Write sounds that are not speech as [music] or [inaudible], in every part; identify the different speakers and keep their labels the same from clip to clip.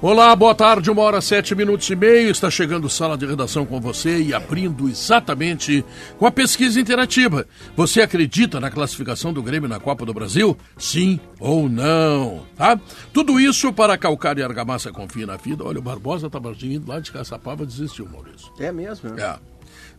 Speaker 1: Olá, boa tarde, uma hora sete minutos e meio. Está chegando sala de redação com você e abrindo exatamente com a pesquisa interativa. Você acredita na classificação do Grêmio na Copa do Brasil? Sim ou não? Tá? Tudo isso para Calcário e Argamassa Confia na Vida. Olha, o Barbosa estava indo lá de Caçapava desistiu, Maurício.
Speaker 2: É mesmo?
Speaker 1: É.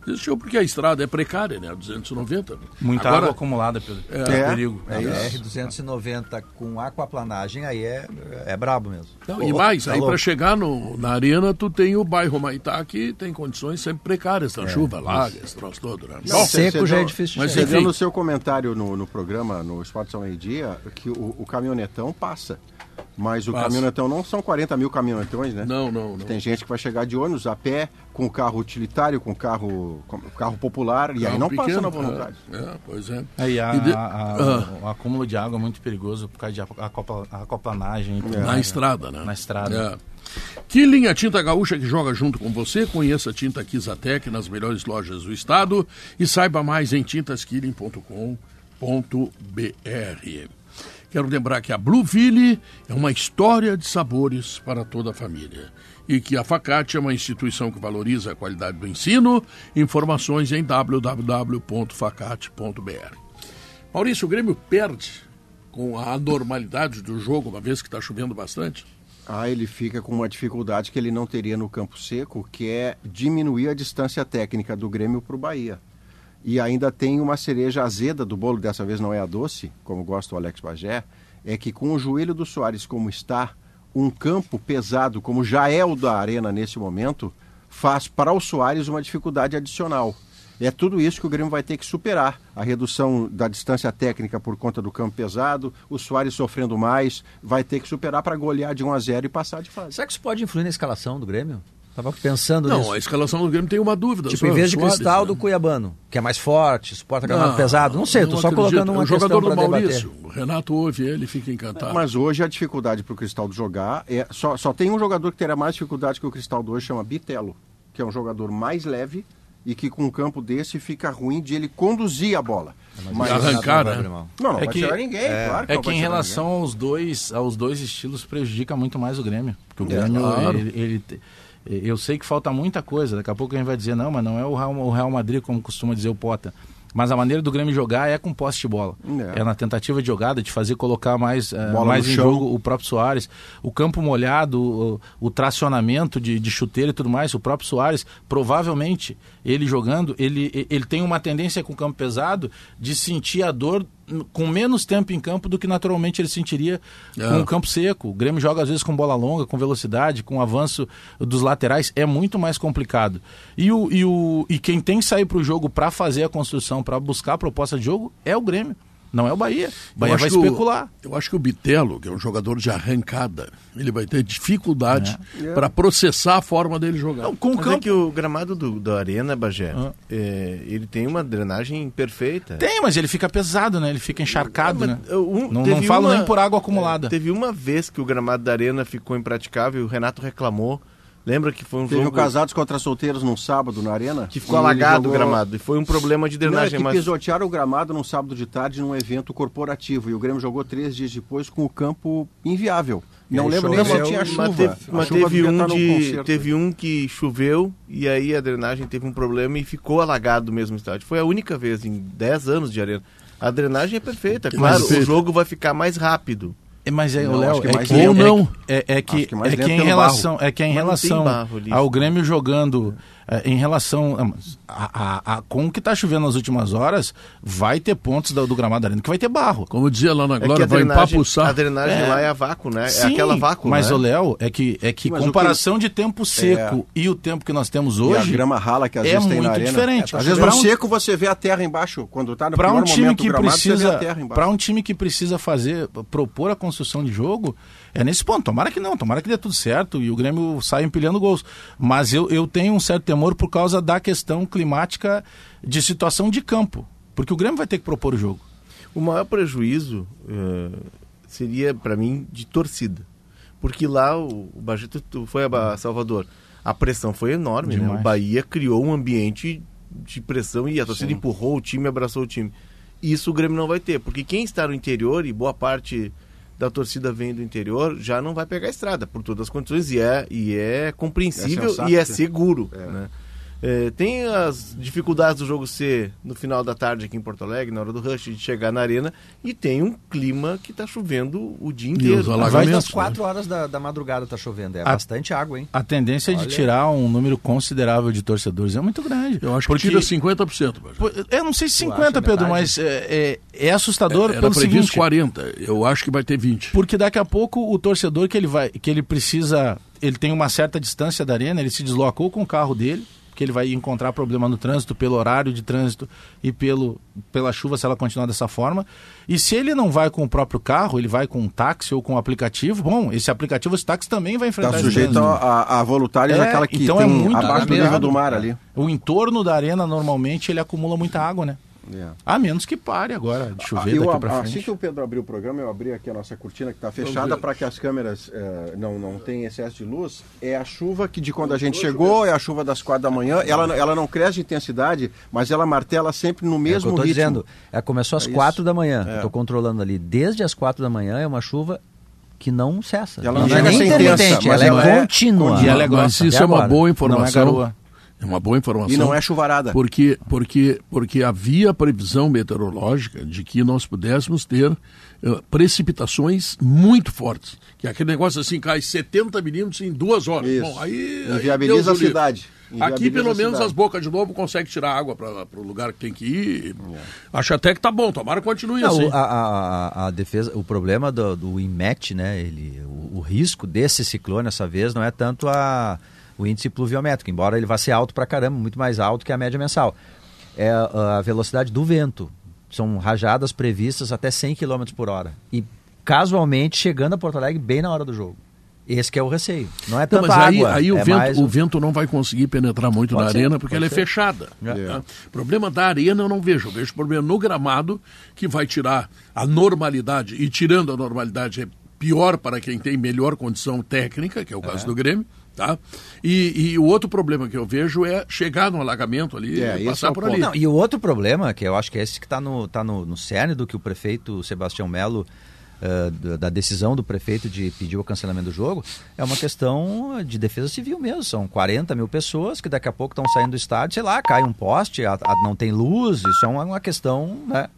Speaker 1: Desistiu porque a estrada é precária, né? 290.
Speaker 3: Muita
Speaker 1: Agora,
Speaker 3: água acumulada, Pedro.
Speaker 1: É,
Speaker 2: É.
Speaker 3: perigo.
Speaker 2: É
Speaker 4: A
Speaker 2: isso.
Speaker 4: BR-290 com aquaplanagem aí é, é brabo mesmo.
Speaker 1: Não, e mais,
Speaker 4: tá
Speaker 1: aí para chegar no, na arena, tu tem o bairro Maitá que tem condições sempre precárias,
Speaker 4: É,
Speaker 1: tá? chuva, laga, esse troço todo, né?
Speaker 2: Não,
Speaker 1: Bom,
Speaker 4: Seco já é difícil de
Speaker 1: mas
Speaker 4: chegar.
Speaker 2: Você deu
Speaker 1: enfim.
Speaker 2: no seu comentário no, no programa, no Esporte São Meio Dia, que o, o caminhonetão passa. Mas o
Speaker 1: Passa.
Speaker 2: caminhonetão não são 40 mil caminhonetões, né?
Speaker 1: Não, não, não.
Speaker 2: Tem gente que vai chegar de ônibus a pé, com carro utilitário, com carro, com carro popular, e aí não passa
Speaker 1: pequeno,
Speaker 2: na vontade.
Speaker 1: É, é, pois é.
Speaker 3: Aí a,
Speaker 1: E de-
Speaker 3: a-
Speaker 1: Ah.
Speaker 3: o acúmulo de água é muito perigoso por causa de acopla- acoplanagem.
Speaker 2: É.
Speaker 1: Na
Speaker 3: mais,
Speaker 1: estrada, né?
Speaker 3: Na estrada.
Speaker 1: É. Que linha Tinta Gaúcha que joga junto com você? Conheça a Tinta Kizatec nas melhores lojas do estado e saiba mais em tintaskilling.com.br. Quero lembrar que a Blueville é uma história de sabores para toda a família e que a Facate é uma instituição que valoriza a qualidade do ensino. Informações em www.facate.br. Maurício, o Grêmio perde com a anormalidade do jogo, uma vez que está chovendo bastante?
Speaker 2: Ah, ele fica com uma dificuldade que ele não teria no campo seco, que é diminuir a distância técnica do Grêmio para o Bahia. E ainda tem uma cereja azeda do bolo, dessa vez não é a doce, como gosta o Alex Bagé, é que com o joelho do Soares como está, um campo pesado, como já é o da Arena nesse momento, faz para o Soares uma dificuldade adicional. É tudo isso que o Grêmio vai ter que superar. A redução da distância técnica por conta do campo pesado, o Soares sofrendo mais, vai ter que superar para golear de 1 a 0 e passar de fase.
Speaker 4: Será que isso pode influir na escalação do Grêmio? Tava pensando
Speaker 1: Não,
Speaker 4: nisso.
Speaker 1: a escalação do Grêmio tem uma dúvida.
Speaker 4: Tipo, em vez de
Speaker 1: Soares,
Speaker 4: cristal
Speaker 1: né?
Speaker 4: do Cuiabano, que é mais forte, suporta gramado pesado. Não sei, tô só
Speaker 1: acredito.
Speaker 4: colocando uma
Speaker 1: é o jogador do Maurício.
Speaker 4: debater.
Speaker 1: O Renato ouve ele e fica encantado.
Speaker 2: Mas hoje a dificuldade para o Cristaldo jogar é. Só, só tem um jogador que terá mais dificuldade que o Cristaldo hoje, chama Bitelo, que é um jogador mais leve e que com um campo desse fica ruim de ele conduzir a bola. Mas,
Speaker 1: E arrancar,
Speaker 4: Não vai
Speaker 1: né?
Speaker 2: Não, não
Speaker 3: É
Speaker 2: vai
Speaker 3: que-
Speaker 2: tirar ninguém, claro que
Speaker 3: É
Speaker 2: não
Speaker 3: que em relação aos dois, aos dois estilos prejudica muito mais o Grêmio. Porque o
Speaker 2: É,
Speaker 3: Grêmio,
Speaker 1: claro.
Speaker 3: ele, ele eu sei que falta muita coisa. Daqui a pouco a gente vai dizer, não, mas não é o Real, Madrid, como costuma dizer o Pota. Mas a maneira do Grêmio jogar é com posse de bola.
Speaker 2: É.
Speaker 3: É, na tentativa de jogada, de fazer colocar mais, eh, mais em
Speaker 2: chão.
Speaker 3: jogo o próprio Soares. O campo molhado, o, o tracionamento de, de chuteiro e tudo mais. O próprio Soares, provavelmente, ele jogando, ele, ele tem uma tendência com o campo pesado de sentir a dor com menos tempo em campo do que naturalmente ele sentiria
Speaker 1: É.
Speaker 3: com o campo seco. O Grêmio joga às vezes com bola longa, com velocidade, com avanço dos laterais, é muito mais complicado. E, o, e, o, e quem tem que sair para o jogo para fazer a construção, para buscar a proposta de jogo, é o Grêmio. Não é o Bahia. O Bahia
Speaker 1: Eu
Speaker 3: vai
Speaker 1: acho que o-
Speaker 3: especular.
Speaker 1: eu acho que o Bitelo, que é um jogador de arrancada, ele vai ter dificuldade
Speaker 2: É.
Speaker 1: para processar a forma dele jogar.
Speaker 5: Não, com o
Speaker 6: Mas
Speaker 5: campo...
Speaker 6: é que o gramado do, da Arena, Bagé,
Speaker 3: Ah.
Speaker 6: é, ele tem uma drenagem perfeita.
Speaker 3: Tem, mas ele fica pesado, né? Ele fica encharcado, né?
Speaker 6: um-
Speaker 3: Não, não falo
Speaker 6: uma-
Speaker 3: nem por água acumulada.
Speaker 6: é, teve uma vez que o gramado da Arena ficou impraticável e o Renato reclamou. Lembra que foi um
Speaker 2: Teve
Speaker 6: jogo
Speaker 2: Casados contra Solteiros num sábado na Arena?
Speaker 6: que ficou
Speaker 2: E
Speaker 6: alagado
Speaker 2: jogou-
Speaker 6: o gramado. E foi um problema de
Speaker 2: Não, é
Speaker 6: drenagem.
Speaker 2: que
Speaker 6: mas
Speaker 2: pisotearam o gramado num sábado de tarde num evento corporativo. E o Grêmio jogou três dias depois com o campo inviável. Não
Speaker 4: aí
Speaker 2: lembro nem se tinha chuva.
Speaker 6: Mas teve, mas
Speaker 2: chuva
Speaker 6: teve um de, teve um que choveu e aí a drenagem teve um problema e ficou alagado mesmo o estádio. Foi a única vez em 10 anos de arena. A drenagem é perfeita. Claro, o jogo vai ficar mais rápido.
Speaker 3: É, Mas é,
Speaker 2: Não,
Speaker 3: o Léo,
Speaker 2: acho que
Speaker 3: é que.
Speaker 1: Ou não.
Speaker 3: É, é que, é que
Speaker 2: lento
Speaker 3: em relação, é que em
Speaker 6: não tem
Speaker 3: relação ao Grêmio jogando, é, em relação a, a- a- com o que está chovendo nas últimas horas, vai ter pontos do, do gramado da arena que vai ter barro.
Speaker 1: Como dizia lá na
Speaker 6: É que
Speaker 1: Glória,
Speaker 6: a
Speaker 1: vai empapuçar.
Speaker 6: a drenagem
Speaker 3: É.
Speaker 6: lá é a vácuo, né?
Speaker 3: Sim,
Speaker 6: é aquela vácuo,
Speaker 3: mas
Speaker 6: né?
Speaker 3: o Léo é que é que
Speaker 2: Mas
Speaker 3: comparação de tempo seco e o tempo que nós temos
Speaker 2: E a
Speaker 3: hoje
Speaker 2: grama rala que às
Speaker 3: é
Speaker 2: vezes tem na
Speaker 3: muito
Speaker 2: arena.
Speaker 3: diferente.
Speaker 2: Às vezes
Speaker 3: Pra
Speaker 2: no
Speaker 3: um-
Speaker 2: seco você vê a terra embaixo. Quando tá no
Speaker 3: para um time
Speaker 2: momento do
Speaker 3: que
Speaker 2: gramado, você vê
Speaker 3: precisa
Speaker 2: a terra embaixo.
Speaker 3: para um time que precisa fazer propor a construção de jogo É nesse ponto. Tomara que não, tomara que dê tudo certo e o Grêmio saia empilhando gols. Mas eu, eu tenho um certo temor por causa da questão climática de situação de campo. Porque o Grêmio vai ter que propor o jogo.
Speaker 6: O maior prejuízo eh, seria, para mim, de torcida. Porque lá o, o foi a Salvador. A pressão foi enorme, né? O Bahia criou um ambiente de pressão e a torcida empurrou o time, abraçou o time. Isso o Grêmio não vai ter, porque quem está no interior, e boa parte da torcida vem do interior, já não vai pegar a estrada, por todas as condições, e é, e é compreensível
Speaker 2: É
Speaker 6: e é
Speaker 2: sim.
Speaker 6: seguro.
Speaker 2: É.
Speaker 6: Né? É, tem as dificuldades do jogo ser no final da tarde aqui em Porto Alegre, na hora do rush, de chegar na arena, e tem um clima que está chovendo o dia inteiro.
Speaker 4: Mas
Speaker 1: né?
Speaker 4: das 4 horas da, da madrugada tá chovendo. É
Speaker 3: A-
Speaker 4: bastante água, hein?
Speaker 3: A tendência de
Speaker 4: Olha.
Speaker 3: tirar um número considerável de torcedores é muito grande.
Speaker 1: Eu acho
Speaker 3: Porque-
Speaker 1: que tira 50%. Bagé.
Speaker 3: Pô, Eu não sei se
Speaker 4: Tu
Speaker 3: 50,
Speaker 4: acha
Speaker 3: Pedro,
Speaker 4: metade?
Speaker 3: mas é, é, é assustador
Speaker 1: Era
Speaker 3: pelo
Speaker 1: previsto
Speaker 3: seguinte.
Speaker 1: 40, eu acho que vai ter 20.
Speaker 3: Porque daqui a pouco o torcedor que ele vai, que ele precisa, ele tem uma certa distância da arena, ele se deslocou com o carro dele, que ele vai encontrar problema no trânsito pelo horário de trânsito e pelo pela chuva se ela continuar dessa forma. E se ele não vai com o próprio carro, ele vai com um táxi ou com um aplicativo, bom, esse aplicativo, esse táxi também vai enfrentar
Speaker 2: Está sujeito a, a voluntários,
Speaker 3: É,
Speaker 2: aquela que
Speaker 3: então é muito
Speaker 2: abaixo do nível do mar ali.
Speaker 3: O entorno da arena normalmente ele acumula muita água, né?
Speaker 2: É.
Speaker 3: A menos que pare agora de chover
Speaker 2: Ah, eu,
Speaker 3: daqui
Speaker 2: assim
Speaker 3: frente.
Speaker 2: que o Pedro abriu o programa, eu abri aqui a nossa cortina que está fechada para que as câmeras eh, não, não tenham excesso de luz. É a chuva que de quando a gente chegou, é a chuva das quatro da manhã. Ela, ela não cresce de intensidade, mas ela martela sempre no
Speaker 4: É
Speaker 2: mesmo
Speaker 4: eu tô
Speaker 2: ritmo.
Speaker 4: dizendo. É, começou às
Speaker 2: É
Speaker 4: 4
Speaker 2: isso.
Speaker 4: da manhã.
Speaker 2: É.
Speaker 4: Tô controlando ali. Desde as 4 da manhã é uma chuva que não cessa.
Speaker 2: Ela não
Speaker 4: é
Speaker 2: chega a
Speaker 4: nem
Speaker 2: ser intensa,
Speaker 4: intermitente, ela
Speaker 2: ela
Speaker 4: é
Speaker 2: é
Speaker 4: contínua.
Speaker 3: E ela é grossa.
Speaker 1: isso é uma boa
Speaker 3: Não é
Speaker 1: informação. É uma boa informação.
Speaker 2: E não é chuvarada.
Speaker 1: Porque, porque, porque havia previsão meteorológica de que nós pudéssemos ter eh, precipitações muito fortes. Que é aquele negócio assim, cai 70 milímetros em duas horas.
Speaker 2: Isso.
Speaker 1: Bom, aí, aí
Speaker 2: Inviabiliza
Speaker 1: o
Speaker 2: a cidade.
Speaker 1: Aqui,
Speaker 2: Inviabiliza
Speaker 1: pelo
Speaker 2: a
Speaker 1: menos,
Speaker 2: cidade.
Speaker 1: as bocas de novo conseguem tirar água para o lugar que tem que ir.
Speaker 2: É.
Speaker 1: Acho até que tá bom, tomara que continue
Speaker 4: Não,
Speaker 1: assim.
Speaker 4: a- a- a defesa, o problema do, do IMET, né? Ele, o, o risco desse ciclone essa vez não é tanto a, o índice pluviométrico, embora ele vá ser alto pra caramba, muito mais alto que a média mensal. É a, velocidade do vento. São rajadas previstas até 100 km por hora. E casualmente chegando a Porto Alegre bem na hora do jogo. Esse que é o receio. Não é tanto
Speaker 1: mas aí,
Speaker 4: água.
Speaker 1: aí o,
Speaker 4: é
Speaker 1: vento,
Speaker 4: mais
Speaker 1: o vento não vai conseguir penetrar muito
Speaker 4: Pode
Speaker 1: na
Speaker 4: ser,
Speaker 1: arena porque ela é
Speaker 4: ser.
Speaker 1: fechada.
Speaker 4: É.
Speaker 1: tá? Problema da arena eu não vejo. Eu vejo problema no gramado que vai tirar a normalidade. E tirando a normalidade é pior para quem tem melhor condição técnica, que é o caso do Grêmio. Tá? E, e o outro problema que eu vejo é chegar no alagamento ali
Speaker 2: É,
Speaker 1: e passar
Speaker 2: é
Speaker 1: por
Speaker 2: ponto.
Speaker 1: ali.
Speaker 4: Não, e o outro problema, que eu acho que é esse que está no, tá no, no cerne do que o prefeito Sebastião Melo, da- da decisão do prefeito de pedir o cancelamento do jogo, é uma questão de defesa civil mesmo. São 40 mil pessoas que daqui a pouco estão saindo do estádio, sei lá, cai um poste, a- a- não tem luz, isso é uma, uma questão né,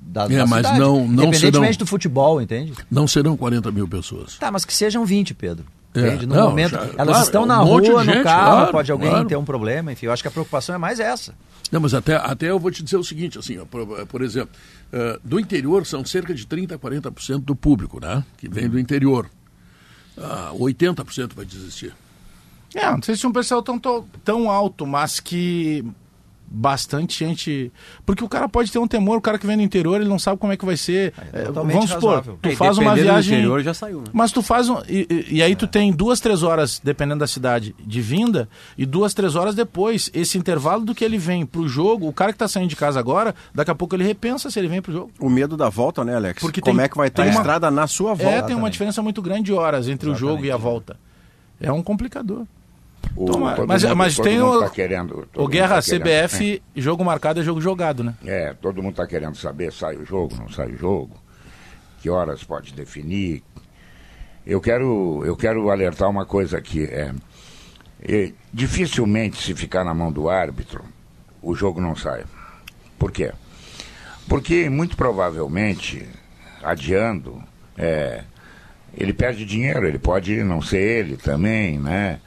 Speaker 4: da,
Speaker 1: É,
Speaker 4: da
Speaker 1: mas
Speaker 4: cidade.
Speaker 1: não- não
Speaker 4: Independentemente
Speaker 1: serão-
Speaker 4: do futebol, entende?
Speaker 1: Não serão 40 mil pessoas.
Speaker 4: Tá, mas que sejam 20, Pedro.
Speaker 1: É,
Speaker 4: Entende? No
Speaker 1: não,
Speaker 4: momento,
Speaker 1: já-
Speaker 4: elas
Speaker 1: claro,
Speaker 4: estão
Speaker 1: é um
Speaker 4: na
Speaker 1: monte
Speaker 4: rua, no
Speaker 1: gente,
Speaker 4: carro,
Speaker 1: claro,
Speaker 4: pode alguém
Speaker 1: claro.
Speaker 4: ter um problema, enfim, eu acho que a preocupação é mais essa.
Speaker 1: Não, mas até, até eu vou te dizer o seguinte, assim, ó, por, por exemplo, eh, do interior são cerca de 30% a 40% do público, né? Que vem do interior. Ah, 80% vai desistir.
Speaker 3: É, não sei se um pessoal tão, tão, tão alto, mas que bastante gente. Porque o cara pode ter um temor, o cara que vem do interior, ele não sabe como é que vai ser.
Speaker 4: É
Speaker 3: É, vamos supor,
Speaker 4: razoável.
Speaker 3: tu
Speaker 5: É,
Speaker 3: faz uma viagem.
Speaker 5: interior, já saiu, né?
Speaker 3: Mas tu faz um. E, e- e aí tu tem duas, três horas, dependendo da cidade, de vinda, e duas, três horas depois. Esse intervalo do que ele vem pro jogo, o cara que tá saindo de casa agora, daqui a pouco ele repensa se ele vem pro jogo.
Speaker 2: O medo da volta, né, Alex?
Speaker 3: Porque
Speaker 2: Como
Speaker 3: tem-
Speaker 2: é que vai ter a
Speaker 3: uma-
Speaker 2: estrada na sua volta?
Speaker 3: É, tem uma diferença muito grande de horas entre o jogo e a volta. É um complicador.
Speaker 7: O,
Speaker 3: Toma- mas-
Speaker 7: mundo,
Speaker 3: mas tem
Speaker 7: mundo
Speaker 3: o-
Speaker 7: tá querendo,
Speaker 3: O Guerra
Speaker 7: tá
Speaker 3: CBF, jogo marcado é jogo jogado, né?
Speaker 7: É, todo mundo está querendo saber, sai o jogo, não sai o jogo, que horas pode definir. Eu quero, eu quero alertar uma coisa aqui. É, é, dificilmente, se ficar na mão do árbitro, o jogo não sai. Por quê? Porque, muito provavelmente, adiando, é, ele perde dinheiro, ele pode não ser ele também, né?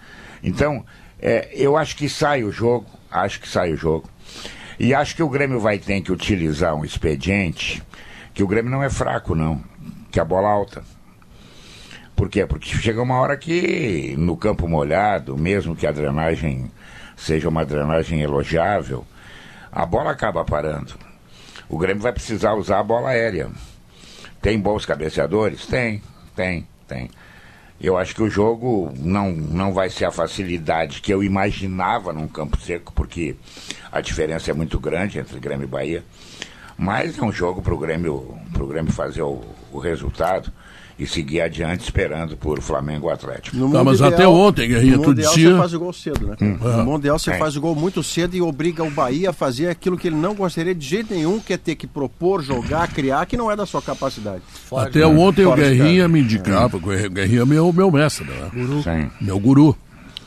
Speaker 7: Então, é, eu acho que sai o jogo, acho que sai o jogo. E acho que o Grêmio vai ter que utilizar um expediente, que o Grêmio não é fraco, não, que a bola alta. Por quê? Porque chega uma hora que no campo molhado, mesmo que a drenagem seja uma drenagem elogiável, a bola acaba parando. O Grêmio vai precisar usar a bola aérea. Tem bons cabeceadores? Tem, tem. tem. Eu acho que o jogo não, não vai ser a facilidade que eu imaginava num campo seco, porque a diferença é muito grande entre Grêmio e Bahia. Mas é um jogo para o Grêmio, Grêmio fazer o, o resultado e seguir adiante esperando por Flamengo Atlético.
Speaker 2: No
Speaker 1: Tá, mas
Speaker 2: ideal-
Speaker 1: até ontem, Guerrinha,
Speaker 2: no
Speaker 1: tu
Speaker 2: Mundial
Speaker 1: dizia-
Speaker 2: você faz o gol cedo, né? No Mundial você
Speaker 7: É.
Speaker 2: faz o gol muito cedo e obriga o Bahia a fazer aquilo que ele não gostaria de jeito nenhum, que é ter que propor, jogar, criar, que não é da sua capacidade.
Speaker 1: Até ontem o
Speaker 2: Fora de
Speaker 1: Guerrinha me indicava, o Guerrinha é meu, meu mestre, né?
Speaker 7: Sim.
Speaker 1: meu guru.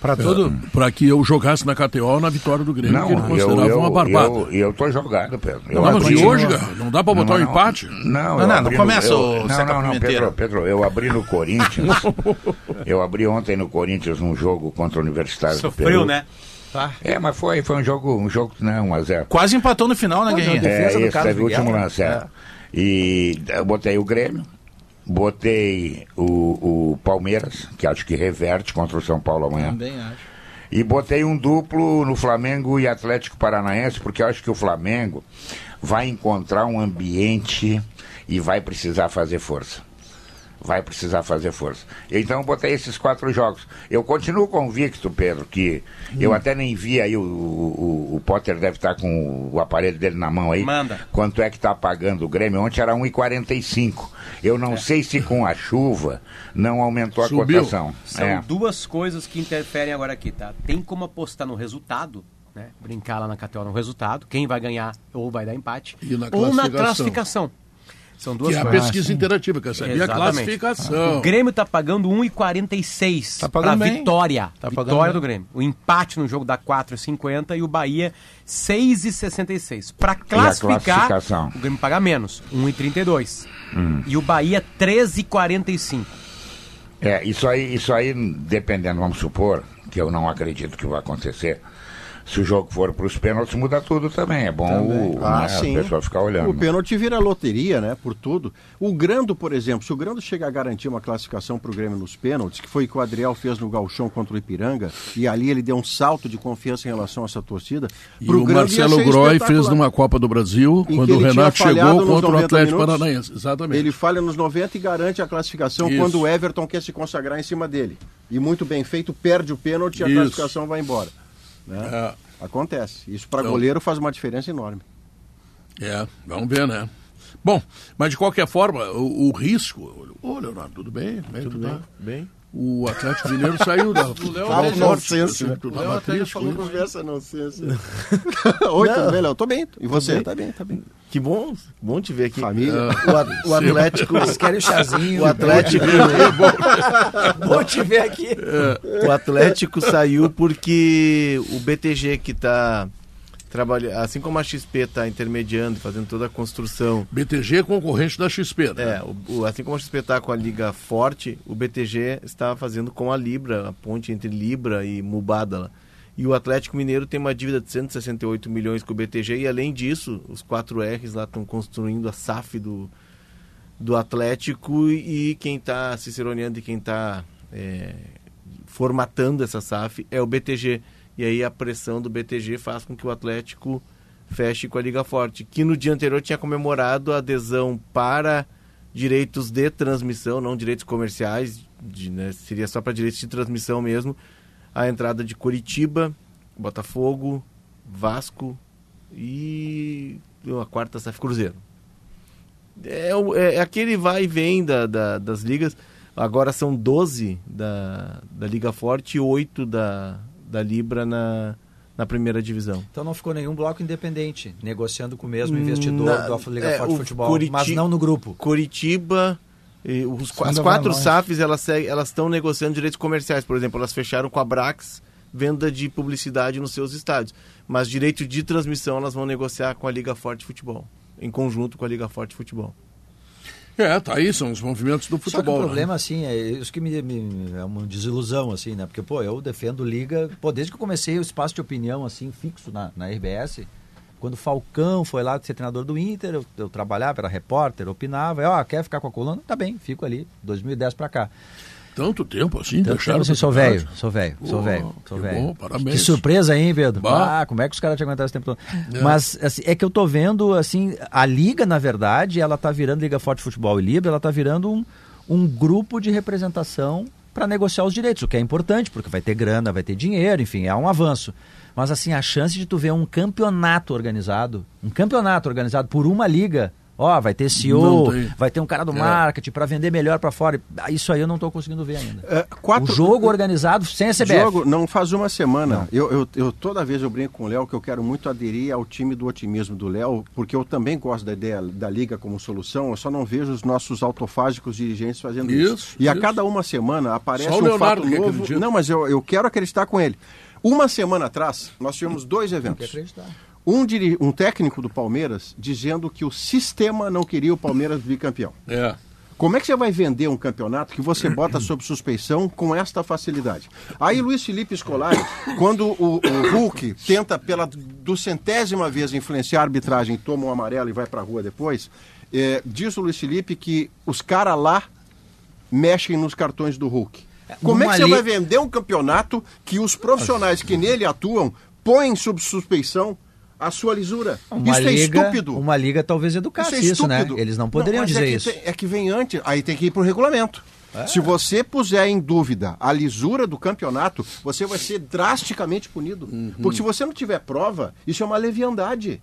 Speaker 3: Para tudo.
Speaker 1: Para que eu jogasse na KTO na vitória do Grêmio, que ele
Speaker 7: Não, eu,
Speaker 1: considerava
Speaker 7: eu,
Speaker 1: uma barbada.
Speaker 7: eu, eu tô jogado, Pedro. Eu
Speaker 1: Não, mas e
Speaker 7: abri-
Speaker 1: hoje, cara? Não dá pra botar um
Speaker 7: não,
Speaker 1: empate?
Speaker 7: Não,
Speaker 3: Não, não, não começa
Speaker 7: no,
Speaker 3: o
Speaker 7: eu, Não, não, não. Pedro, Pedro, eu abri no Corinthians. [laughs] eu abri ontem no Corinthians um jogo contra o Universitário do
Speaker 5: Sofreu,
Speaker 7: Peru.
Speaker 5: né?
Speaker 7: É, mas foi, foi um jogo, um jogo, né, 1 a 0
Speaker 3: Quase empatou no final, né, Guerrinha?
Speaker 4: defesa
Speaker 7: É,
Speaker 4: do
Speaker 7: esse
Speaker 4: Carlos
Speaker 7: teve o último lance. é. E eu botei o Grêmio, botei o, o Palmeiras, que acho que reverte contra o São Paulo amanhã.
Speaker 3: Também acho.
Speaker 7: E botei um duplo no Flamengo e Atlético Paranaense, porque acho que o Flamengo vai encontrar um ambiente e vai precisar fazer força. Vai precisar fazer força. Então eu botei esses quatro jogos. Eu continuo convicto, Pedro, que eu até nem vi aí, o, o, o Potter deve estar com o aparelho dele na mão aí.
Speaker 5: Manda.
Speaker 7: Quanto é que está pagando o Grêmio? Ontem era 1,45. Eu não sei se com a chuva não aumentou a
Speaker 1: Subiu.
Speaker 7: cotação.
Speaker 5: São
Speaker 7: É.
Speaker 5: duas coisas que interferem agora aqui, tá? Tem como apostar no resultado, né? Brincar lá na KTO no resultado, quem vai ganhar ou vai dar empate.
Speaker 1: E na
Speaker 5: ou na
Speaker 1: classificação.
Speaker 5: São duas
Speaker 1: Que é a pesquisa interativa, quer saber a
Speaker 5: Exatamente.
Speaker 1: classificação.
Speaker 5: O Grêmio tá pagando 1,46
Speaker 3: Tá pagando bem.
Speaker 5: vitória.
Speaker 3: Tá
Speaker 5: vitória
Speaker 3: bem.
Speaker 5: do Grêmio. O empate no jogo dá 4,50 e o Bahia 6,66. Pra classificar, o Grêmio paga menos, 1,32.
Speaker 7: Hum.
Speaker 5: E o Bahia 13,45.
Speaker 7: É, isso aí, isso aí, dependendo, vamos supor, que eu não acredito que vai acontecer. Se o jogo for para os pênaltis, muda tudo também. É bom o,
Speaker 2: Ah,
Speaker 7: né,
Speaker 2: sim.
Speaker 7: a pessoa ficar olhando.
Speaker 2: O pênalti vira loteria, né? Por tudo. O Grando, por exemplo, se o Grando chega a garantir uma classificação para o Grêmio nos pênaltis, que foi o que o Adriel fez no Galchão contra o Ipiranga, e ali ele deu um salto de confiança em relação a essa torcida.
Speaker 1: E o
Speaker 2: Grando
Speaker 1: Marcelo Groy fez numa Copa do Brasil,
Speaker 2: Em
Speaker 1: quando o Renato chegou contra o
Speaker 2: 90
Speaker 1: Atlético
Speaker 2: minutos.
Speaker 1: Paranaense. Exatamente.
Speaker 2: Ele falha nos 90 e garante a classificação
Speaker 1: Isso.
Speaker 2: quando o Everton quer se consagrar em cima dele. E muito bem feito, perde o pênalti e a
Speaker 1: Isso.
Speaker 2: classificação vai embora. Né?
Speaker 1: É.
Speaker 2: Acontece. Isso para
Speaker 1: Então-
Speaker 2: goleiro faz uma diferença enorme.
Speaker 1: É, vamos ver, né? Bom, mas de qualquer forma, o, o risco. Ô, Leonardo, tudo bem? Como é que tu tá?
Speaker 6: Bem?
Speaker 1: O Atlético Mineiro saiu da.
Speaker 2: Fala
Speaker 1: da-
Speaker 2: nonsense, né?
Speaker 1: Tu tava triste, né?
Speaker 2: Conversa não sei. [laughs] Oi, tudo bem, Léo? Tô bem. E você? Tá bem, tá bem.
Speaker 6: Que bom, bom te ver aqui.
Speaker 2: Família. [laughs]
Speaker 6: O, a- o Atlético.
Speaker 4: Vocês querem o chazinho?
Speaker 6: O Atlético, [laughs]
Speaker 4: Vou te ver aqui.
Speaker 6: o Atlético saiu porque o BTG que está trabalhando, assim como a XP está intermediando, fazendo toda a construção,
Speaker 1: BTG é concorrente da XP, né?
Speaker 6: é, o, o- assim como a XP está com a liga forte, o BTG está fazendo com a Libra, a ponte entre Libra e Mubadala. E o Atlético Mineiro tem uma dívida de 168 milhões com o BTG e além disso, os 4 R's lá estão construindo a SAF do, do Atlético e quem está ciceroneando e quem está formatando essa SAF é o BTG. E aí a pressão do BTG faz com que o Atlético feche com a Liga Forte, que no dia anterior tinha comemorado a adesão para direitos de transmissão, não direitos comerciais, de, né, seria só para direitos de transmissão mesmo, a entrada de Curitiba, Botafogo, Vasco e a quarta SAF Cruzeiro. É, o- é aquele vai e vem da, da- das ligas. Agora são 12 da, da Liga Forte e 8 da, da Libra na, na primeira divisão.
Speaker 4: Então não ficou nenhum bloco independente, negociando com o mesmo investidor
Speaker 6: Na-
Speaker 4: do Liga
Speaker 6: é,
Speaker 4: Forte Futebol,
Speaker 6: Curiti-
Speaker 4: mas não no grupo.
Speaker 6: Curitiba, e os, as quatro. SAFs elas estão negociando direitos comerciais. Por exemplo, elas fecharam com a Brax venda de publicidade nos seus estádios. Mas direito de transmissão elas vão negociar com a Liga Forte Futebol, em conjunto com a Liga Forte Futebol.
Speaker 1: É, tá aí, são os movimentos do
Speaker 4: Só que
Speaker 1: futebol.
Speaker 4: o
Speaker 1: né?
Speaker 4: problema, assim, é isso que me, me- é uma desilusão, assim, né? Porque, pô, eu defendo Liga, pô, desde que eu comecei o espaço de opinião, assim, fixo na, na RBS, quando o Falcão foi lá ser treinador do Inter, eu, eu trabalhava, era repórter, opinava, ó, quer ficar com a coluna? Tá bem, fico ali, 2010 pra cá.
Speaker 1: Tanto tempo assim,
Speaker 4: Então,
Speaker 1: deixaram
Speaker 4: assim,
Speaker 1: de
Speaker 4: sou velho, sou velho, sou velho, sou
Speaker 1: bom,
Speaker 4: velho.
Speaker 1: parabéns.
Speaker 4: Que surpresa, hein, Pedro?
Speaker 1: Bah.
Speaker 4: Ah, como é que os caras te aguentaram esse tempo todo?
Speaker 1: É.
Speaker 4: Mas assim, é que eu tô vendo, assim, a Liga, na verdade, ela tá virando Liga Forte Futebol e Libra, ela tá virando um, um grupo de representação para negociar os direitos, o que é importante, porque vai ter grana, vai ter dinheiro, enfim, é um avanço. Mas assim, a chance de tu ver um campeonato organizado, um campeonato organizado por uma liga, ó, vai ter CEO, vai ter um cara do
Speaker 1: É.
Speaker 4: marketing para vender melhor para fora. Ah, Isso aí eu não estou conseguindo ver ainda.
Speaker 2: É, quatro-
Speaker 4: O jogo organizado sem a CBF.
Speaker 2: Diogo, não faz uma semana. Eu, eu, eu toda vez eu brinco com o Léo que eu quero muito aderir ao time do otimismo do Léo, porque eu também gosto da ideia da liga como solução. Eu só não vejo os nossos autofágicos dirigentes fazendo isso.
Speaker 1: Isso,
Speaker 2: E a
Speaker 1: isso.
Speaker 2: cada uma semana aparece
Speaker 1: Só o
Speaker 2: um
Speaker 1: Leonardo
Speaker 2: fato novo.
Speaker 1: acredita.
Speaker 2: Não, mas eu, eu quero acreditar com ele. Uma semana atrás, nós tivemos dois eventos. Um, diri- um técnico do Palmeiras dizendo que o sistema não queria o Palmeiras bicampeão.
Speaker 1: É.
Speaker 2: Como é que você vai vender um campeonato que você bota sob suspeição com esta facilidade? Aí Luiz Felipe Scolari, quando o, o Hulk tenta pela duzentésima vez influenciar a arbitragem, toma um amarelo e vai pra rua depois, eh, diz o Luiz Felipe que os caras lá mexem nos cartões do Hulk. Como é que você vai vender um campeonato que os profissionais que nele atuam põem sob suspeição a sua lisura?
Speaker 4: Uma
Speaker 2: Isso é
Speaker 4: liga,
Speaker 2: estúpido.
Speaker 4: Uma liga talvez educasse
Speaker 2: Isso é
Speaker 4: isso, né? Eles não poderiam
Speaker 2: mas
Speaker 4: dizer
Speaker 2: é
Speaker 4: isso.
Speaker 2: tem- é que vem antes, aí tem que ir para o regulamento. Se você puser em dúvida a lisura do campeonato, você vai ser drasticamente punido. Porque se você não tiver prova, isso é uma leviandade.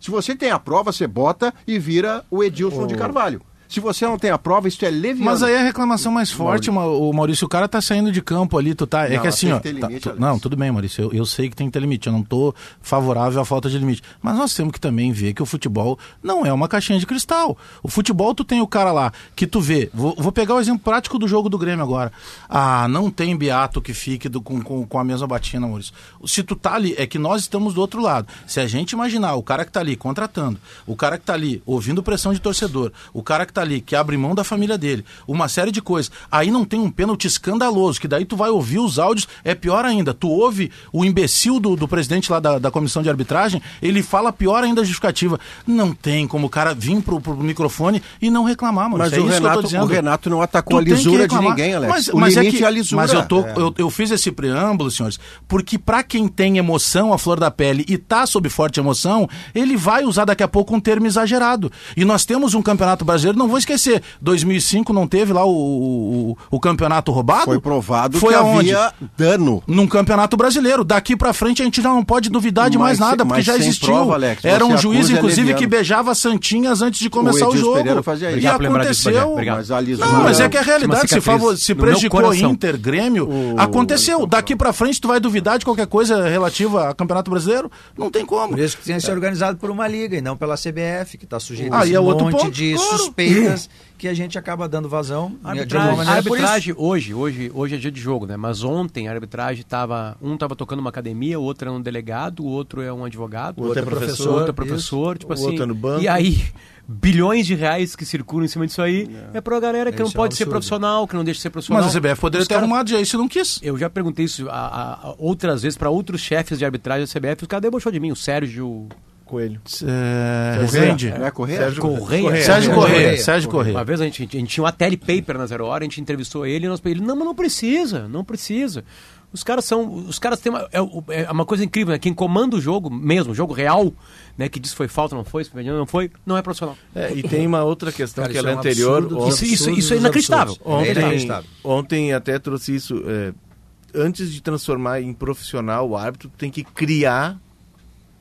Speaker 2: Se você tem a prova, você bota e vira o Edilson de Carvalho. Se você não tem a prova, isso é leviandade.
Speaker 3: Mas aí a reclamação mais forte, Ma- o Maurício, o cara tá saindo de campo ali, tu tá. É
Speaker 2: Não,
Speaker 3: que assim, ó.
Speaker 2: que
Speaker 3: tá-
Speaker 2: limite,
Speaker 3: tu-
Speaker 2: Alex.
Speaker 3: não, tudo bem, Maurício. Eu, eu sei que tem que ter limite. Eu não tô favorável à falta de limite. Mas nós temos que também ver que o futebol não é uma caixinha de cristal. O futebol, tu tem o cara lá que tu vê. Vou, vou pegar o exemplo prático do jogo do Grêmio agora. Ah, não tem beato que fique do- com, com, com a mesma batina, Maurício. Se tu tá ali, é que nós estamos do outro lado. Se a gente imaginar o cara que tá ali contratando, o cara que tá ali ouvindo pressão de torcedor, o cara que tá ali que abre mão da família dele, uma série de coisas. Aí não tem um pênalti escandaloso, que daí tu vai ouvir os áudios, é pior ainda. Tu ouve o imbecil do, do presidente lá da, da comissão de arbitragem, ele fala pior ainda a justificativa. Não tem como o cara vir pro, pro microfone e não reclamar, mano.
Speaker 2: Mas
Speaker 3: é
Speaker 2: o Renato, o Renato não atacou
Speaker 3: Tu
Speaker 2: a lisura de ninguém, Alex.
Speaker 3: Mas,
Speaker 2: o
Speaker 3: mas é, que,
Speaker 2: é a lisura.
Speaker 3: Mas eu, tô, eu, eu fiz esse preâmbulo, senhores, porque pra quem tem emoção, a flor da pele, e tá sob forte emoção, ele vai usar daqui a pouco um termo exagerado. E nós temos um campeonato brasileiro, não vou esquecer, 2005 não teve lá o, o, o campeonato roubado?
Speaker 2: Foi provado
Speaker 3: Foi
Speaker 2: que
Speaker 3: aonde?
Speaker 2: havia dano.
Speaker 3: Num campeonato brasileiro. Daqui pra frente a gente já não pode duvidar de mais
Speaker 2: Mas
Speaker 3: nada, porque já existiu.
Speaker 2: prova, Alex,
Speaker 3: Era um juiz, inclusive, que beijava santinhas antes de começar o,
Speaker 2: Edilson
Speaker 3: jogo. E aconteceu.
Speaker 2: Mas.
Speaker 3: Não, mas é que a realidade, se, favor, se prejudicou. Inter, Grêmio, aconteceu. Daqui pra frente tu vai duvidar de qualquer coisa relativa a Campeonato Brasileiro? Não tem como.
Speaker 4: Por isso que tem que ser organizado por uma liga e não pela CBF, que está sujeito
Speaker 3: Ah,
Speaker 4: a
Speaker 3: e
Speaker 4: esse
Speaker 3: é outro
Speaker 4: monte
Speaker 3: ponto,
Speaker 4: de
Speaker 3: claro.
Speaker 4: suspeitas que a gente acaba dando vazão.
Speaker 5: Arbitragem,
Speaker 4: maneira, por isso.
Speaker 5: arbitragem hoje, hoje, hoje é dia de jogo, né? Mas ontem a arbitragem estava. Um estava tocando uma academia, o outro é um delegado, o outro é um advogado,
Speaker 6: O outro é
Speaker 5: o
Speaker 6: professor,
Speaker 5: outro é professor, tipo
Speaker 6: O
Speaker 5: assim.
Speaker 6: outro é no banco.
Speaker 5: E aí, [laughs] bilhões de reais que circulam em cima disso aí é, pra galera que não
Speaker 4: Isso é um
Speaker 5: pode ser profissional, que não deixa de ser profissional.
Speaker 3: Mas a CBF poderia
Speaker 5: Os
Speaker 3: ter
Speaker 5: cara-
Speaker 3: arrumado já isso e não quis.
Speaker 5: Eu já perguntei isso a, a- a outras vezes para outros chefes de arbitragem da CBF, os caras debochou de mim, o Sérgio
Speaker 6: Coelho.
Speaker 3: É,
Speaker 2: Correia,
Speaker 3: Rezende.
Speaker 2: Não é Correia?
Speaker 6: Sérgio
Speaker 5: Correia.
Speaker 3: Sérgio
Speaker 4: Correia.
Speaker 3: Sérgio Correia.
Speaker 5: Uma vez a gente, a gente tinha uma telepaper na Zero Hora, a gente entrevistou ele e nós ele, não, mas não precisa, não precisa. Os caras são, os caras têm uma, é, é uma coisa incrível, né? Quem comanda o jogo mesmo, o jogo real, né? Que diz que foi falta, não foi, se foi não foi, não é profissional.
Speaker 6: É, e tem uma outra questão
Speaker 4: Cara,
Speaker 6: que
Speaker 4: isso
Speaker 6: ela é
Speaker 4: é um
Speaker 6: anterior.
Speaker 4: absurdo
Speaker 5: Isso-
Speaker 6: Ontem,
Speaker 5: isso-
Speaker 4: absurdos
Speaker 5: isso é inacreditável.
Speaker 4: absurdos. É
Speaker 6: ontem,
Speaker 4: inacreditável.
Speaker 6: ontem até trouxe isso. é, antes de transformar em profissional o árbitro, tem que criar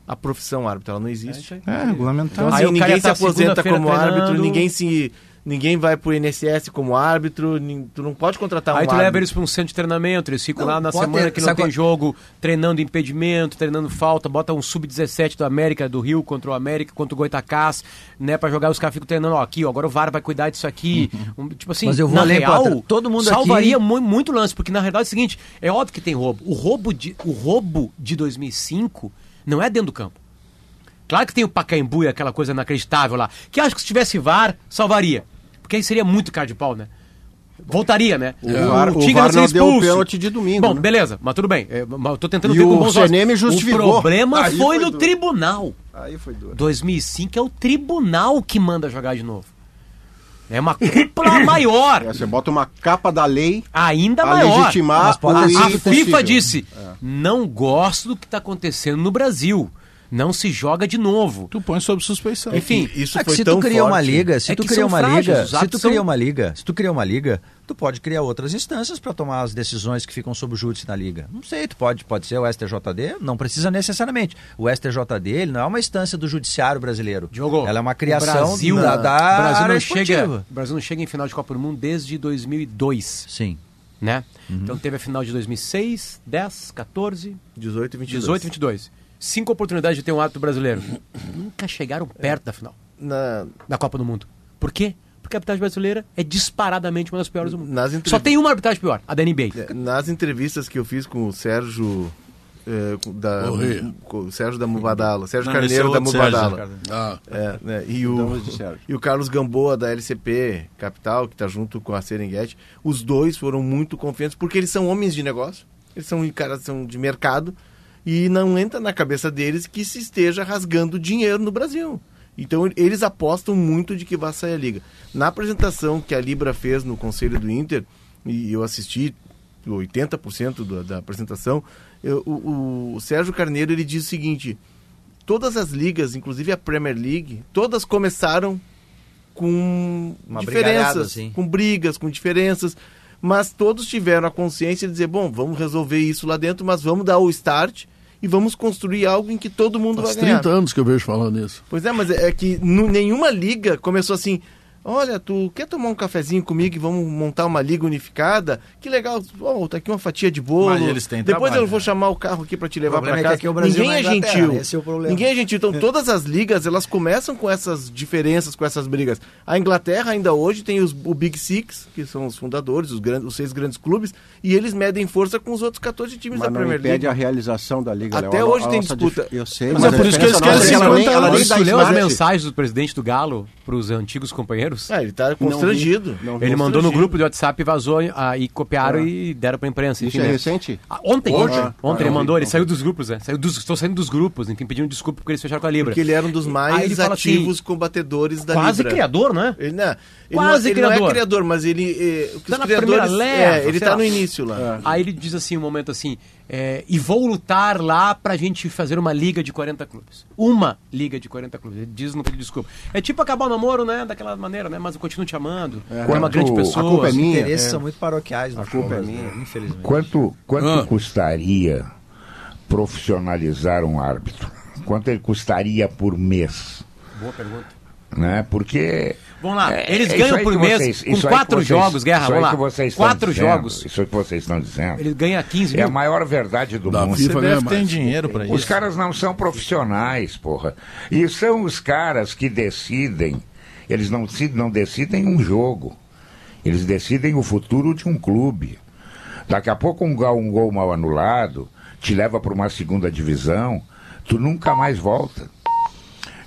Speaker 6: a profissão árbitro. Ela não existe.
Speaker 3: É, regulamentar.
Speaker 6: Então,
Speaker 5: Aí
Speaker 6: assim,
Speaker 5: cara
Speaker 6: ninguém se
Speaker 5: tá
Speaker 6: aposenta como árbitro,
Speaker 5: treinando.
Speaker 6: ninguém se. Ninguém vai pro INSS como árbitro, nin- tu não pode contratar um
Speaker 5: Aí tu
Speaker 6: árbitro.
Speaker 5: leva eles para um centro de treinamento, eles ficam
Speaker 4: Não,
Speaker 5: lá na semana
Speaker 4: ter-
Speaker 5: que não
Speaker 4: sabe
Speaker 5: tem
Speaker 4: qual-
Speaker 5: jogo, treinando impedimento, treinando falta, bota um sub-17 do América, do Rio contra o América, contra o Goitacás, né, para jogar, os caras ficam treinando, ó, aqui, ó, agora o VAR vai cuidar disso aqui. Um, tipo assim,
Speaker 4: Mas eu vou
Speaker 5: na
Speaker 4: além,
Speaker 5: real.
Speaker 4: Todo mundo
Speaker 5: salvaria
Speaker 4: aqui-
Speaker 5: mu- muito lance, porque na realidade é o seguinte, é óbvio que tem roubo. O roubo de, o roubo de 2005 não é dentro do campo. Claro que tem o Pacaembu e aquela coisa inacreditável lá, que acho que se tivesse VAR, salvaria. Porque aí seria muito cara de pau, né? Voltaria, né?
Speaker 2: O VAR- o
Speaker 5: Tigre
Speaker 2: VAR não deu o pênalti de domingo,
Speaker 5: Bom,
Speaker 2: né?
Speaker 5: beleza, mas tudo bem. É, mas eu tô tentando
Speaker 2: E
Speaker 5: ver com
Speaker 2: o
Speaker 5: bons olhos. O problema
Speaker 2: Aí
Speaker 5: foi
Speaker 2: foi
Speaker 5: no tribunal.
Speaker 2: Aí foi duro.
Speaker 5: 2005 é o tribunal que manda jogar de novo. É uma cúpula [coughs] maior.
Speaker 2: É, você bota uma capa da lei
Speaker 5: Ainda
Speaker 2: a
Speaker 5: maior.
Speaker 2: legitimar
Speaker 5: A. FIFA disse: não gosto do que está acontecendo no Brasil. Não se joga de novo.
Speaker 3: Tu põe sob suspeição.
Speaker 5: Enfim,
Speaker 6: Isso
Speaker 4: É que
Speaker 6: foi
Speaker 4: se
Speaker 6: tão
Speaker 4: tu cria
Speaker 6: forte.
Speaker 4: uma liga, se
Speaker 5: É
Speaker 4: tu
Speaker 5: que
Speaker 4: cria uma
Speaker 5: frágeis,
Speaker 4: liga, se tu
Speaker 5: são-
Speaker 4: cria uma liga, se tu cria uma liga, tu pode criar outras instâncias para tomar as decisões que ficam sob júdice na liga. Não sei, tu pode, pode ser o STJD, não precisa necessariamente. O STJD ele não é uma instância do judiciário brasileiro.
Speaker 5: Diogo,
Speaker 4: Ela é uma
Speaker 5: o
Speaker 4: criação
Speaker 5: Brasil,
Speaker 4: da, da
Speaker 5: o Brasil
Speaker 4: área
Speaker 5: não chega, o Brasil não chega em final de Copa do Mundo desde 2002,
Speaker 4: Sim.
Speaker 5: né? Então teve a final de 2006, 10, 14,
Speaker 6: 18 e 22.
Speaker 5: 18 e 22. Cinco oportunidades de ter um árbitro brasileiro. [coughs] Nunca chegaram perto da final
Speaker 6: Na,
Speaker 5: da Copa do Mundo. Por quê? Porque a arbitragem brasileira é disparadamente uma das piores do mundo.
Speaker 6: Nas entrev-
Speaker 5: Só tem uma arbitragem pior, a da NBA.
Speaker 6: É, Nas entrevistas que eu fiz com o Sérgio é, da o Sérgio da Mubadala, Sérgio
Speaker 3: Não, esse é
Speaker 6: Carneiro da Mubadala.
Speaker 1: Ah,
Speaker 6: É, né, e, o, e o Carlos Gamboa da LCP Capital, que está junto com a Serengeti, os dois foram muito confiantes porque eles são homens de negócio, eles são caras são de mercado e não entra na cabeça deles que se esteja rasgando dinheiro no Brasil. Então eles apostam muito de que vai sair a liga. Na apresentação que a Libra fez no Conselho do Inter, e eu assisti 80% da, da apresentação, eu- o, o Sérgio Carneiro ele diz o seguinte: todas as ligas, inclusive a Premier League, todas começaram com
Speaker 4: Uma
Speaker 6: diferenças,
Speaker 4: assim.
Speaker 6: com brigas, com diferenças, mas todos tiveram a consciência de dizer, bom, vamos resolver isso lá dentro, mas vamos dar o start e vamos construir algo em que todo mundo
Speaker 1: faz
Speaker 6: vai ganhar.
Speaker 1: 30 anos que eu vejo falando nisso.
Speaker 6: Pois é, mas é é que nenhuma liga começou assim. Olha, tu quer tomar um cafezinho comigo e vamos montar uma liga unificada? Que legal. Oh, tá aqui uma fatia de bolo.
Speaker 3: Mas eles têm
Speaker 6: Depois
Speaker 3: trabalho,
Speaker 6: eu vou
Speaker 3: né?
Speaker 6: chamar o carro aqui para te levar para
Speaker 4: é que
Speaker 6: casa.
Speaker 4: aqui o Brasil
Speaker 6: Ninguém
Speaker 4: é
Speaker 6: é gentil.
Speaker 4: esse é o problema.
Speaker 6: Ninguém é gentil. Então [laughs] todas as ligas, elas começam com essas diferenças, com essas brigas. A Inglaterra ainda hoje tem os, o Big Six, que são os fundadores, os, grandes, os seis grandes clubes, e eles medem força com os outros 14 times
Speaker 2: Mas
Speaker 6: da Premier
Speaker 2: impede
Speaker 6: League.
Speaker 2: a realização da Liga.
Speaker 6: Até
Speaker 2: Léo. A-
Speaker 6: hoje
Speaker 2: a
Speaker 6: tem
Speaker 2: nossa
Speaker 6: disputa.
Speaker 2: dif- Eu sei,
Speaker 1: Mas
Speaker 2: mas,
Speaker 1: é
Speaker 2: a
Speaker 1: por isso que eles
Speaker 2: nossa
Speaker 1: querem
Speaker 2: é que ela nem-
Speaker 1: 50
Speaker 2: ela nem
Speaker 5: as mensagens do presidente do Galo para os antigos companheiros?
Speaker 6: Ah, ele tá
Speaker 2: Não vi,
Speaker 6: constrangido.
Speaker 2: não vi.
Speaker 5: Ele mandou no
Speaker 6: constrangido.
Speaker 5: grupo de WhatsApp, vazou ah, e copiaram e deram pra imprensa.
Speaker 2: Isso
Speaker 5: enfim,
Speaker 2: é
Speaker 5: né?
Speaker 2: recente?
Speaker 5: Ah, ontem,
Speaker 2: Hoje?
Speaker 5: ontem,
Speaker 2: Ah,
Speaker 5: ontem ele
Speaker 2: não,
Speaker 5: mandou, ele
Speaker 2: não.
Speaker 5: saiu dos grupos, né? Saiu dos, estou saindo dos grupos, enfim, pedindo desculpa porque eles fecharam com a Libra.
Speaker 6: Porque ele era um dos
Speaker 5: Aí
Speaker 6: mais
Speaker 5: ele fala
Speaker 6: ativos
Speaker 5: assim,
Speaker 6: combatedores da
Speaker 5: Quase
Speaker 6: Libra.
Speaker 5: criador, né?
Speaker 6: Ele, não, ele,
Speaker 5: Quase
Speaker 6: não, ele não
Speaker 5: criador.
Speaker 6: é criador, mas ele. eh,
Speaker 5: Tá na primeira leva,
Speaker 6: é, ele tá
Speaker 5: lá.
Speaker 6: no início lá.
Speaker 5: Aí ele diz assim, um momento assim, é, e vou lutar lá pra gente fazer uma liga de 40 clubes. Uma liga de 40 clubes. Ele diz no pedido de desculpa. É tipo acabar o namoro, né? Daquela maneira, né? Mas eu continuo te amando. É, uma
Speaker 7: Quanto-
Speaker 5: grande
Speaker 7: a
Speaker 5: pessoa.
Speaker 2: A culpa é
Speaker 4: Os
Speaker 2: minha.
Speaker 4: interesses
Speaker 2: é.
Speaker 4: são muito paroquiais. A
Speaker 2: culpa é minha.
Speaker 4: Infelizmente.
Speaker 7: Quanto, quanto
Speaker 1: Ah.
Speaker 7: custaria profissionalizar um árbitro? Quanto ele custaria por mês?
Speaker 5: Boa pergunta.
Speaker 7: Né? Porque.
Speaker 5: Vamos lá,
Speaker 7: é-
Speaker 5: eles
Speaker 7: é
Speaker 5: ganham por
Speaker 7: que
Speaker 5: mês
Speaker 7: vocês-
Speaker 5: com quatro
Speaker 7: vocês-
Speaker 5: jogos, Guerra,
Speaker 7: isso
Speaker 5: vamos lá.
Speaker 7: que vocês estão
Speaker 5: Quatro
Speaker 7: dizendo,
Speaker 5: jogos.
Speaker 7: Isso que vocês estão dizendo.
Speaker 5: Ele ganha 15
Speaker 7: É
Speaker 5: mil.
Speaker 7: a maior verdade do
Speaker 1: Da
Speaker 7: mundo.
Speaker 1: FIFA
Speaker 3: tem
Speaker 1: mais.
Speaker 3: dinheiro pra
Speaker 7: Os
Speaker 3: isso.
Speaker 7: caras não são profissionais, porra. E são os caras que decidem. Eles não, se- não decidem um jogo. Eles decidem o futuro de um clube. Daqui a pouco um gol, um gol mal anulado te leva para uma segunda divisão, tu nunca mais volta.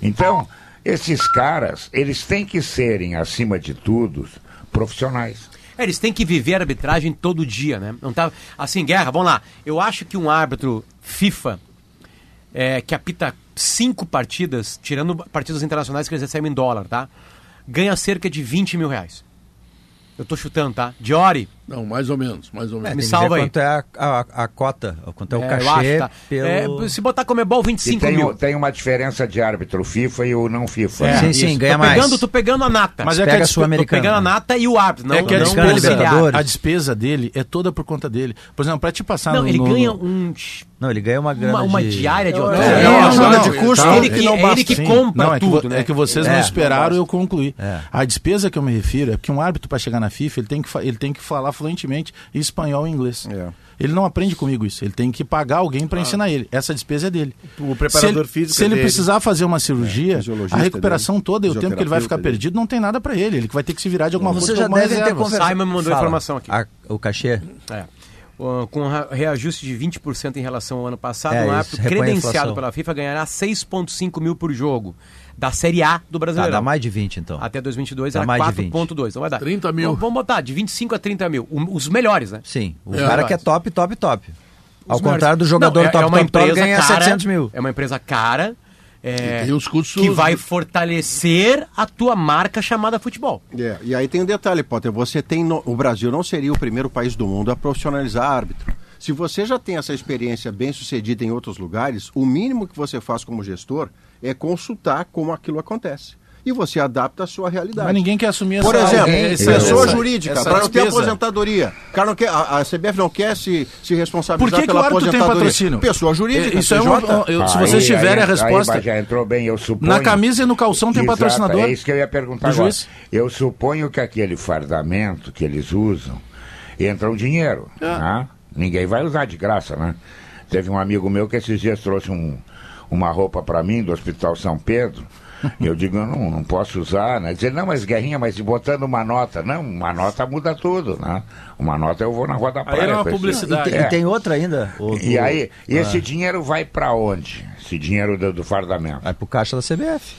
Speaker 7: Então, esses caras, eles têm que serem, acima de tudo, profissionais.
Speaker 5: É, eles têm que viver a arbitragem todo dia, né? Não tá assim, guerra. Vamos lá. Eu acho que um árbitro FIFA é, que apita cinco partidas, tirando partidas internacionais que eles recebem em dólar, tá? Ganha cerca de 20 mil reais. Eu tô chutando, tá? Diori,
Speaker 1: Não, mais ou menos, mais ou
Speaker 4: É,
Speaker 1: menos.
Speaker 5: Me
Speaker 4: tem que
Speaker 5: salva
Speaker 4: ver
Speaker 5: aí.
Speaker 4: quanto é a, a, a cota, quanto é o
Speaker 5: é, eu
Speaker 4: cachê
Speaker 5: acho, tá?
Speaker 4: pelo...
Speaker 5: É, se botar Comebol,
Speaker 7: E
Speaker 5: 25
Speaker 7: tem,
Speaker 5: mil.
Speaker 7: o- tem uma diferença de árbitro FIFA e o não FIFA.
Speaker 5: É,
Speaker 4: Sim, sim,
Speaker 5: isso.
Speaker 4: ganha
Speaker 5: tô
Speaker 4: mais.
Speaker 5: Pegando, tô pegando a nata.
Speaker 3: Mas é que
Speaker 4: Pega
Speaker 3: a
Speaker 4: a
Speaker 3: dispe-
Speaker 5: Tô
Speaker 4: Sul-Americana.
Speaker 5: pegando a nata e o árbitro, não,
Speaker 3: é que a
Speaker 5: não
Speaker 4: Americana,
Speaker 5: o.
Speaker 4: Libertadores.
Speaker 3: A despesa dele é toda por conta dele. Por exemplo, pra te passar
Speaker 5: Não,
Speaker 3: no,
Speaker 5: ele
Speaker 3: no-
Speaker 5: ganha
Speaker 3: no-
Speaker 5: um,
Speaker 4: Não, ele ganha uma grana
Speaker 5: uma, uma
Speaker 4: de...
Speaker 5: diária de
Speaker 4: É,
Speaker 5: hotel.
Speaker 4: é, uma
Speaker 5: não,
Speaker 4: de custo que
Speaker 5: Ele que,
Speaker 4: não
Speaker 5: é
Speaker 4: basta.
Speaker 5: ele que compra
Speaker 3: não, é que,
Speaker 5: tudo,
Speaker 3: vo-
Speaker 5: né?
Speaker 3: é que vocês
Speaker 4: É,
Speaker 3: não esperaram eu concluir.
Speaker 4: É.
Speaker 3: A despesa que eu me refiro é porque um árbitro para chegar na FIFA ele tem que, fa- ele tem que falar fluentemente espanhol e inglês.
Speaker 2: É.
Speaker 3: Ele não aprende comigo isso. Ele tem que pagar alguém para ensinar ele. Essa despesa é dele.
Speaker 6: O preparador
Speaker 3: se ele,
Speaker 6: físico
Speaker 3: Se
Speaker 6: é
Speaker 3: ele
Speaker 6: dele.
Speaker 3: precisar fazer uma cirurgia,
Speaker 2: fisiologista
Speaker 3: a recuperação
Speaker 2: dele,
Speaker 3: toda e o tempo que ele vai ficar perdido não tem nada para ele. Ele que vai ter que se virar de alguma
Speaker 4: Vocês
Speaker 3: forma
Speaker 4: já
Speaker 3: com alguma
Speaker 4: devem ter
Speaker 3: reserva.
Speaker 4: conversado.
Speaker 5: Simon me mandou
Speaker 4: Fala.
Speaker 5: informação aqui.
Speaker 4: A- o cachê?
Speaker 5: É. Uh, com reajuste de 20% em relação ao ano passado,
Speaker 4: É,
Speaker 5: um árbitro credenciado pela FIFA ganhará 6,5 mil por jogo. Da Série A do
Speaker 4: Tá,
Speaker 5: Brasileiro.
Speaker 4: dá mais de 20, então.
Speaker 5: Até 2022
Speaker 4: Dá
Speaker 5: era
Speaker 4: mais de 20.
Speaker 5: 4,2. Então vai dar.
Speaker 1: 30 mil.
Speaker 5: Vamos- Vamos botar de 25 a 30 mil. Os melhores, né?
Speaker 4: Sim, o
Speaker 1: É,
Speaker 4: cara que é top, top, top. Ao
Speaker 5: Os melhores.
Speaker 4: contrário do jogador
Speaker 5: Não, é-
Speaker 4: top,
Speaker 5: é uma
Speaker 4: top, top,
Speaker 5: empresa
Speaker 4: ganha
Speaker 5: cara,
Speaker 4: 700 mil.
Speaker 5: É uma empresa cara. é,
Speaker 1: E tem os custos-
Speaker 5: que vai fortalecer a tua marca chamada futebol.
Speaker 2: É, e aí tem um detalhe, Potter. Você tem. no- O Brasil não seria o primeiro país do mundo a profissionalizar árbitro. Se você já tem essa experiência bem sucedida em outros lugares, o mínimo que você faz como gestor é consultar como aquilo acontece. E você adapta a sua realidade.
Speaker 3: Mas ninguém quer assumir
Speaker 2: Por
Speaker 3: essa,
Speaker 2: exemplo,
Speaker 3: essa-
Speaker 2: pessoa
Speaker 3: essa-
Speaker 2: jurídica, para não ter aposentadoria. O cara não quer, a, a CBF não quer se, se responsabilizar
Speaker 3: Por que, que o
Speaker 2: pela
Speaker 3: árbitro tem
Speaker 2: aposentadoria.
Speaker 3: patrocínio?
Speaker 2: Pessoa jurídica,
Speaker 3: Isso é uma, eu- se
Speaker 7: Aí-
Speaker 3: vocês tiverem
Speaker 7: aí-
Speaker 3: a resposta.
Speaker 7: Aí já entrou bem, eu suponho.
Speaker 3: Na camisa e no calção tem
Speaker 7: Exato,
Speaker 3: patrocinador.
Speaker 7: É isso que eu ia perguntar agora.
Speaker 3: juiz.
Speaker 7: Eu suponho que aquele fardamento que eles usam entra um dinheiro.
Speaker 3: É.
Speaker 7: né? Ninguém vai usar de graça, né? Teve um amigo meu que esses dias trouxe um, uma roupa para mim do Hospital São Pedro. E [laughs] eu digo, eu não, não posso usar, né? Dizer, não, mas Guerrinha, mas botando uma nota. Não, uma nota muda tudo, né? Uma nota eu vou na rua da praia.
Speaker 3: era uma publicidade.
Speaker 4: E, tem-
Speaker 7: É.
Speaker 4: e tem outra ainda. o-
Speaker 7: E aí, e
Speaker 3: Ah.
Speaker 7: esse dinheiro vai para onde? Esse dinheiro do, do fardamento?
Speaker 4: Vai pro caixa da CBF.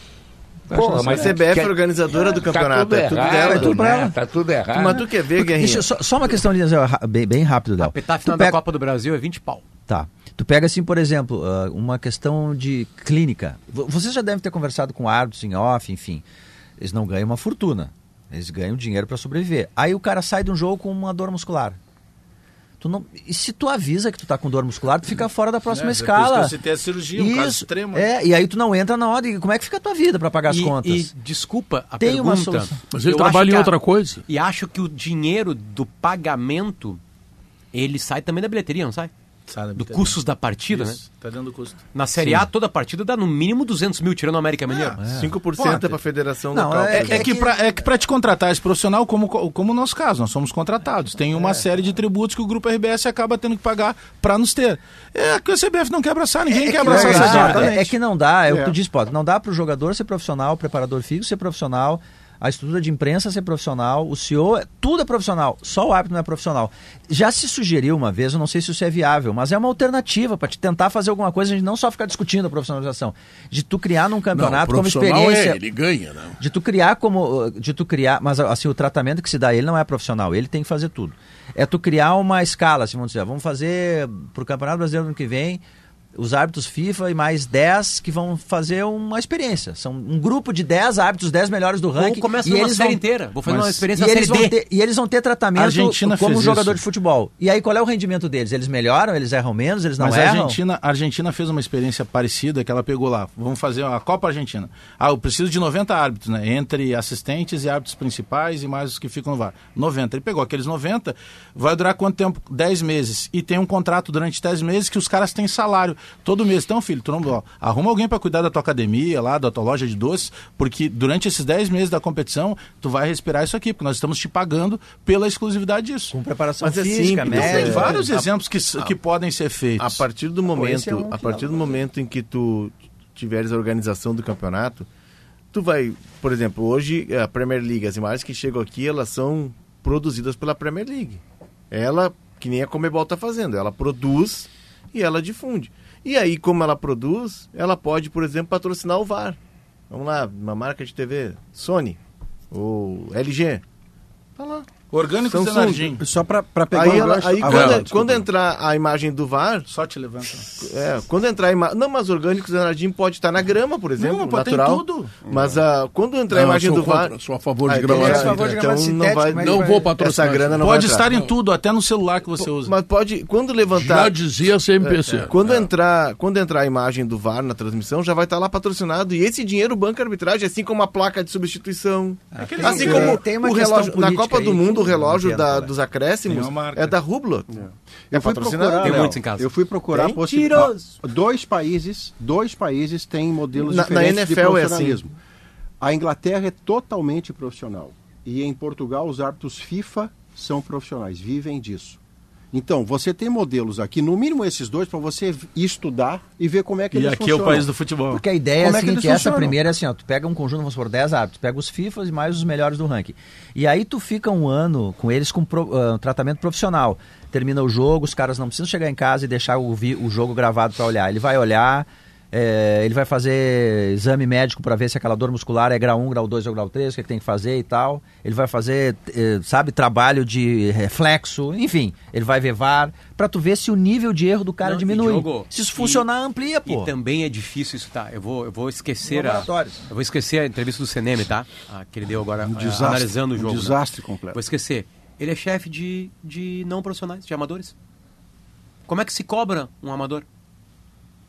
Speaker 7: Porra,
Speaker 6: Mas CBF é organizadora do campeonato,
Speaker 7: Tá tudo
Speaker 6: é tudo
Speaker 7: errado,
Speaker 6: dela.
Speaker 4: é tudo pra
Speaker 7: né?
Speaker 4: ela.
Speaker 7: Tá tudo errado.
Speaker 6: Mas tu quer ver, Guerrinha?
Speaker 4: Só, só uma questão de bem, bem rápido, Del.
Speaker 5: A final da
Speaker 4: pega-
Speaker 5: Copa do Brasil é 20 pau.
Speaker 4: Tá. Tu pega assim, por exemplo, ah, uma questão de clínica. V- Vocês já devem ter conversado com árbitros em off, enfim. Eles não ganham uma fortuna. Eles ganham dinheiro para sobreviver. Aí o cara sai de um jogo com uma dor muscular. Tu não... E se tu avisa que tu tá com dor muscular, tu fica fora da próxima
Speaker 3: É,
Speaker 4: escala.
Speaker 3: citei a cirurgia, um caso extremo.
Speaker 4: É, e aí tu não entra na hora. E como é que fica a tua vida para pagar as
Speaker 5: e,
Speaker 4: contas?
Speaker 5: e desculpa a
Speaker 4: Tem uma
Speaker 5: pergunta.
Speaker 4: solução.
Speaker 1: Mas ele
Speaker 5: eu
Speaker 1: trabalha em
Speaker 5: que a-
Speaker 1: outra coisa.
Speaker 5: E acho que o dinheiro do pagamento ele sai também da bilheteria, não sai?
Speaker 3: Sabe,
Speaker 5: Do
Speaker 3: tá
Speaker 5: custos da partida, né?
Speaker 3: Isso, Tá dando custo.
Speaker 5: Na Série A, toda partida dá no mínimo 200 mil, tirando o América Mineiro.
Speaker 6: 5% é pra federação
Speaker 4: Não,
Speaker 6: local.
Speaker 4: é-
Speaker 3: É
Speaker 6: exemplo.
Speaker 3: que, pra, é que pra te contratar esse profissional, como, como o nosso caso, nós somos contratados. Tem uma série de tributos que o Grupo RBS acaba tendo que pagar pra nos ter. É que o CBF não quer abraçar, ninguém quer
Speaker 4: que
Speaker 3: abraçar essa dívida.
Speaker 4: é, é que não dá, é, o que
Speaker 2: É.
Speaker 4: tu disse, pode. Não dá para o jogador ser profissional, o preparador físico ser profissional, a estrutura de imprensa ser profissional, o CEO, é- tudo é profissional, só o árbitro não é profissional. Já se sugeriu uma vez, eu não sei se isso é viável, mas é uma alternativa para te tentar fazer alguma coisa, a gente não só ficar discutindo a profissionalização, de tu criar num campeonato
Speaker 1: não, o
Speaker 4: como experiência.
Speaker 1: É, ele ganha, né?
Speaker 4: De tu criar como. De tu criar. Mas assim, o tratamento que se dá a ele não é profissional, ele tem que fazer tudo. É tu criar uma escala, assim, vamos dizer, vamos fazer pro Campeonato Brasileiro no ano que vem. Os árbitros FIFA e mais 10 que vão fazer uma experiência. São um grupo de 10 árbitros, 10 melhores do ranking.
Speaker 5: Ou começa
Speaker 4: e
Speaker 5: numa
Speaker 4: eles
Speaker 5: série
Speaker 4: vão-
Speaker 5: inteira. Vou fazer
Speaker 3: Mas-
Speaker 5: uma experiência
Speaker 4: e eles, vão ter, e eles vão ter tratamento
Speaker 3: A Argentina
Speaker 4: como jogador
Speaker 3: isso.
Speaker 4: de futebol. E aí, qual é o rendimento deles? Eles melhoram? Eles erram menos? Eles não
Speaker 3: Mas a
Speaker 4: erram?
Speaker 3: Argentina, a Argentina fez uma experiência parecida que ela pegou lá. Vamos fazer a Copa Argentina. Ah, eu preciso de 90 árbitros, né? Entre assistentes e árbitros principais e mais os que ficam no VAR. 90. Ele pegou aqueles 90, vai durar quanto tempo? 10 meses. E tem um contrato durante 10 meses que os caras têm salário todo mês. Então, filho, tu não, ó, arruma alguém para cuidar da tua academia lá, da tua loja de doces, porque durante esses 10 meses da competição, tu vai respirar isso aqui, porque nós estamos te pagando pela exclusividade disso.
Speaker 4: Com preparação
Speaker 6: Mas é
Speaker 4: física,
Speaker 6: simples,
Speaker 3: Tem
Speaker 4: média.
Speaker 6: é.
Speaker 3: vários
Speaker 6: a-
Speaker 3: exemplos que, que podem ser feitos.
Speaker 6: A partir do momento,
Speaker 4: é um
Speaker 6: a partir do momento em que tu tiveres a organização do campeonato, tu vai, por exemplo, hoje a Premier League, as imagens que chegam aqui, elas são produzidas pela Premier League. Ela, que nem a Comebol está fazendo, ela produz e ela difunde. E aí, como ela produz, ela pode, por exemplo, patrocinar o VAR. Vamos lá, uma marca de TV, Sony ou LG. Tá lá.
Speaker 3: Orgânico
Speaker 6: Samsung.
Speaker 3: Zenardim.
Speaker 2: Só para pegar
Speaker 6: Aí, ela-
Speaker 2: gancho-
Speaker 6: aí
Speaker 2: Ah,
Speaker 6: quando, quando entrar a imagem do VAR,
Speaker 3: Só te levanta.
Speaker 6: é, quando entrar a imagem. Não, mas orgânicos Zanardim pode estar na grama, por exemplo,
Speaker 3: Não, pode ter
Speaker 6: natural.
Speaker 3: tudo.
Speaker 6: Mas ah, quando entrar a
Speaker 1: Não, eu
Speaker 6: imagem
Speaker 1: sou
Speaker 6: do VAR.
Speaker 1: contra, sou a favor de
Speaker 6: Ah,
Speaker 1: gramado
Speaker 6: então,
Speaker 4: a favor de
Speaker 6: então
Speaker 4: gramado
Speaker 6: não vai,
Speaker 4: mas
Speaker 1: Não vou patrocinar
Speaker 6: Essa grana não
Speaker 3: Pode
Speaker 6: vai
Speaker 3: estar em tudo, até no celular que você usa.
Speaker 6: Mas pode, quando
Speaker 1: Já
Speaker 6: levantar.
Speaker 1: dizia a CMPC.
Speaker 6: Quando, entrar, quando entrar a imagem do VAR na transmissão, já vai estar lá patrocinado. E esse dinheiro, o banco arbitragem, assim como a placa de substituição. assim como
Speaker 4: tem uma
Speaker 6: o relógio. Na Copa do Mundo, o
Speaker 4: que
Speaker 6: relógio da-
Speaker 4: entendo,
Speaker 6: dos acréscimos é da Hublot. É
Speaker 2: Eu fui procurar,
Speaker 5: Tem muitos em casa.
Speaker 2: Eu fui procurar Dois países, dois países têm modelos
Speaker 6: Na- na
Speaker 2: diferentes de
Speaker 6: NFL é assim.
Speaker 2: profissionalismo. A Inglaterra é totalmente profissional. E em Portugal os árbitros FIFA são profissionais, vivem disso. Então, você tem modelos aqui, no mínimo esses dois, para você estudar e ver como é que
Speaker 3: E
Speaker 2: eles
Speaker 3: aqui é
Speaker 2: funcionam.
Speaker 3: o país do futebol.
Speaker 4: Porque a ideia
Speaker 2: Como
Speaker 4: é
Speaker 2: é
Speaker 4: a
Speaker 2: que
Speaker 4: seguinte, essa
Speaker 2: funcionam?
Speaker 4: primeira é assim, ó, tu pega um conjunto, vamos supor, 10 árbitros, pega os FIFAs e mais os melhores do ranking. E aí tu fica um ano com eles com pro- um tratamento profissional. Termina o jogo, os caras não precisam chegar em casa e deixar o, o jogo gravado para olhar. Ele vai olhar, é, ele vai fazer exame médico para ver se aquela dor muscular é grau 1, grau 2 ou grau 3, o que, é que tem que fazer e tal. Ele vai fazer, eh, sabe, trabalho de reflexo, enfim, ele vai ver VAR, para tu ver se o nível de erro do cara
Speaker 5: Não, e,
Speaker 4: diminui.
Speaker 5: Diogo,
Speaker 4: se isso
Speaker 5: e-
Speaker 4: funcionar, amplia, pô.
Speaker 5: E também é difícil isso, tá? Eu vou, eu vou esquecer a.
Speaker 4: Laboratórios.
Speaker 5: Eu vou esquecer a entrevista do CNM, tá? A, que ele deu agora,
Speaker 2: Um
Speaker 5: eh,
Speaker 2: desastre,
Speaker 5: analisando o
Speaker 2: um
Speaker 5: jogo. né?
Speaker 2: desastre completo.
Speaker 5: Vou esquecer. Ele é chefe de, de não profissionais, de amadores. Como é que se cobra um amador?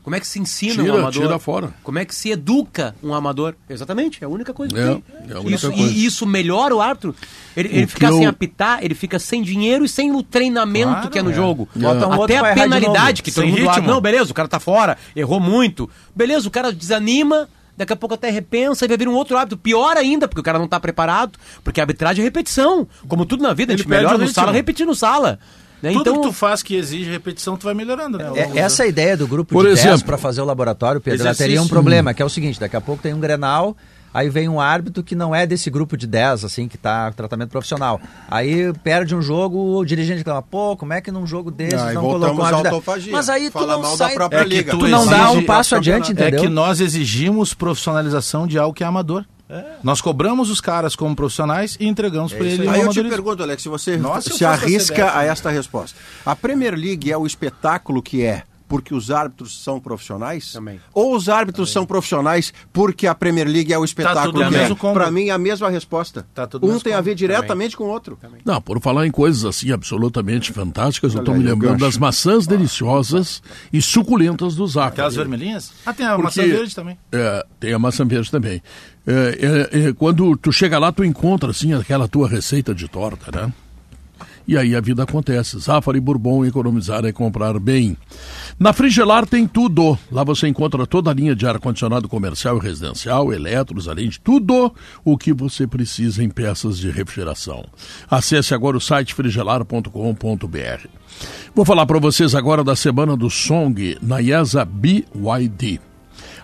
Speaker 5: Como é que se ensina
Speaker 1: Tira-
Speaker 5: um amador?
Speaker 1: tira fora.
Speaker 5: Como é que se educa um amador? Exatamente, é a única coisa que
Speaker 1: É,
Speaker 5: tem.
Speaker 1: é a única
Speaker 5: isso,
Speaker 1: coisa.
Speaker 5: E isso melhora o árbitro. Ele, ele fica sem
Speaker 1: eu-
Speaker 5: apitar, ele fica sem dinheiro e sem o treinamento
Speaker 3: Claro,
Speaker 5: que é no
Speaker 3: é.
Speaker 5: jogo.
Speaker 4: Bota um
Speaker 5: Até a penalidade que todo
Speaker 3: Sem
Speaker 5: mundo
Speaker 3: ritmo.
Speaker 5: Não, beleza, o cara tá fora, errou muito. Beleza, o cara desanima. Daqui a pouco até repensa e vai vir um outro árbitro. Pior ainda, porque o cara não tá preparado. Porque a arbitragem é repetição. Como tudo na vida, a
Speaker 3: Ele
Speaker 5: gente
Speaker 3: perde
Speaker 5: melhora no
Speaker 3: ritmo.
Speaker 5: sala, repetindo sala. Né?
Speaker 3: Tudo
Speaker 5: então,
Speaker 3: que tu faz que exige repetição, tu vai melhorando, né?
Speaker 4: É, essa ideia do grupo
Speaker 1: Por
Speaker 4: de 10
Speaker 1: exemplo,
Speaker 4: para fazer o laboratório, Pedro, ela teria um problema, que é o seguinte, daqui a pouco tem um Grenal, aí vem um árbitro que não é desse grupo de 10, assim, que tá tratamento profissional. Aí perde um jogo, o dirigente reclama, pô, como é que num jogo desse não
Speaker 2: voltamos
Speaker 4: colocou um árbitro?
Speaker 2: autofagia.
Speaker 4: Mas aí tu
Speaker 2: Fala
Speaker 4: não
Speaker 2: mal da
Speaker 4: sai...
Speaker 2: própria
Speaker 3: É tu
Speaker 4: Tu não dá um passo adiante,
Speaker 3: É
Speaker 4: entendeu?
Speaker 3: que nós exigimos profissionalização de algo que é amador. Nós cobramos os caras como profissionais e entregamos para eles o
Speaker 2: Aí. eu te pergunto, Alex, se você
Speaker 3: Nossa,
Speaker 2: se arrisca a esta resposta. A Premier League é o espetáculo que é porque os árbitros são profissionais?
Speaker 5: Também.
Speaker 2: Ou os árbitros são profissionais porque a Premier League é o espetáculo
Speaker 3: tudo no
Speaker 2: que é? Para mim é a mesma resposta.
Speaker 3: Tá
Speaker 2: um tem a ver diretamente com o outro.
Speaker 1: Não, por falar em coisas assim absolutamente fantásticas, eu estou me lembrando
Speaker 2: gancho.
Speaker 1: das maçãs deliciosas e suculentas do Zafra.
Speaker 3: Aquelas vermelhinhas? Ah, tem a
Speaker 1: Porque-
Speaker 3: maçã verde também.
Speaker 1: É, tem a maçã verde também. É, é, é, quando tu chega lá, tu encontra assim aquela tua receita de torta, né? E aí a vida acontece. Zafari e Bourbon, economizar é comprar bem. Na Frigelar tem tudo. Lá você encontra toda a linha de ar-condicionado comercial e residencial, eletros, além de tudo o que você precisa em peças de refrigeração. Acesse agora o site frigelar.com.br. Vou falar para vocês agora da semana do Song na IESA BYD.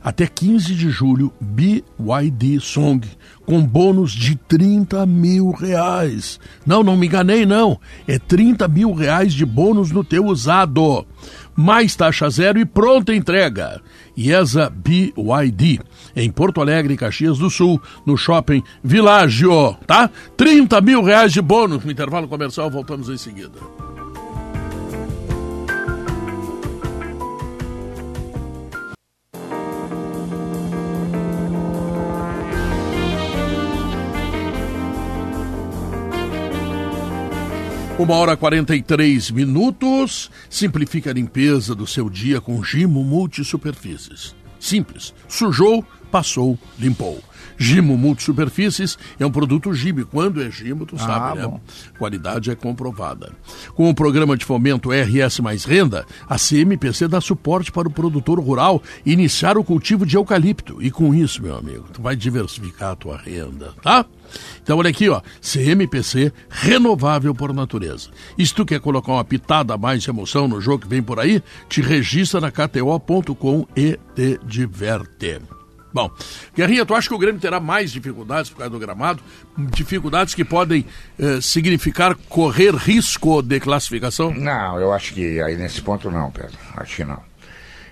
Speaker 1: Até 15 de julho, BYD Song, com bônus de 30 mil reais. Não, não me enganei, não. É 30 mil reais de bônus no teu usado. Mais taxa zero e pronta entrega. IESA BYD, em Porto Alegre, Caxias do Sul, no shopping Világio, tá? 30 mil reais de bônus no intervalo comercial, voltamos em seguida. Uma hora e 43 minutos. Simplifique a limpeza do seu dia com Gimo Multisuperfícies. Simples. Sujou, passou, limpou. Gimo Multisuperfícies é um produto Gimo. Quando é Gimo, tu sabe, né?
Speaker 3: bom.
Speaker 1: Qualidade é comprovada. Com o programa de fomento RS Mais Renda, a CMPC dá suporte para o produtor rural iniciar o cultivo de eucalipto. E com isso, meu amigo, tu vai diversificar a tua renda, tá? Então olha aqui, ó, CMPC renovável por natureza. E se tu quer colocar uma pitada a mais de emoção no jogo que vem por aí, te registra na KTO.com e te diverte. Bom, Guerrinha, tu acha que o Grêmio terá mais dificuldades por causa do gramado? Dificuldades que podem eh, significar correr risco de classificação?
Speaker 7: Não, eu acho que aí nesse ponto não, Pedro. Acho que não.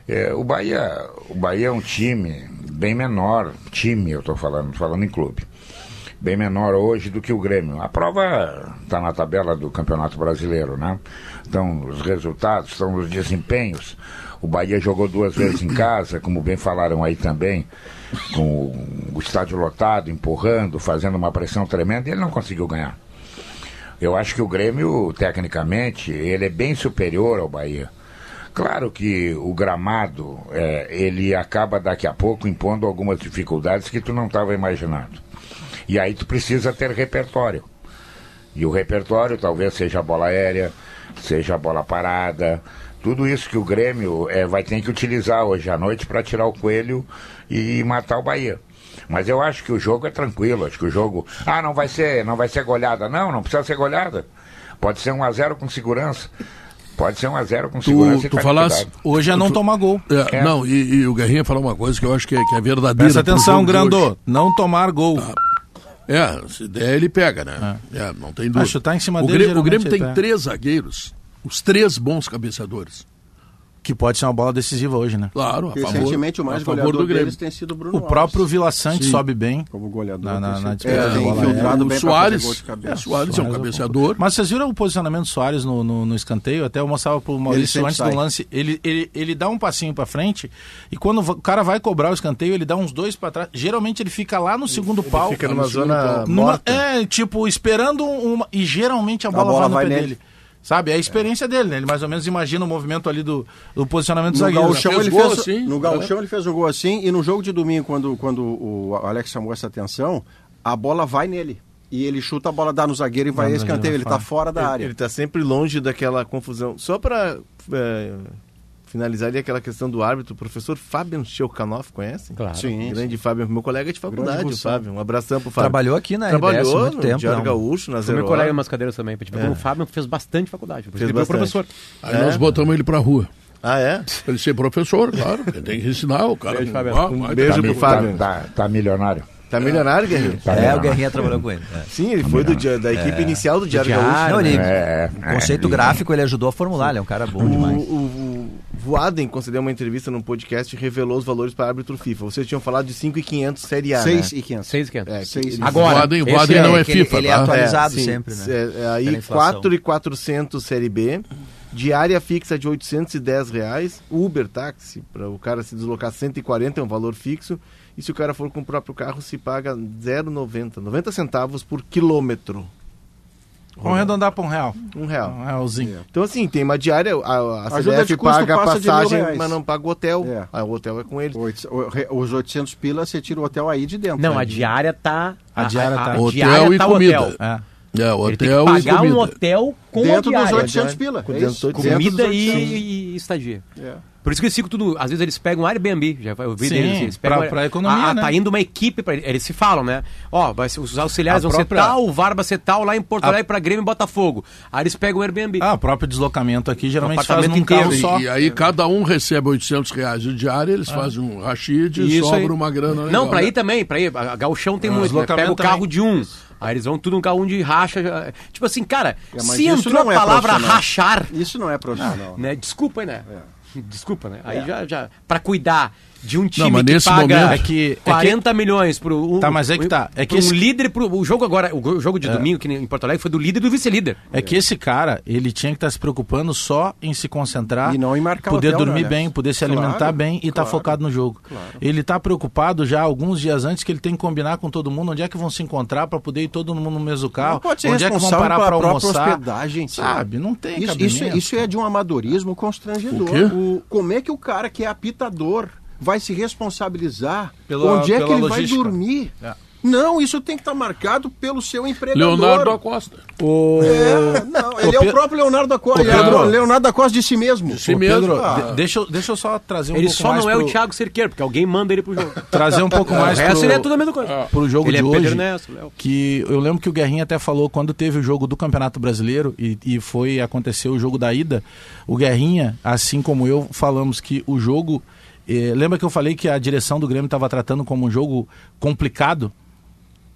Speaker 7: É, o, Bahia, o Bahia é um time bem menor, time eu estou falando, falando em clube, bem menor hoje do que o Grêmio. A prova está na tabela do Campeonato Brasileiro, né? Então, os resultados, estão os desempenhos. O Bahia jogou duas vezes em casa, como bem falaram aí também, com o estádio lotado, empurrando, fazendo uma pressão tremenda, e ele não conseguiu ganhar. Eu acho que o Grêmio, tecnicamente, ele é bem superior ao Bahia. Claro que o gramado, é, ele acaba daqui a pouco impondo algumas dificuldades que tu não estava imaginando. E aí tu precisa ter repertório. E o repertório talvez seja a bola aérea, seja a bola parada, tudo isso que o Grêmio é, vai ter que utilizar hoje à noite para tirar o coelho e matar o Bahia. Mas eu acho que o jogo é tranquilo, acho que o jogo. Ah, não vai ser, não vai ser goleada. Não, não precisa ser goleada. Pode ser 1 a 0 com segurança. Pode ser 1 a 0 com segurança.
Speaker 1: Tu,
Speaker 7: e
Speaker 1: tu falasse.
Speaker 3: Hoje é não
Speaker 1: tu-
Speaker 3: tomar gol.
Speaker 1: É,
Speaker 7: É.
Speaker 1: Não, e, e o Guerrinha falou uma coisa que eu acho que é, que é verdadeira.
Speaker 3: Presta atenção,
Speaker 1: hoje.
Speaker 3: Não tomar gol.
Speaker 1: É, se der, ele pega, né? É, não tem dúvida.
Speaker 3: chutar em cima
Speaker 1: o
Speaker 3: dele,
Speaker 1: Grêmio, o Grêmio tem
Speaker 3: pega.
Speaker 1: três zagueiros, os três bons cabeceadores.
Speaker 3: Que pode ser uma bola decisiva hoje, né?
Speaker 1: Claro, a favor,
Speaker 2: Recentemente o mais
Speaker 1: a
Speaker 2: goleador
Speaker 1: do Grêmio.
Speaker 2: deles tem sido o Bruno
Speaker 3: O próprio
Speaker 2: Alves.
Speaker 3: Vila Sante
Speaker 1: Sim.
Speaker 3: sobe bem.
Speaker 2: Como goleador.
Speaker 3: Na- na- na disputa
Speaker 2: é,
Speaker 3: da bola
Speaker 2: infiltrado
Speaker 1: o
Speaker 2: bem
Speaker 1: Soares,
Speaker 2: fazer gol de cabeça.
Speaker 1: é, Soares é um cabeceador.
Speaker 3: Mas vocês viram o posicionamento do Soares no, no, no escanteio? Até eu mostrava pro Maurício antes
Speaker 2: sai.
Speaker 3: do lance. Ele, ele, ele dá um passinho pra frente e quando o cara vai cobrar o escanteio, ele dá uns dois pra trás. Geralmente ele fica lá no segundo pau.
Speaker 6: Fica numa zona.
Speaker 3: Numa-
Speaker 6: morta.
Speaker 3: é, tipo, esperando uma. E geralmente a bola,
Speaker 2: bola
Speaker 3: vai no pé
Speaker 2: nele.
Speaker 3: dele. Sabe? É a experiência dele, né? Ele mais ou menos imagina o movimento ali do, do posicionamento do
Speaker 2: No
Speaker 3: zagueiro.
Speaker 2: Gauchão,
Speaker 1: fez
Speaker 2: ele
Speaker 1: gol
Speaker 2: fez,
Speaker 1: assim,
Speaker 2: no
Speaker 1: né?
Speaker 2: Gauchão ele fez um gol assim e no jogo de domingo, quando, quando o Alex chamou essa atenção, a bola vai nele. E ele chuta, a bola dá no zagueiro e vai a escanteio. Ele
Speaker 3: vai
Speaker 2: tá fora da
Speaker 6: Ele-
Speaker 2: área.
Speaker 6: Ele está sempre longe daquela confusão. Só para finalizar ali aquela questão do árbitro, o professor Fabian Shelkanoff, conhece?
Speaker 5: Claro.
Speaker 2: Sim,
Speaker 6: Grande Fábio, meu colega de faculdade, o. Fábio. Um abração pro Fábio.
Speaker 4: Trabalhou aqui na RBS
Speaker 6: Trabalhou
Speaker 4: muito
Speaker 6: no
Speaker 4: tempo.
Speaker 6: Diário
Speaker 4: não.
Speaker 6: Gaúcho, na Zero
Speaker 5: meu colega em umas cadeiras também. Tipo,
Speaker 6: É.
Speaker 5: O Fábio fez bastante faculdade.
Speaker 6: Fez
Speaker 5: ele
Speaker 6: bastante.
Speaker 5: professor.
Speaker 1: Aí nós botamos ele pra rua.
Speaker 6: Ah, é?
Speaker 1: Pra ele ser professor, claro. Ele tem que ensinar o cara.
Speaker 5: Beijo, Fábio.
Speaker 1: Ah,
Speaker 6: Um
Speaker 1: vai,
Speaker 6: beijo
Speaker 1: tá
Speaker 6: pro. Fábio.
Speaker 7: Tá, tá, tá milionário.
Speaker 6: Tá milionário, Guerrinho?
Speaker 7: Tá
Speaker 4: É, o. Guerrinha trabalhou com ele. é.
Speaker 6: Sim, ele foi do, da equipe inicial do Diário
Speaker 5: Diário,
Speaker 6: Gaúcho.
Speaker 4: Não, ele,
Speaker 7: É,
Speaker 4: o conceito
Speaker 7: é,
Speaker 4: gráfico ele ajudou a formular, ele é um cara bom
Speaker 6: O,
Speaker 4: demais.
Speaker 6: o, o Voaden concedeu uma entrevista num podcast e revelou os valores para árbitro FIFA. Vocês tinham falado de 5,500 Série A,
Speaker 2: 6
Speaker 6: né?
Speaker 2: e 500.
Speaker 5: 6 que
Speaker 6: É,
Speaker 2: Seis.
Speaker 6: que-
Speaker 5: Agora,
Speaker 1: Voaden, Voaden
Speaker 5: é-
Speaker 1: não é
Speaker 4: que ele-
Speaker 1: FIFA,
Speaker 4: ele é
Speaker 1: tá?
Speaker 4: atualizado
Speaker 6: sim.
Speaker 4: sempre, né?
Speaker 6: É, é, aí
Speaker 4: inflação.
Speaker 6: 4,400 Série B, diária fixa de 810 reais, Uber táxi, para o cara se deslocar 140 é um valor fixo, e se o cara for com o próprio carro se paga 0,90, 90 centavos por quilômetro,
Speaker 3: Vamos arredondar para um real.
Speaker 6: um real.
Speaker 3: Um realzinho.
Speaker 6: Então assim, tem uma diária, a, a CBF paga a passagem, mas não paga o hotel,
Speaker 2: É.
Speaker 6: Ah, o hotel é com eles.
Speaker 2: Oito- Os 800 pilas, você tira o hotel aí de dentro.
Speaker 5: Não,
Speaker 2: né?
Speaker 5: a diária tá.
Speaker 3: A diária tá.
Speaker 1: Hotel
Speaker 5: diária
Speaker 1: e
Speaker 5: tá
Speaker 1: comida.
Speaker 5: hotel.
Speaker 3: É.
Speaker 1: É, o
Speaker 5: Ele tem que
Speaker 1: hotel e
Speaker 5: pagar um
Speaker 1: comida.
Speaker 5: hotel com a
Speaker 2: Dentro dos
Speaker 5: diária.
Speaker 2: 800 pila.
Speaker 6: Com
Speaker 2: é
Speaker 5: Comida
Speaker 2: 800.
Speaker 5: e, e estadia.
Speaker 2: É.
Speaker 5: Por isso que eles ficam tudo. Às vezes eles pegam um Airbnb. Já vai ouvir
Speaker 3: Sim,
Speaker 5: deles. Eles pegam,
Speaker 3: pra- pra economia,
Speaker 5: ah,
Speaker 3: né?
Speaker 5: Tá indo uma equipe para eles se falam, né? Ó, vai os auxiliares
Speaker 3: A
Speaker 5: vão
Speaker 3: própria-
Speaker 5: ser tal, o VAR vai ser tal lá em Porto
Speaker 3: A-
Speaker 5: Alegre para Grêmio e Botafogo. Aí eles pegam o Airbnb.
Speaker 3: Ah, o próprio deslocamento aqui geralmente faz
Speaker 5: Apartamento
Speaker 3: num
Speaker 5: inteiro.
Speaker 3: carro só.
Speaker 1: E aí cada um recebe 800 reais de diária, eles fazem um rachide e
Speaker 5: Isso aí.
Speaker 1: sobra uma grana legal.
Speaker 5: Não, pra
Speaker 1: né?
Speaker 5: ir também, pra ir. A Gauchão tem
Speaker 3: Ah,
Speaker 5: muito. Né? Pega o carro
Speaker 3: também.
Speaker 5: de um. Aí eles vão tudo um carro um de racha. Tipo assim, cara,
Speaker 2: É,
Speaker 5: se entrou a
Speaker 2: é
Speaker 5: palavra
Speaker 2: profissional.
Speaker 5: rachar,
Speaker 2: Isso não é profissional.
Speaker 5: né? Desculpa né? Desculpa, né? Aí já, já. Pra cuidar de um time
Speaker 1: mas
Speaker 5: que
Speaker 1: nesse
Speaker 5: paga
Speaker 1: momento-
Speaker 3: É que- é que-
Speaker 5: 40 milhões pro. Um,
Speaker 3: Tá, mas é que tá. É que esse-
Speaker 5: um líder pro. O jogo agora, o jogo de domingo, que em Porto Alegre, foi do líder e do vice-líder.
Speaker 3: É que esse cara, ele tinha que estar se preocupando só em se concentrar,
Speaker 2: E não em marcar
Speaker 3: poder
Speaker 2: hotel,
Speaker 3: dormir
Speaker 2: né,
Speaker 3: bem, poder se
Speaker 2: Claro,
Speaker 3: alimentar bem e estar
Speaker 2: claro,
Speaker 3: focado no jogo.
Speaker 2: claro.
Speaker 3: Ele está preocupado já alguns dias antes que ele tem que combinar com todo mundo onde é que vão se encontrar para poder ir todo mundo no mesmo carro,
Speaker 2: Não pode ser
Speaker 3: onde é que vão parar para almoçar.
Speaker 2: hospedagem.
Speaker 3: Sabe? Não tem
Speaker 2: Isso,
Speaker 3: cabimento.
Speaker 2: isso, isso é de um amadorismo constrangedor.
Speaker 1: O?
Speaker 2: O- como é que o cara que é apitador vai se responsabilizar
Speaker 3: Pela-
Speaker 2: onde é que ele vai
Speaker 3: logística.
Speaker 2: dormir?
Speaker 3: É.
Speaker 2: Não, isso tem que estar marcado pelo seu empregador.
Speaker 1: Leonardo Acosta.
Speaker 3: O...
Speaker 2: É, não, ele é
Speaker 3: Pe-
Speaker 2: o próprio Leonardo da Costa.
Speaker 3: Pedro.
Speaker 2: é o Leonardo da Costa de si mesmo.
Speaker 1: si
Speaker 3: Ô,
Speaker 1: mesmo.
Speaker 3: Pedro,
Speaker 2: Ah.
Speaker 3: de- deixa, eu- deixa eu só trazer um
Speaker 5: ele
Speaker 3: pouco
Speaker 5: só
Speaker 3: mais
Speaker 5: não é
Speaker 3: pro,
Speaker 5: o Thiago Cerqueiro, porque alguém manda ele pro jogo. [laughs]
Speaker 3: trazer um pouco mais
Speaker 5: o resto
Speaker 3: pro,
Speaker 5: ele é tudo a mesma coisa.
Speaker 3: pro jogo
Speaker 5: ele
Speaker 3: de
Speaker 5: é
Speaker 3: hoje.
Speaker 5: Pedro Ernesto, Léo.
Speaker 3: que eu lembro que o Guerrinha até falou quando teve o jogo do Campeonato Brasileiro e, e foi aconteceu o jogo da ida, o Guerrinha, assim como eu, falamos que o jogo eh, lembra que eu falei que a direção do Grêmio estava tratando como um jogo complicado?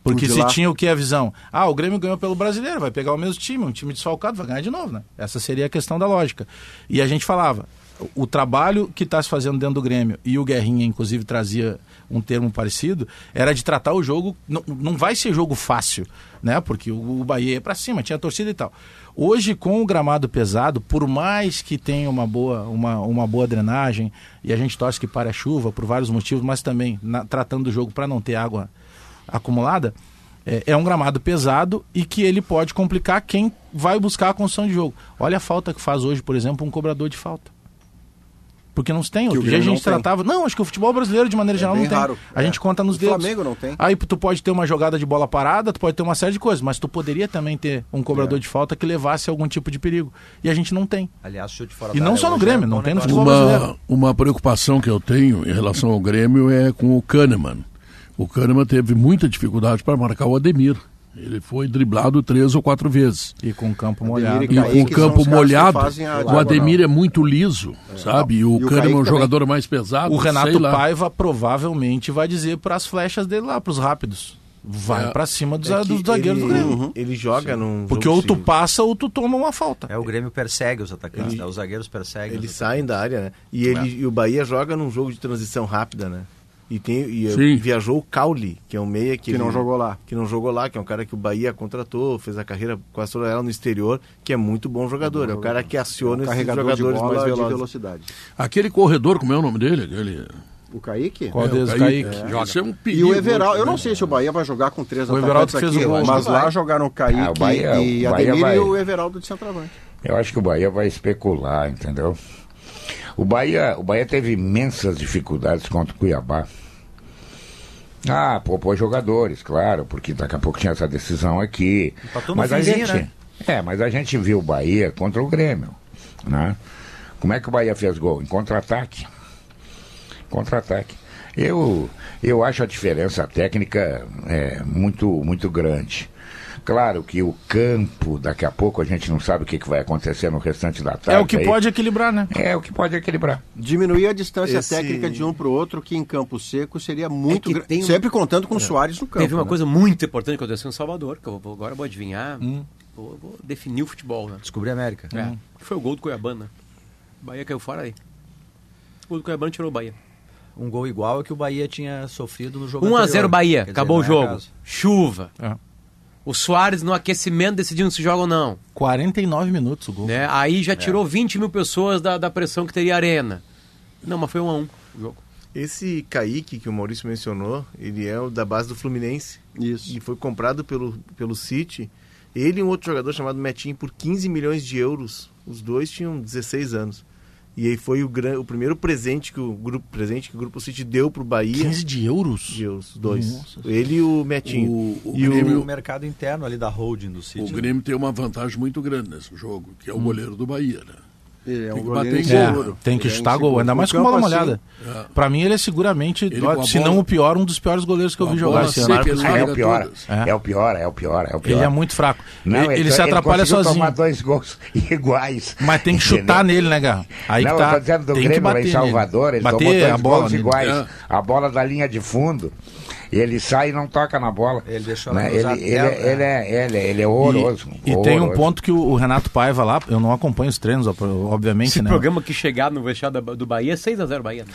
Speaker 3: Porque se
Speaker 2: lá.
Speaker 3: tinha o que a visão, ah, o Grêmio ganhou pelo brasileiro, vai pegar o mesmo time, um time desfalcado, vai ganhar de novo, né? Essa seria a questão da lógica. E a gente falava, o, o trabalho que está se fazendo dentro do Grêmio, e o Guerrinha, inclusive, trazia um termo parecido, era de tratar o jogo. Não, não vai ser jogo fácil, né? Porque o, o Bahia ia para cima, tinha torcida e tal. Hoje, com o gramado pesado, por mais que tenha uma boa, uma, uma boa drenagem, e a gente torce que pare a chuva por vários motivos, mas também na- tratando do jogo para não ter água acumulada, é, é um gramado pesado e que ele pode complicar quem vai buscar a construção de jogo. Olha a falta que faz hoje, por exemplo, um cobrador de falta. Porque não se tem. Outro
Speaker 2: o
Speaker 3: dia a
Speaker 2: Grêmio
Speaker 3: gente
Speaker 2: não tem.
Speaker 3: tratava. Não, acho que o futebol brasileiro, de maneira
Speaker 2: É
Speaker 3: geral,
Speaker 2: bem
Speaker 3: não tem.
Speaker 2: raro.
Speaker 3: A
Speaker 2: É.
Speaker 3: gente conta nos
Speaker 2: O
Speaker 3: dedos.
Speaker 2: Flamengo não tem.
Speaker 3: Aí tu pode ter uma jogada de bola parada, tu pode ter uma série de coisas, mas tu poderia também ter um cobrador
Speaker 2: É.
Speaker 3: de falta que levasse algum tipo de perigo. E a gente não tem.
Speaker 4: Aliás, chute fora
Speaker 3: E
Speaker 4: da
Speaker 3: não só no Grêmio,
Speaker 4: é um
Speaker 3: não tem no futebol
Speaker 1: Uma,
Speaker 3: brasileiro.
Speaker 1: uma preocupação que eu tenho em relação ao Grêmio é com o Kahneman. O Kahneman teve muita dificuldade para marcar o Ademir. Ele foi driblado três ou quatro vezes.
Speaker 3: E com o campo molhado.
Speaker 2: e
Speaker 1: E com o campo molhado, o. Ademir é muito liso, sabe? E o,
Speaker 2: E o
Speaker 1: Kahneman é um jogador mais pesado.
Speaker 3: O Renato
Speaker 1: sei lá.
Speaker 3: Paiva provavelmente vai dizer para as flechas dele lá, para os rápidos. Vai
Speaker 1: É.
Speaker 3: pra cima dos,
Speaker 6: É
Speaker 3: dos zagueiros
Speaker 6: ele,
Speaker 3: do Grêmio.
Speaker 6: Ele joga num
Speaker 3: Porque ou tu
Speaker 6: sim.
Speaker 3: passa ou tu toma uma falta.
Speaker 4: É, o Grêmio persegue os atacantes,
Speaker 6: Ele-
Speaker 4: né? os zagueiros perseguem.
Speaker 6: Eles saem da área, né? E, ele, e o Bahia joga num jogo de transição rápida, né? E, tem, e
Speaker 1: Sim.
Speaker 6: viajou o Cauli, que é um meia que,
Speaker 2: Que não
Speaker 6: ele-
Speaker 2: jogou lá.
Speaker 6: Que não jogou lá, que é um cara que o Bahia contratou, fez a carreira quase toda ela no exterior, que é muito bom jogador. É o cara que aciona esses
Speaker 2: carregador de
Speaker 6: jogadores
Speaker 2: bola
Speaker 6: mais
Speaker 2: de
Speaker 6: velozes.
Speaker 2: velocidade.
Speaker 1: Aquele corredor, como é o nome dele? Aquele...
Speaker 2: O Kaique?
Speaker 3: Qual
Speaker 1: É, o
Speaker 3: deles?
Speaker 1: Kaique.
Speaker 3: Kaique.
Speaker 1: É. É um
Speaker 2: E
Speaker 1: perigo
Speaker 2: o Everaldo,
Speaker 1: hoje,
Speaker 2: eu não
Speaker 1: né?
Speaker 2: sei se o Bahia vai jogar com três
Speaker 3: O Everaldo
Speaker 2: atacantes
Speaker 3: fez
Speaker 2: aqui,
Speaker 3: o gol,
Speaker 2: mas
Speaker 7: não
Speaker 2: lá jogaram o Kaique
Speaker 7: Ah, o Bahia-
Speaker 2: e
Speaker 7: o
Speaker 2: Ademir
Speaker 7: vai.
Speaker 2: e o Everaldo de centroavante.
Speaker 7: Eu acho que o Bahia vai especular, entendeu? O Bahia, o Bahia teve imensas dificuldades contra o Cuiabá. Ah, poupou jogadores, claro, porque daqui a pouco tinha essa decisão aqui. Mas a gente,
Speaker 4: né?
Speaker 7: é, mas a gente viu o Bahia contra o Grêmio, né? Como é que o Bahia fez gol? Em contra-ataque. Contra-ataque. Eu, eu acho a diferença técnica é, muito, muito grande. Claro que o campo, daqui a pouco a gente não sabe o que, que vai acontecer no restante da tarde.
Speaker 3: É o que
Speaker 7: aí.
Speaker 3: pode equilibrar, né?
Speaker 7: É o que pode equilibrar.
Speaker 2: Diminuir a distância
Speaker 6: Esse-
Speaker 2: técnica de um para o outro, que em campo seco seria muito
Speaker 5: que
Speaker 2: grande.
Speaker 5: tem
Speaker 2: Sempre contando com o Soares no campo.
Speaker 5: Teve uma
Speaker 2: né?
Speaker 5: coisa muito importante que aconteceu em Salvador, que eu vou, agora vou adivinhar. Vou, vou definir o futebol, né?
Speaker 4: Descobrir a América.
Speaker 5: É. Foi o gol do Cuiabana. O Bahia caiu fora aí. O gol do Cuiabana tirou o Bahia.
Speaker 4: Um gol igual ao que o Bahia tinha sofrido no jogo
Speaker 5: 1 a
Speaker 4: anterior.
Speaker 5: 0 Bahia,
Speaker 4: Quer dizer,
Speaker 5: acabou o
Speaker 4: não é
Speaker 5: jogo. Chuva.
Speaker 3: É.
Speaker 5: O Soares no aquecimento decidindo se joga ou não.
Speaker 3: 49 minutos o gol.
Speaker 5: Né? Aí já tirou 20 mil pessoas da, da pressão que teria a arena. Não, mas foi 1 a 1 o jogo.
Speaker 6: Esse Kaique que o Maurício mencionou, ele é o da base do Fluminense.
Speaker 2: Isso.
Speaker 6: E foi comprado pelo, pelo City. Ele e um outro jogador chamado Metinho por 15 milhões de euros. Os dois tinham 16 anos. E aí foi o, gran, o primeiro presente que o grupo presente que o grupo City deu pro Bahia.
Speaker 3: 15 de euros?
Speaker 6: de euros, os dois.
Speaker 3: Nossa.
Speaker 6: Ele e o Metinho.
Speaker 1: O, o
Speaker 6: E
Speaker 1: Grêmio,
Speaker 4: o mercado interno ali da holding do City.
Speaker 1: o
Speaker 4: né?
Speaker 1: Grêmio tem uma vantagem muito grande nesse jogo, que é o goleiro do Bahia, né?
Speaker 2: Ele é
Speaker 1: Tem
Speaker 2: um
Speaker 1: que
Speaker 2: goleiro.
Speaker 3: É, tem que
Speaker 2: Ele é
Speaker 3: chutar
Speaker 2: inseguro.
Speaker 3: gol, ainda mais com bola
Speaker 2: campo
Speaker 3: molhada.
Speaker 1: É.
Speaker 3: Pra mim, ele é seguramente,
Speaker 1: Ele
Speaker 3: se
Speaker 1: bola-
Speaker 3: não o pior, um dos piores goleiros que eu vi jogar esse ano.
Speaker 1: ele
Speaker 7: É
Speaker 1: larga
Speaker 7: o pior.
Speaker 3: É.
Speaker 7: É o pior, é o pior, é o pior.
Speaker 3: Ele é muito fraco.
Speaker 7: Não,
Speaker 3: ele, ele se
Speaker 7: ele
Speaker 3: atrapalha
Speaker 7: conseguiu
Speaker 3: sozinho.
Speaker 7: tomar dois gols [laughs] iguais.
Speaker 3: Mas tem que
Speaker 7: Entendeu?
Speaker 3: chutar nele, né, Garra? Aí
Speaker 7: não,
Speaker 3: que tá.
Speaker 7: eu tô dizendo do
Speaker 3: tem que
Speaker 7: Grêmio lá
Speaker 3: bater
Speaker 7: em Salvador, ele
Speaker 3: bater
Speaker 7: tomou dois
Speaker 3: a bola
Speaker 7: gols iguais.
Speaker 1: É.
Speaker 7: A bola da linha de fundo. Ele sai e não toca na bola.
Speaker 4: Ele deixou
Speaker 7: né? ele, ele, é- ele, é, ele, é- ele é horroroso.
Speaker 3: E, e tem um
Speaker 7: horroroso.
Speaker 3: ponto que o, o Renato Paiva lá, eu não acompanho os treinos, ob- obviamente,
Speaker 5: Esse
Speaker 3: né?
Speaker 5: programa que chegar no vestiário do Bahia é 6x0 Bahia.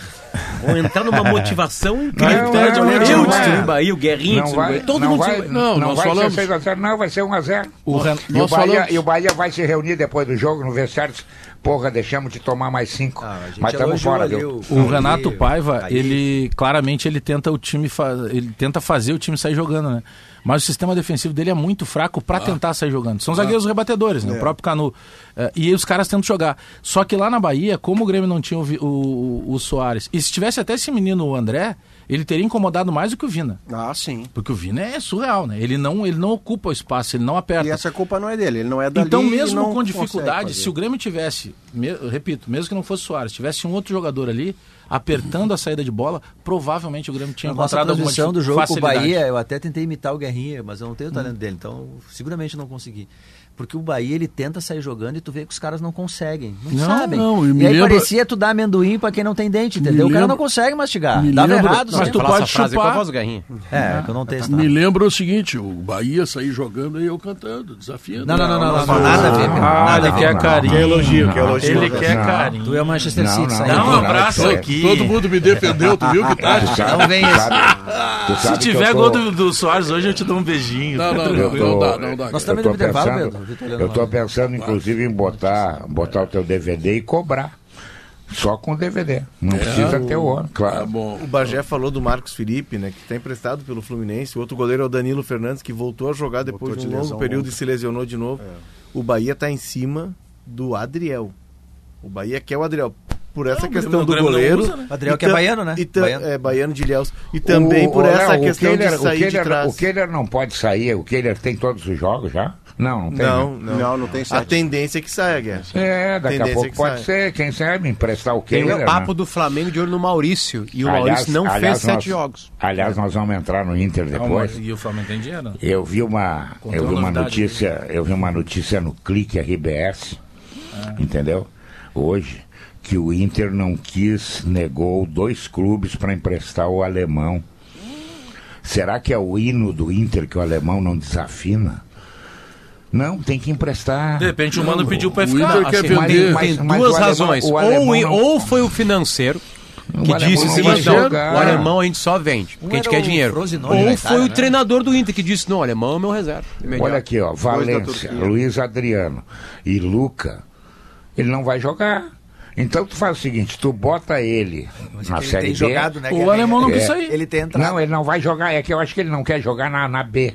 Speaker 5: Vão entrar numa motivação incrível.
Speaker 7: Não, não, não, não
Speaker 5: destruí
Speaker 7: vai.
Speaker 5: o Bahia, o Guerrinho
Speaker 7: Não vai.
Speaker 5: Todo
Speaker 7: não
Speaker 5: mundo
Speaker 7: vai.
Speaker 1: Não,
Speaker 7: não
Speaker 1: nós
Speaker 7: vai
Speaker 1: falamos-
Speaker 7: ser 6x0, não, vai ser 1x0.
Speaker 3: O Ren-
Speaker 7: E, o Bahia, e o Bahia vai se reunir depois do jogo no vestiário. Porra, deixamos de tomar mais 5.
Speaker 4: Ah,
Speaker 7: Mas estamos fora, viu?
Speaker 3: O Renato Paiva,
Speaker 4: Aí-
Speaker 3: ele claramente ele tenta o time fa- ele tenta fazer o time sair jogando, né? Mas o sistema defensivo dele é muito fraco pra tentar sair jogando. São zagueiros rebatedores, né? O próprio Canu. Eh, e aí os caras tentam jogar. Só que lá na Bahia, como o Grêmio não tinha o, o, o Soares, e se tivesse até esse menino, o André, ele teria incomodado mais do que o Vina.
Speaker 2: Ah, sim.
Speaker 3: Porque o Vina é surreal, né? Ele não, ele não ocupa o espaço, ele não aperta.
Speaker 2: E essa culpa não é dele, ele não é dali
Speaker 3: Então, mesmo com dificuldade, se o Grêmio tivesse, me- eu repito, mesmo que não fosse Soares, tivesse um outro jogador ali, apertando a saída de bola, provavelmente o Grêmio tinha
Speaker 4: Na nossa
Speaker 3: encontrado alguma
Speaker 4: transmissão do jogo com o
Speaker 3: facilidade.
Speaker 4: Bahia, eu até tentei imitar o Guerrinha, mas eu não tenho o talento dele, então seguramente não consegui. Porque o Bahia, ele tenta sair jogando e tu vê que os caras não conseguem, não,
Speaker 1: Não,
Speaker 4: sabem.
Speaker 1: não, e
Speaker 4: e
Speaker 1: me
Speaker 4: aí
Speaker 1: lembra-
Speaker 4: parecia tu dar amendoim pra quem não tem dente, entendeu? O cara
Speaker 1: lembra-
Speaker 4: não consegue mastigar,
Speaker 1: me
Speaker 4: dava
Speaker 1: lembra-
Speaker 4: errado.
Speaker 3: mas tu pode chupar.
Speaker 5: voz Guerrinho.
Speaker 4: É, que eu não tenho
Speaker 1: Me lembra o seguinte, o Bahia sair jogando e eu cantando, desafiando.
Speaker 4: Não, não, não, não, não,
Speaker 7: não,
Speaker 4: nada a ver, meu,
Speaker 3: Ah, ele quer carinho.
Speaker 6: Que elogio, que elogio.
Speaker 3: Ele quer
Speaker 7: Não.
Speaker 3: carinho.
Speaker 4: Tu é o Manchester
Speaker 7: Não,
Speaker 4: City.
Speaker 3: Dá um abraço aqui.
Speaker 1: Todo mundo me defendeu, tu viu que tá? [laughs]
Speaker 4: Não vem
Speaker 7: Tu
Speaker 3: Se tiver
Speaker 7: tô-
Speaker 3: gol do, do Soares hoje, eu te dou um beijinho.
Speaker 1: Não, não,
Speaker 7: Eu
Speaker 1: não,
Speaker 7: tô-
Speaker 1: não dá, não dá.
Speaker 4: Nós estamos
Speaker 7: Eu tô pensando-
Speaker 4: Pedro.
Speaker 7: Eu tô pensando, inclusive, em botar, botar o teu DVD e cobrar. Só com o DVD. Não precisa ter o
Speaker 1: Tá
Speaker 7: claro.
Speaker 1: bom.
Speaker 6: O Bagé falou do Marcos Felipe, né, que está emprestado pelo Fluminense. O outro goleiro é o Danilo Fernandes, que voltou a jogar depois
Speaker 2: Voltou
Speaker 6: de um
Speaker 2: de
Speaker 6: longo período
Speaker 2: longa.
Speaker 6: e se lesionou de novo. O Bahia está em cima do Adriel. O Bahia quer o Adriel por essa
Speaker 3: Não,
Speaker 6: questão do
Speaker 3: não
Speaker 6: goleiro.
Speaker 3: usa, né?
Speaker 4: Adriel que é baiano, né?
Speaker 6: E
Speaker 4: Baiano.
Speaker 6: É, baiano de Ilhéus. E também
Speaker 7: O-
Speaker 6: por
Speaker 7: o
Speaker 6: essa
Speaker 7: Léo, o
Speaker 6: questão
Speaker 7: Keller-
Speaker 6: de sair
Speaker 7: Keller,
Speaker 6: de trás.
Speaker 7: O Keller não pode sair, o Keller tem todos os jogos já? Não, não tem.
Speaker 6: Não,
Speaker 7: né?
Speaker 6: não,
Speaker 2: Não, não tem
Speaker 6: A
Speaker 2: sete.
Speaker 6: tendência é que saia, Guerra.
Speaker 7: É, daqui a
Speaker 6: Tendência
Speaker 7: pouco
Speaker 6: que
Speaker 7: pode
Speaker 6: sai.
Speaker 7: ser, quem sabe, emprestar o
Speaker 5: Tem
Speaker 7: Keller.
Speaker 5: o papo
Speaker 7: né?
Speaker 5: do Flamengo de olho no Maurício. E o
Speaker 7: Aliás-
Speaker 5: Maurício não
Speaker 7: aliás,
Speaker 5: fez sete
Speaker 7: nós-
Speaker 5: jogos.
Speaker 7: Aliás, nós vamos entrar no Inter depois.
Speaker 3: E o Flamengo tem dinheiro.
Speaker 7: Eu vi uma,
Speaker 3: Contou
Speaker 7: eu vi
Speaker 3: uma
Speaker 7: notícia, eu vi uma notícia no Clique RBS, entendeu? Hoje que o Inter não quis, negou dois clubes para emprestar o alemão. Será que é o hino do Inter que o alemão não desafina? Não, tem que emprestar.
Speaker 3: De repente o Mano pediu pra
Speaker 1: o
Speaker 3: ficar.
Speaker 1: Inter quer
Speaker 3: assim,
Speaker 1: vender.
Speaker 7: mas-
Speaker 5: Tem
Speaker 7: mas
Speaker 5: duas
Speaker 7: o alemão-
Speaker 5: razões.
Speaker 7: o
Speaker 5: ou,
Speaker 7: não-
Speaker 5: ou foi o financeiro
Speaker 7: O
Speaker 5: que disse o
Speaker 7: vai
Speaker 5: seguinte, não,
Speaker 7: jogar.
Speaker 5: o alemão a gente só vende, porque a gente quer
Speaker 4: o
Speaker 5: dinheiro.
Speaker 4: Frosinone
Speaker 5: Ou foi o
Speaker 4: né?
Speaker 5: treinador do Inter que disse, não, o alemão é o meu reserva. imediato.
Speaker 7: Olha aqui, ó, Valência. Luiz Adriano e Luca, ele não vai jogar. Então tu faz o seguinte, tu bota ele
Speaker 4: Mas é
Speaker 7: na
Speaker 4: ele
Speaker 7: série
Speaker 4: tem
Speaker 7: B.
Speaker 4: jogado, né?
Speaker 3: O alemão não
Speaker 7: É.
Speaker 3: quis sair.
Speaker 4: Ele tem entrado.
Speaker 7: Não, ele não vai jogar. É que eu acho que ele não quer jogar na, na B.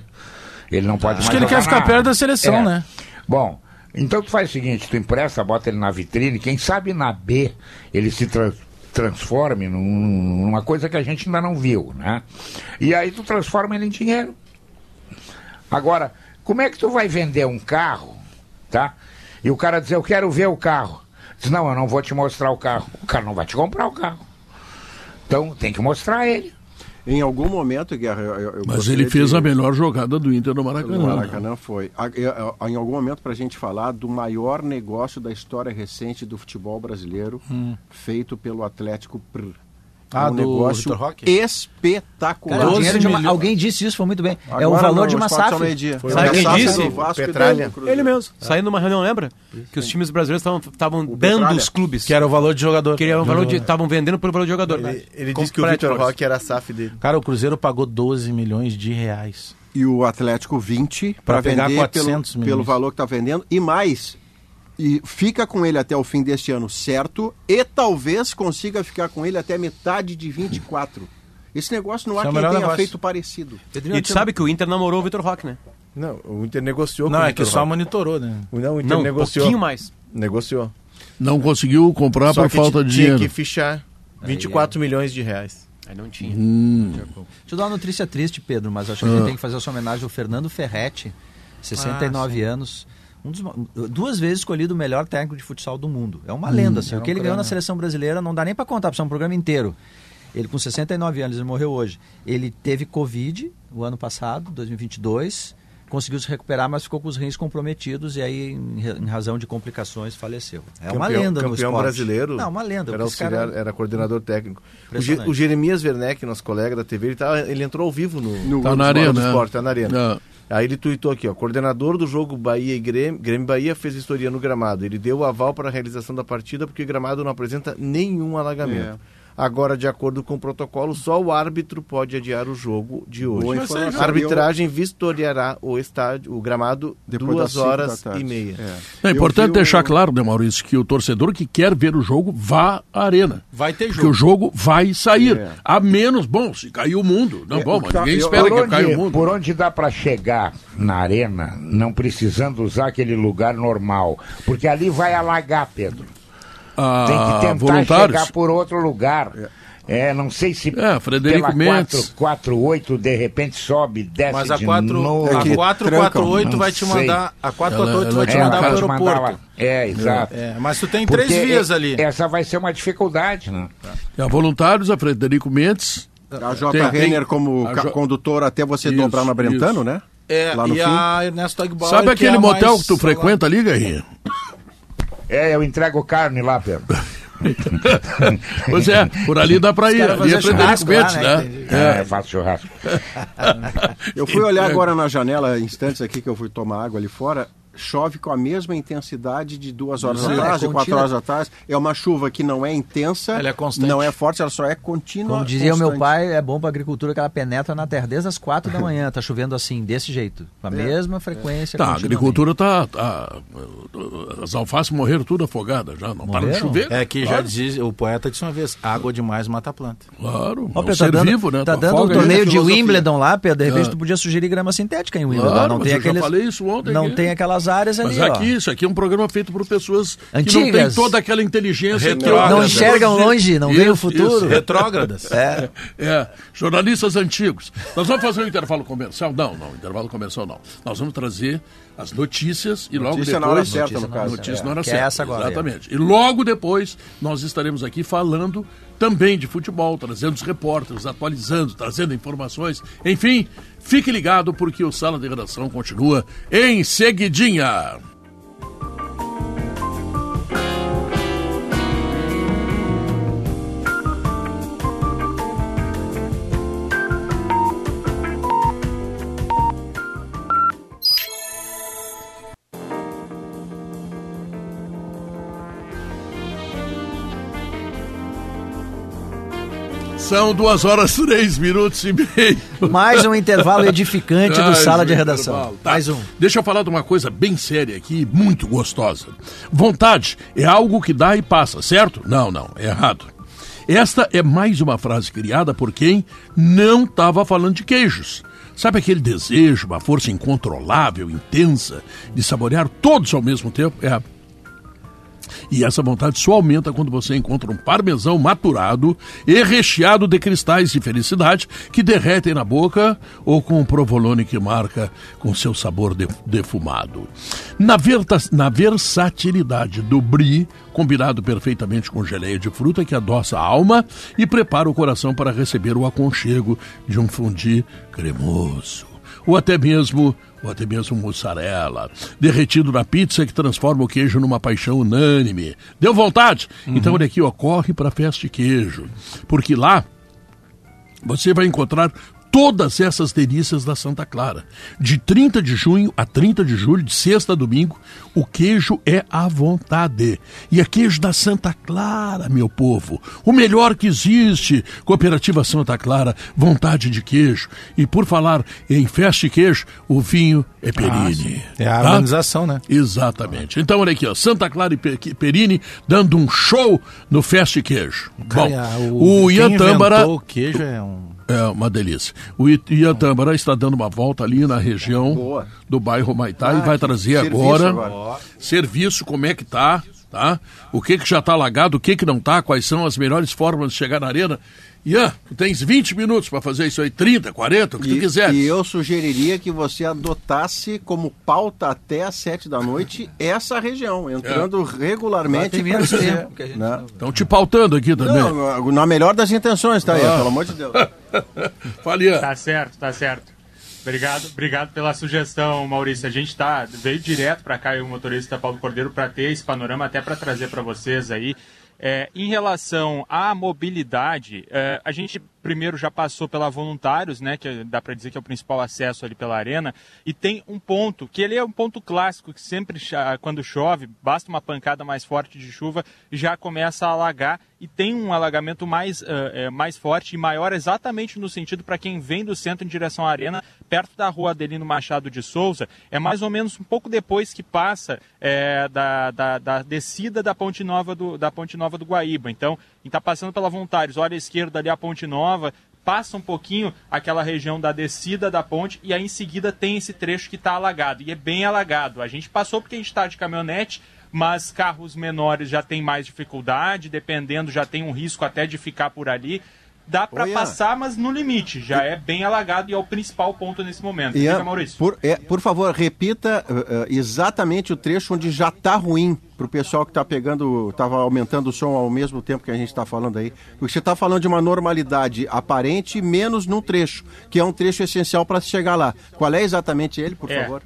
Speaker 7: Ele não pode
Speaker 3: Acho que ele quer ficar
Speaker 7: na-
Speaker 3: perto da seleção,
Speaker 7: É.
Speaker 3: né?
Speaker 7: Bom, Então tu faz o seguinte, tu empresta, bota ele na vitrine, quem sabe na B ele se tra- transforme num- numa coisa que a gente ainda não viu, né? E aí tu transforma ele em dinheiro. Agora, como é que tu vai vender um carro, tá? E o cara dizer, eu quero ver o carro. Diz, não, eu não vou te mostrar o carro. O cara não vai te comprar o carro. Então tem que mostrar ele.
Speaker 2: Em algum momento, Guerra, eu, eu
Speaker 1: Mas ele fez
Speaker 2: de-
Speaker 1: a melhor jogada do Inter no
Speaker 2: No
Speaker 1: Maracanã.
Speaker 2: Maracanã foi. Eu- eu- Em algum momento, para a gente falar do maior negócio da história recente do futebol brasileiro, feito pelo Atlético Pr.
Speaker 3: Ah,
Speaker 2: um
Speaker 3: do
Speaker 2: negócio espetacular.
Speaker 4: Cara, o
Speaker 3: 12
Speaker 4: dinheiro de uma-
Speaker 3: milhões.
Speaker 4: alguém disse isso, foi muito bem. é o
Speaker 2: Agora
Speaker 4: valor
Speaker 2: no
Speaker 4: de uma
Speaker 2: ao
Speaker 4: SAF.
Speaker 5: Sabe quem disse?
Speaker 2: do Vasco
Speaker 6: Petralha.
Speaker 5: Ele mesmo. Saindo numa reunião, lembra? Que os times brasileiros estavam dando
Speaker 2: Petralha.
Speaker 5: os clubes.
Speaker 3: Que era o valor de jogador.
Speaker 5: Queriam o valor de. Estavam vendendo pelo valor de jogador.
Speaker 6: Ele, ele disse que o Vitor. Roque era a SAF dele.
Speaker 3: Cara, o Cruzeiro pagou 12 milhões de reais.
Speaker 2: E o Atlético 20
Speaker 3: Pra
Speaker 2: para
Speaker 3: pegar
Speaker 2: vender
Speaker 3: 400
Speaker 2: pelo,
Speaker 3: milhões.
Speaker 2: pelo valor que está vendendo. E mais, e fica com ele até o fim deste ano certo e talvez consiga ficar com ele até metade de 24. Esse negócio não há
Speaker 3: é o
Speaker 2: quem
Speaker 3: melhor
Speaker 2: tenha
Speaker 3: negócio.
Speaker 2: feito parecido.
Speaker 5: E tu sabe que o Inter namorou o Vitor Roque, né?
Speaker 6: Não, o Inter negociou
Speaker 3: Não,
Speaker 6: com o
Speaker 3: é que
Speaker 6: Vitor
Speaker 3: só
Speaker 6: Roque.
Speaker 3: monitorou, né?
Speaker 6: Não, o Inter
Speaker 5: Não, um
Speaker 6: negociou.
Speaker 5: pouquinho mais.
Speaker 6: Negociou.
Speaker 1: Não conseguiu comprar
Speaker 6: Só
Speaker 1: por
Speaker 6: que
Speaker 1: falta de
Speaker 6: tinha
Speaker 1: dinheiro.
Speaker 6: que fichar 24 milhões de reais.
Speaker 5: Aí não tinha.
Speaker 4: Deixa eu dar uma notícia triste, Pedro, mas acho que a gente tem que fazer essa homenagem ao Fernando Ferretti, 69 anos. Um dos duas vezes escolhido o melhor técnico de futsal do mundo. É uma lenda, assim. O que ele ganhou na seleção brasileira não dá nem para contar, precisa um programa inteiro. Ele com 69 anos, ele morreu hoje. Ele teve Covid o ano passado, 2022, conseguiu se recuperar, mas ficou com os rins comprometidos e aí, em, ra- em razão de complicações, faleceu. É uma
Speaker 6: Campeão-
Speaker 4: lenda no
Speaker 6: campeão
Speaker 4: esporte.
Speaker 6: brasileiro.
Speaker 4: Não, uma lenda.
Speaker 6: Era,
Speaker 4: Esse cara-
Speaker 6: auxiliar, era coordenador técnico. O, Ge-
Speaker 4: Impressionante.
Speaker 6: o Jeremias Werneck, nosso colega da TV, ele, tava, ele entrou ao vivo no,
Speaker 2: No
Speaker 1: Tá
Speaker 2: Globo
Speaker 1: na
Speaker 2: Esporte.
Speaker 1: arena,
Speaker 6: do
Speaker 1: né?
Speaker 6: Esporte, tá na arena.
Speaker 1: Ah.
Speaker 6: Aí ele tuitou aqui, ó, coordenador do jogo Bahia e Grêmio, Grêmio Bahia fez vistoria no gramado. Ele deu o aval para a realização da partida porque o gramado não apresenta nenhum alagamento. Agora, de acordo com o protocolo, só o árbitro pode adiar o jogo de hoje. A arbitragem vistoriará o estádio, o gramado,
Speaker 2: Depois
Speaker 6: duas horas e meia.
Speaker 2: É.
Speaker 1: É importante
Speaker 2: o-
Speaker 1: deixar claro, né, Maurício, que o torcedor que quer ver o jogo vá à arena.
Speaker 3: Vai ter
Speaker 1: Porque
Speaker 3: jogo.
Speaker 1: o jogo vai sair.
Speaker 2: É.
Speaker 1: A menos, bom, se caiu o mundo. Não,
Speaker 2: É,
Speaker 1: bom, mas
Speaker 2: tá-
Speaker 1: ninguém espera que caia o mundo.
Speaker 7: por onde dá para chegar na arena, não precisando usar aquele lugar normal. Porque ali vai alagar, Pedro.
Speaker 1: Ah,
Speaker 7: Tem que tentar
Speaker 1: voluntários.
Speaker 7: chegar por outro lugar. É, não sei se
Speaker 1: É, Frederico
Speaker 7: pela
Speaker 1: Mendes.
Speaker 7: 448 de repente sobe, desce
Speaker 3: Mas a
Speaker 7: de
Speaker 3: 4,
Speaker 7: novo.
Speaker 2: É que
Speaker 3: a 448
Speaker 7: trancam.
Speaker 3: vai te mandar. A 448
Speaker 1: Ela-
Speaker 3: vai te
Speaker 7: É,
Speaker 3: mandar para o aeroporto.
Speaker 7: É, exato.
Speaker 3: É, mas tu tem
Speaker 7: Porque
Speaker 3: três vias
Speaker 7: é-
Speaker 3: ali.
Speaker 7: Essa vai ser uma dificuldade, né?
Speaker 1: É, voluntários, a Frederico Mendes.
Speaker 2: A J.
Speaker 1: Tem-
Speaker 2: Renner como
Speaker 1: Jo-
Speaker 2: condutor até você
Speaker 1: Isso,
Speaker 2: dobrar na Brentano,
Speaker 1: isso.
Speaker 2: né?
Speaker 3: É,
Speaker 2: Lá no
Speaker 3: e
Speaker 2: fim.
Speaker 3: a Ernesto Agbauer,
Speaker 1: Sabe
Speaker 3: é
Speaker 1: aquele motel que tu frequenta ali, Guerrinha?
Speaker 7: É, eu entrego carne lá, Pedro. [laughs]
Speaker 1: pois é, por ali dá pra ir. Ali é Frederico
Speaker 4: churrasco lá,
Speaker 1: Mendes,
Speaker 4: né?
Speaker 1: né?
Speaker 4: Entendi.
Speaker 7: É, faço churrasco. [laughs]
Speaker 2: Eu fui olhar agora na janela, instantes aqui que eu fui tomar água ali fora. Chove com a mesma intensidade de duas horas
Speaker 4: Sim,
Speaker 2: atrás,
Speaker 4: é
Speaker 2: de quatro horas atrás. É uma chuva que não é intensa,
Speaker 3: Ela é constante.
Speaker 2: não é forte, ela só é contínua.
Speaker 4: Como dizia o meu
Speaker 2: constante.
Speaker 4: pai, é bom para agricultura que ela penetra na terra desde as quatro da manhã. Tá chovendo assim, desse jeito. Com a mesma frequência.
Speaker 1: Tá, a agricultura tá, tá- As alfaces morreram tudo afogadas já. Não para de
Speaker 4: Morreram?
Speaker 1: chover.
Speaker 3: É que já
Speaker 1: claro,
Speaker 3: diz, o poeta disse uma vez, água demais mata a planta.
Speaker 1: Claro.
Speaker 4: Ó,
Speaker 1: é um
Speaker 4: Pedro,
Speaker 1: ser
Speaker 4: tá dando,
Speaker 1: vivo, né?
Speaker 4: tá
Speaker 1: Tu
Speaker 4: dando um
Speaker 1: ele.
Speaker 4: torneio de. Wimbledon lá, Pedro. De repente
Speaker 1: Ah.
Speaker 4: tu podia sugerir grama sintética em Wimbledon.
Speaker 1: Claro,
Speaker 4: não
Speaker 1: mas
Speaker 4: tem
Speaker 1: eu já
Speaker 4: aqueles,
Speaker 1: falei isso ontem
Speaker 4: Não
Speaker 1: aqui.
Speaker 4: tem aquelas áreas
Speaker 1: Mas
Speaker 4: ali, ó.
Speaker 1: aqui, isso aqui é um programa feito por pessoas que não têm
Speaker 4: Antigas.
Speaker 1: toda aquela inteligência que
Speaker 3: Retrógradas.
Speaker 4: Não enxergam longe, não veem o futuro.
Speaker 1: isso.
Speaker 3: Retrógradas.
Speaker 4: É.
Speaker 1: É, jornalistas antigos. Nós vamos fazer um intervalo comercial? Não, não, intervalo comercial não. Nós vamos trazer as notícias e logo
Speaker 2: Notícia
Speaker 1: depois...
Speaker 2: na hora certa, no
Speaker 4: Notícia
Speaker 2: caso.
Speaker 1: Notícia
Speaker 4: É,
Speaker 1: na hora
Speaker 4: que é
Speaker 1: certa.
Speaker 4: essa agora,
Speaker 1: Exatamente. E logo depois nós estaremos aqui falando também de futebol, trazendo os repórteres, atualizando, trazendo informações. Enfim, fique ligado porque o Sala de Redação continua em seguidinha. São duas horas, três minutos e meio.
Speaker 4: Mais um intervalo [laughs] edificante do Sala de Redação.
Speaker 1: Tá.
Speaker 4: Mais um.
Speaker 1: Deixa eu falar de uma coisa bem séria aqui, muito gostosa. Vontade é algo que dá e passa, certo? Não, não, é errado. Esta é mais uma frase criada por quem não estava falando de queijos. Sabe aquele desejo, uma força incontrolável, intensa, de saborear todos ao mesmo tempo? É. E essa vontade só aumenta quando você encontra um parmesão maturado e recheado de cristais de felicidade que derretem na boca ou com um provolone que marca com seu sabor de- defumado. Na, verta- na versatilidade do brie, combinado perfeitamente com geleia de fruta que adoça a alma e prepara o coração para receber o aconchego de um fundi cremoso ou até mesmo ou até mesmo mussarela, derretido na pizza que transforma o queijo numa paixão unânime. Deu vontade? Então olha aqui, ó, corre para Festa de Queijo, porque lá você vai encontrar todas essas delícias da Santa Clara. De 30 de junho a 30 de julho, de sexta a domingo, o queijo é à vontade. E é queijo da Santa Clara, meu povo. O melhor que existe. Cooperativa Santa Clara, vontade de queijo. E por falar em festa e queijo, o vinho é Perini.
Speaker 3: É a
Speaker 1: Tá?
Speaker 3: harmonização, né?
Speaker 1: Exatamente. Então, olha aqui, ó, Santa Clara e Pe- Perini dando um show no Festa e Queijo. Bom,
Speaker 3: Cara,
Speaker 1: o, Ian Tâmara...
Speaker 3: inventou o queijo é um...
Speaker 1: É uma delícia. O Ian Tâmara está dando uma volta ali na região
Speaker 2: Boa.
Speaker 1: do bairro Maitá e
Speaker 2: Ah,
Speaker 1: vai
Speaker 2: que
Speaker 1: trazer
Speaker 2: serviço
Speaker 1: agora,
Speaker 2: agora.
Speaker 1: serviço, como é que tá, tá? O que que já tá alagado, o que que não tá, quais são as melhores formas de chegar na arena. Ian, tu tens 20 minutos para fazer isso aí, 30, 40, o que tu
Speaker 2: E,
Speaker 1: quiser.
Speaker 2: e eu sugeriria que você adotasse como pauta até às sete da noite essa região, entrando regularmente.
Speaker 4: Tem menos tempo que a gente
Speaker 2: Né?
Speaker 1: Estão te pautando aqui também.
Speaker 2: Não, na melhor das intenções, tá aí,
Speaker 1: Ah.
Speaker 2: pelo amor de Deus. [laughs]
Speaker 1: Fala, Ian.
Speaker 8: Tá certo, tá certo. Obrigado, obrigado pela sugestão, Maurício. A gente tá veio direto para cá o motorista Paulo Cordeiro para ter esse panorama até para trazer para vocês aí. É, em relação à mobilidade, é, a gente primeiro já passou pela Voluntários, né, que dá para dizer que é o principal acesso ali pela arena, e tem um ponto, que ele é um ponto clássico, que sempre, quando chove, basta uma pancada mais forte de chuva, já começa a alagar, e tem um alagamento mais, eh, mais forte e maior exatamente no sentido para quem vem do centro em direção à arena, perto da rua Adelino Machado de Souza, é mais ou menos um pouco depois que passa eh, da, da, da descida da Ponte Nova do, da Ponte Nova do Guaíba. Então, quem está passando pela Voluntários, olha à esquerda ali a Ponte Nova, passa um pouquinho aquela região da descida da ponte e aí em seguida tem esse trecho que está alagado e é bem alagado. A gente passou porque a gente está de caminhonete, mas carros menores já tem mais dificuldade, dependendo já tem um risco até de ficar por ali. Dá para passar, mas no limite. Já é bem alagado e é o principal ponto nesse momento.
Speaker 2: Ian,
Speaker 8: Diga, Maurício.
Speaker 2: por, é, por favor, repita uh, uh, exatamente o trecho onde já está ruim para o pessoal que está pegando, estava aumentando o som ao mesmo tempo que a gente está falando aí. Porque você está falando de uma normalidade aparente, menos num trecho, que é um trecho essencial para se chegar lá. Qual é exatamente ele, por
Speaker 8: É.
Speaker 2: favor?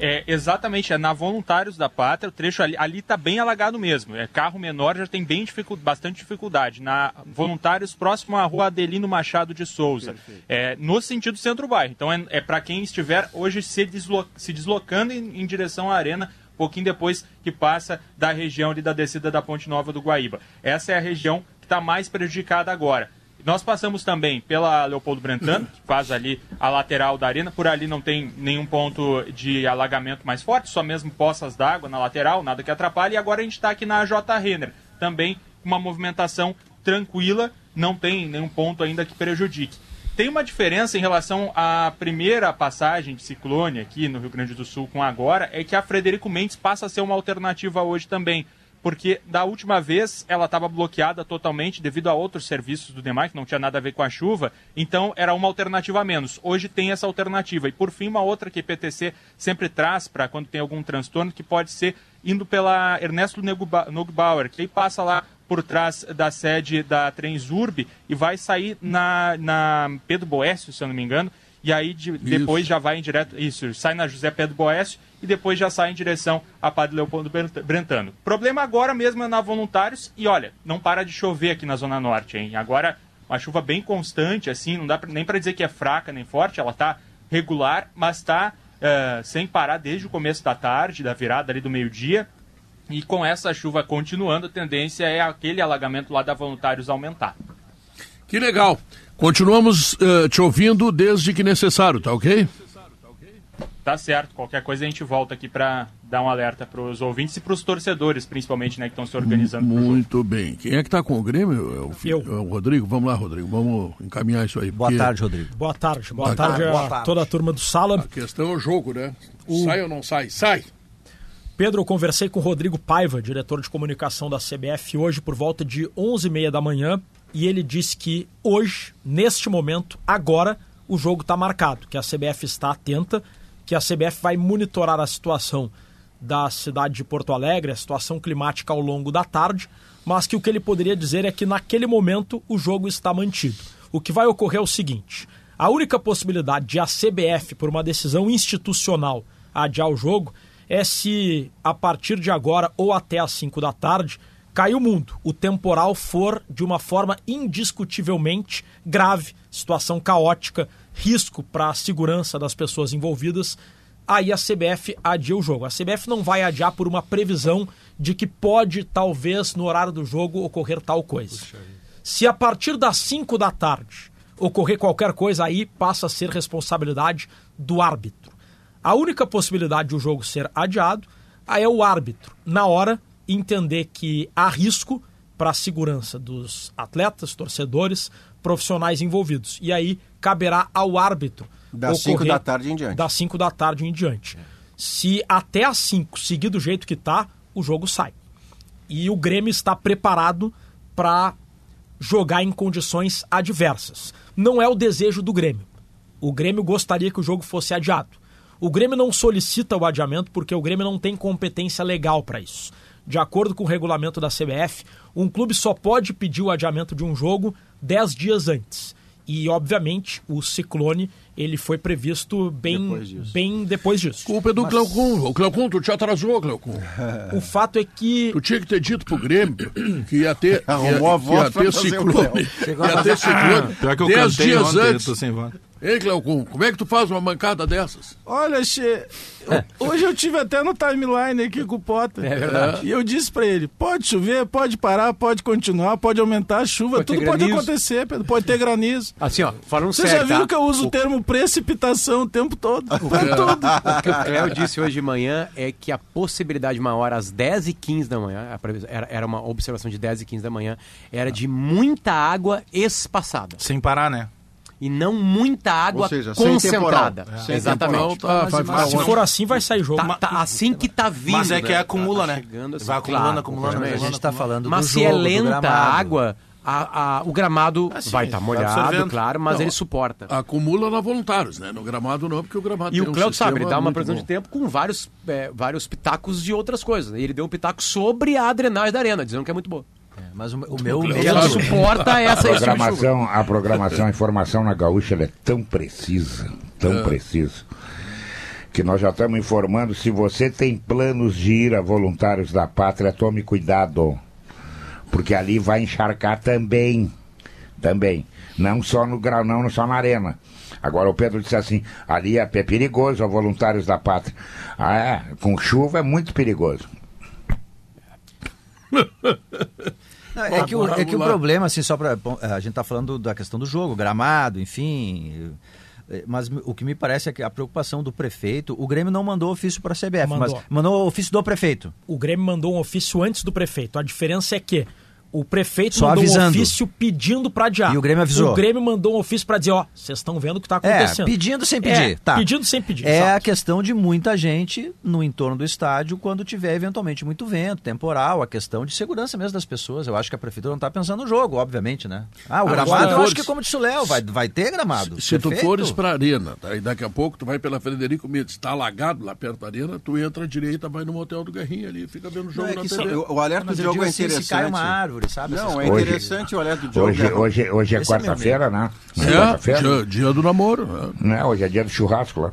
Speaker 8: É, exatamente, é na Voluntários da Pátria, o trecho ali, ali tá bem alagado mesmo. É carro menor já tem bem dificu- bastante dificuldade. Na Voluntários, próximo à rua Adelino Machado de Souza. É, no sentido centro-bairro. Então é, é para quem estiver hoje se, deslo- se deslocando em, em direção à arena, pouquinho depois que passa da região ali da descida da Ponte Nova do Guaíba. Essa é a região que está mais prejudicada agora. Nós passamos também pela Leopoldo Brentano, que faz ali a lateral da arena. Por ali não tem nenhum ponto de alagamento mais forte, só mesmo poças d'água na lateral, nada que atrapalhe. E agora a gente está aqui na J. Renner, também uma movimentação tranquila, não tem nenhum ponto ainda que prejudique. Tem uma diferença em relação à primeira passagem de ciclone aqui no Rio Grande do Sul com agora, é que a Frederico Mendes passa a ser uma alternativa hoje também porque da última vez ela estava bloqueada totalmente devido a outros serviços do DEMAI, que não tinha nada a ver com a chuva, então era uma alternativa a menos. Hoje tem essa alternativa. E por fim, uma outra que a IPTC sempre traz para quando tem algum transtorno, que pode ser indo pela Ernesto Nogbauer, que aí passa lá por trás da sede da Transurb e vai sair na, na Pedro Boécio, se eu não me engano, e aí de- depois já vai em direto. Isso, sai na José Pedro Boécio e depois já sai em direção a Padre Leopoldo Brent- Brentano. Problema agora mesmo é na Voluntários e olha, não para de chover aqui na Zona Norte, hein? Agora, uma chuva bem constante, assim, não dá pra- nem para dizer que é fraca nem forte, ela tá regular, mas tá eh, sem parar desde o começo da tarde, da virada ali do meio-dia. E com essa chuva continuando, a tendência é aquele alagamento lá da Voluntários aumentar.
Speaker 1: Que legal. Continuamos eh, te ouvindo desde que necessário, tá ok?
Speaker 8: Tá certo. Qualquer coisa a gente volta aqui para dar um alerta para os ouvintes e para os torcedores, principalmente, né, que estão se organizando.
Speaker 1: Muito bem. Quem é que está com o Grêmio? É o, é o Rodrigo? Vamos lá, Rodrigo. Vamos encaminhar isso aí.
Speaker 4: Boa
Speaker 1: porque
Speaker 4: tarde, Rodrigo.
Speaker 9: Boa tarde. Boa
Speaker 1: Boa
Speaker 9: tarde
Speaker 1: tarde.
Speaker 9: a
Speaker 4: Boa tarde.
Speaker 9: toda a turma do Sala.
Speaker 1: A questão é o jogo, né? Sai ou não sai? Sai!
Speaker 9: Pedro, eu conversei com o Rodrigo Paiva, diretor de comunicação da CBF, hoje por volta de 11h30 da manhã, e ele disse que hoje, neste momento, agora, o jogo está marcado, que a CBF está atenta, que a CBF vai monitorar a situação da cidade de Porto Alegre, a situação climática ao longo da tarde, mas que o que ele poderia dizer é que naquele momento o jogo está mantido. O que vai ocorrer é o seguinte: a única possibilidade de a CBF, por uma decisão institucional, adiar o jogo é se a partir de agora ou até às 5 da tarde cair o mundo, o temporal for de uma forma indiscutivelmente grave, situação caótica, risco para a segurança das pessoas envolvidas, aí a CBF adia o jogo. A CBF não vai adiar por uma previsão de que pode, talvez, no horário do jogo, ocorrer tal coisa. Se a partir das 5 da tarde ocorrer qualquer coisa, aí passa a ser responsabilidade do árbitro. A única possibilidade de o jogo ser adiado aí é o árbitro, na hora, entender que há risco para a segurança dos atletas, torcedores, profissionais envolvidos. E aí caberá ao árbitro.
Speaker 2: Das cinco
Speaker 9: ocorrer-
Speaker 2: da tarde em diante.
Speaker 9: Das 5 da tarde em diante. Se até às 5 seguir do jeito que está, o jogo sai. E o Grêmio está preparado para jogar em condições adversas. Não é o desejo do Grêmio. O Grêmio gostaria que o jogo fosse adiado. O Grêmio não solicita o adiamento porque o Grêmio não tem competência legal para isso. De acordo com o regulamento da CBF, um clube só pode pedir o adiamento de um jogo 10 dias antes. E, obviamente, o Ciclone ele foi previsto bem
Speaker 2: Depois disso.
Speaker 9: Bem depois disso.
Speaker 1: Culpa é do Cleocum. O Cleocum, tu te atrasou, Cleocum. [laughs]
Speaker 9: O fato é que
Speaker 1: Tu tinha que ter dito pro Grêmio que ia ter, [laughs] que ia,
Speaker 2: Arrumou a voz
Speaker 1: ia ter ciclone. Ia ter ciclone.
Speaker 3: Pior que eu
Speaker 1: Dez
Speaker 3: cantei
Speaker 1: dias
Speaker 3: ontem, eu
Speaker 1: antes.
Speaker 3: tô sem voz.
Speaker 1: Ei, Cleocum, como é que tu faz uma mancada dessas?
Speaker 3: Olha, Che, [laughs] hoje eu tive até no timeline aqui com o Potter.
Speaker 5: É verdade.
Speaker 3: E eu disse pra ele: pode chover, pode parar, pode continuar, pode aumentar a chuva,
Speaker 5: Pode
Speaker 3: tudo pode acontecer, Pedro. Pode ter granizo.
Speaker 5: Assim, ó, falando
Speaker 3: Você
Speaker 5: sério,
Speaker 3: já viu
Speaker 5: tá?
Speaker 3: que eu uso o termo precipitação o tempo todo? Pra tudo.
Speaker 5: O que o Cléo disse hoje de manhã é que a possibilidade maior às 10h15 da manhã, era, era uma observação de 10 e 15 da manhã, era de muita água espaçada.
Speaker 3: Sem parar, né?
Speaker 5: E não muita água
Speaker 2: Ou seja, sem
Speaker 5: concentrada.
Speaker 2: Sem
Speaker 5: Exatamente.
Speaker 1: Tá, vai
Speaker 9: mas se for assim, vai sair jogo.
Speaker 5: Tá, tá assim que tá vindo.
Speaker 3: Mas é que
Speaker 5: né?
Speaker 3: acumula,
Speaker 5: Tá
Speaker 3: né?
Speaker 5: chegando assim,
Speaker 3: Vai acumulando,
Speaker 5: claro,
Speaker 3: acumulando,
Speaker 5: completamente.
Speaker 4: A gente está falando
Speaker 5: Mas
Speaker 4: do
Speaker 5: se
Speaker 4: jogo,
Speaker 5: é
Speaker 4: do
Speaker 5: lenta a água, a- a- o gramado
Speaker 3: Ah, sim,
Speaker 5: vai estar
Speaker 3: tá
Speaker 5: molhado,
Speaker 3: absorvendo.
Speaker 5: claro, mas
Speaker 1: Não,
Speaker 5: ele suporta.
Speaker 1: Acumula na voluntários, né? No gramado não, porque o gramado
Speaker 5: E
Speaker 1: tem
Speaker 5: o
Speaker 1: um
Speaker 5: Cléo sabe,
Speaker 1: sistema
Speaker 5: ele dá uma previsão de tempo com vários, é, vários pitacos de outras coisas. E ele deu um pitaco sobre a drenagem da arena, dizendo que é muito boa.
Speaker 4: Mas o, o meu
Speaker 1: sabe.
Speaker 5: suporta
Speaker 7: A
Speaker 5: essa esse tipo
Speaker 7: programação, a programação, a informação na Gaúcha ela é tão precisa, tão precisa, que nós já estamos informando. Se você tem planos de ir a voluntários da pátria, tome cuidado, porque ali vai encharcar também, também, não só no grau, não só na arena. Agora o Pedro disse assim, ali é é perigoso a voluntários da pátria. Ah, é, com chuva é muito perigoso. [laughs]
Speaker 4: Não, é que, o, é que o problema, assim, só para A gente tá falando da questão do jogo, gramado, enfim. eh, Mas o que me parece é que a preocupação do prefeito. O Grêmio não mandou ofício para a CBF,
Speaker 9: Mandou.
Speaker 4: mas mandou ofício do prefeito.
Speaker 9: O Grêmio mandou um ofício antes do prefeito. A diferença é que o prefeito
Speaker 4: Só
Speaker 9: mandou um
Speaker 4: avisando.
Speaker 9: ofício pedindo para adiar.
Speaker 4: E o Grêmio avisou.
Speaker 9: O Grêmio mandou um ofício para dizer, ó, vocês estão vendo o que tá
Speaker 4: É,
Speaker 9: acontecendo.
Speaker 4: pedindo sem pedir.
Speaker 9: É,
Speaker 4: tá.
Speaker 9: Pedindo sem pedir.
Speaker 4: É a questão de muita gente no entorno do estádio quando tiver eventualmente muito vento, temporal, a questão de segurança mesmo das pessoas. Eu acho que a prefeitura não está pensando no jogo, obviamente, né? Ah, o
Speaker 1: Ah,
Speaker 4: gramado,
Speaker 1: se
Speaker 4: eu
Speaker 1: tu
Speaker 4: acho que
Speaker 1: fores-
Speaker 4: como disse o Léo, vai, vai ter gramado.
Speaker 1: Se tu
Speaker 4: Perfeito.
Speaker 1: fores pra arena, tá? e daqui a pouco tu vai pela Frederico Mendes, tá alagado lá perto da arena, tu entra à direita, vai no motel do Garrinha ali, fica vendo o
Speaker 4: Não,
Speaker 1: jogo
Speaker 4: é
Speaker 1: na TV.
Speaker 4: são-
Speaker 2: O, o alerta do jogo é
Speaker 4: assim,
Speaker 2: interessante.
Speaker 4: se cai uma árvore, sabe?
Speaker 2: Não, é interessante o alerta do jogo.
Speaker 7: Hoje, hoje, hoje é
Speaker 4: é
Speaker 7: quarta-feira, né? Não
Speaker 1: É,
Speaker 7: quarta-feira?
Speaker 1: dia, dia do namoro. né?
Speaker 7: Né? Hoje é dia do churrasco lá.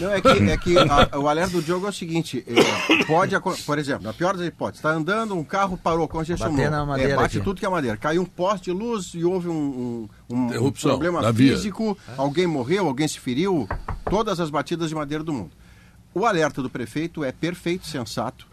Speaker 2: Não, é que, é que a- o alerta do jogo é o seguinte: é, pode, por exemplo, na pior das hipóteses, está andando, um carro parou, congestionou.
Speaker 4: Bater na madeira
Speaker 2: É, bate
Speaker 4: aqui.
Speaker 2: tudo que é madeira. Caiu um poste de luz e houve um, um- um problema
Speaker 1: via.
Speaker 2: físico, alguém morreu, alguém se feriu, todas as batidas de madeira do mundo. O alerta do prefeito é perfeito, sensato.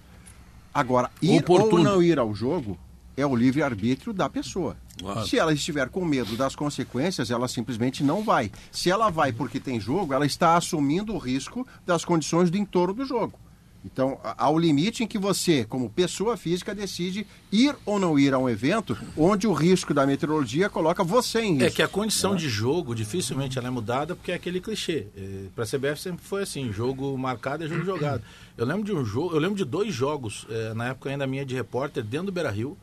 Speaker 2: Agora, ir
Speaker 1: Oportuno.
Speaker 2: ou não ir ao jogo é o livre-arbítrio da pessoa.
Speaker 1: Claro.
Speaker 2: Se ela estiver com medo das consequências, ela simplesmente não vai. Se ela vai porque tem jogo, ela está assumindo o risco das condições do entorno do jogo. Então, há o limite em que você, como pessoa física, decide ir ou não ir a um evento onde o risco da meteorologia coloca você em risco.
Speaker 3: É que a condição de jogo dificilmente ela é mudada porque é aquele clichê. Para a CBF sempre foi assim, jogo marcado é jogo jogado. Eu lembro de um jogo, eu lembro de dois jogos eh, na época ainda minha de repórter dentro do Beira-Rio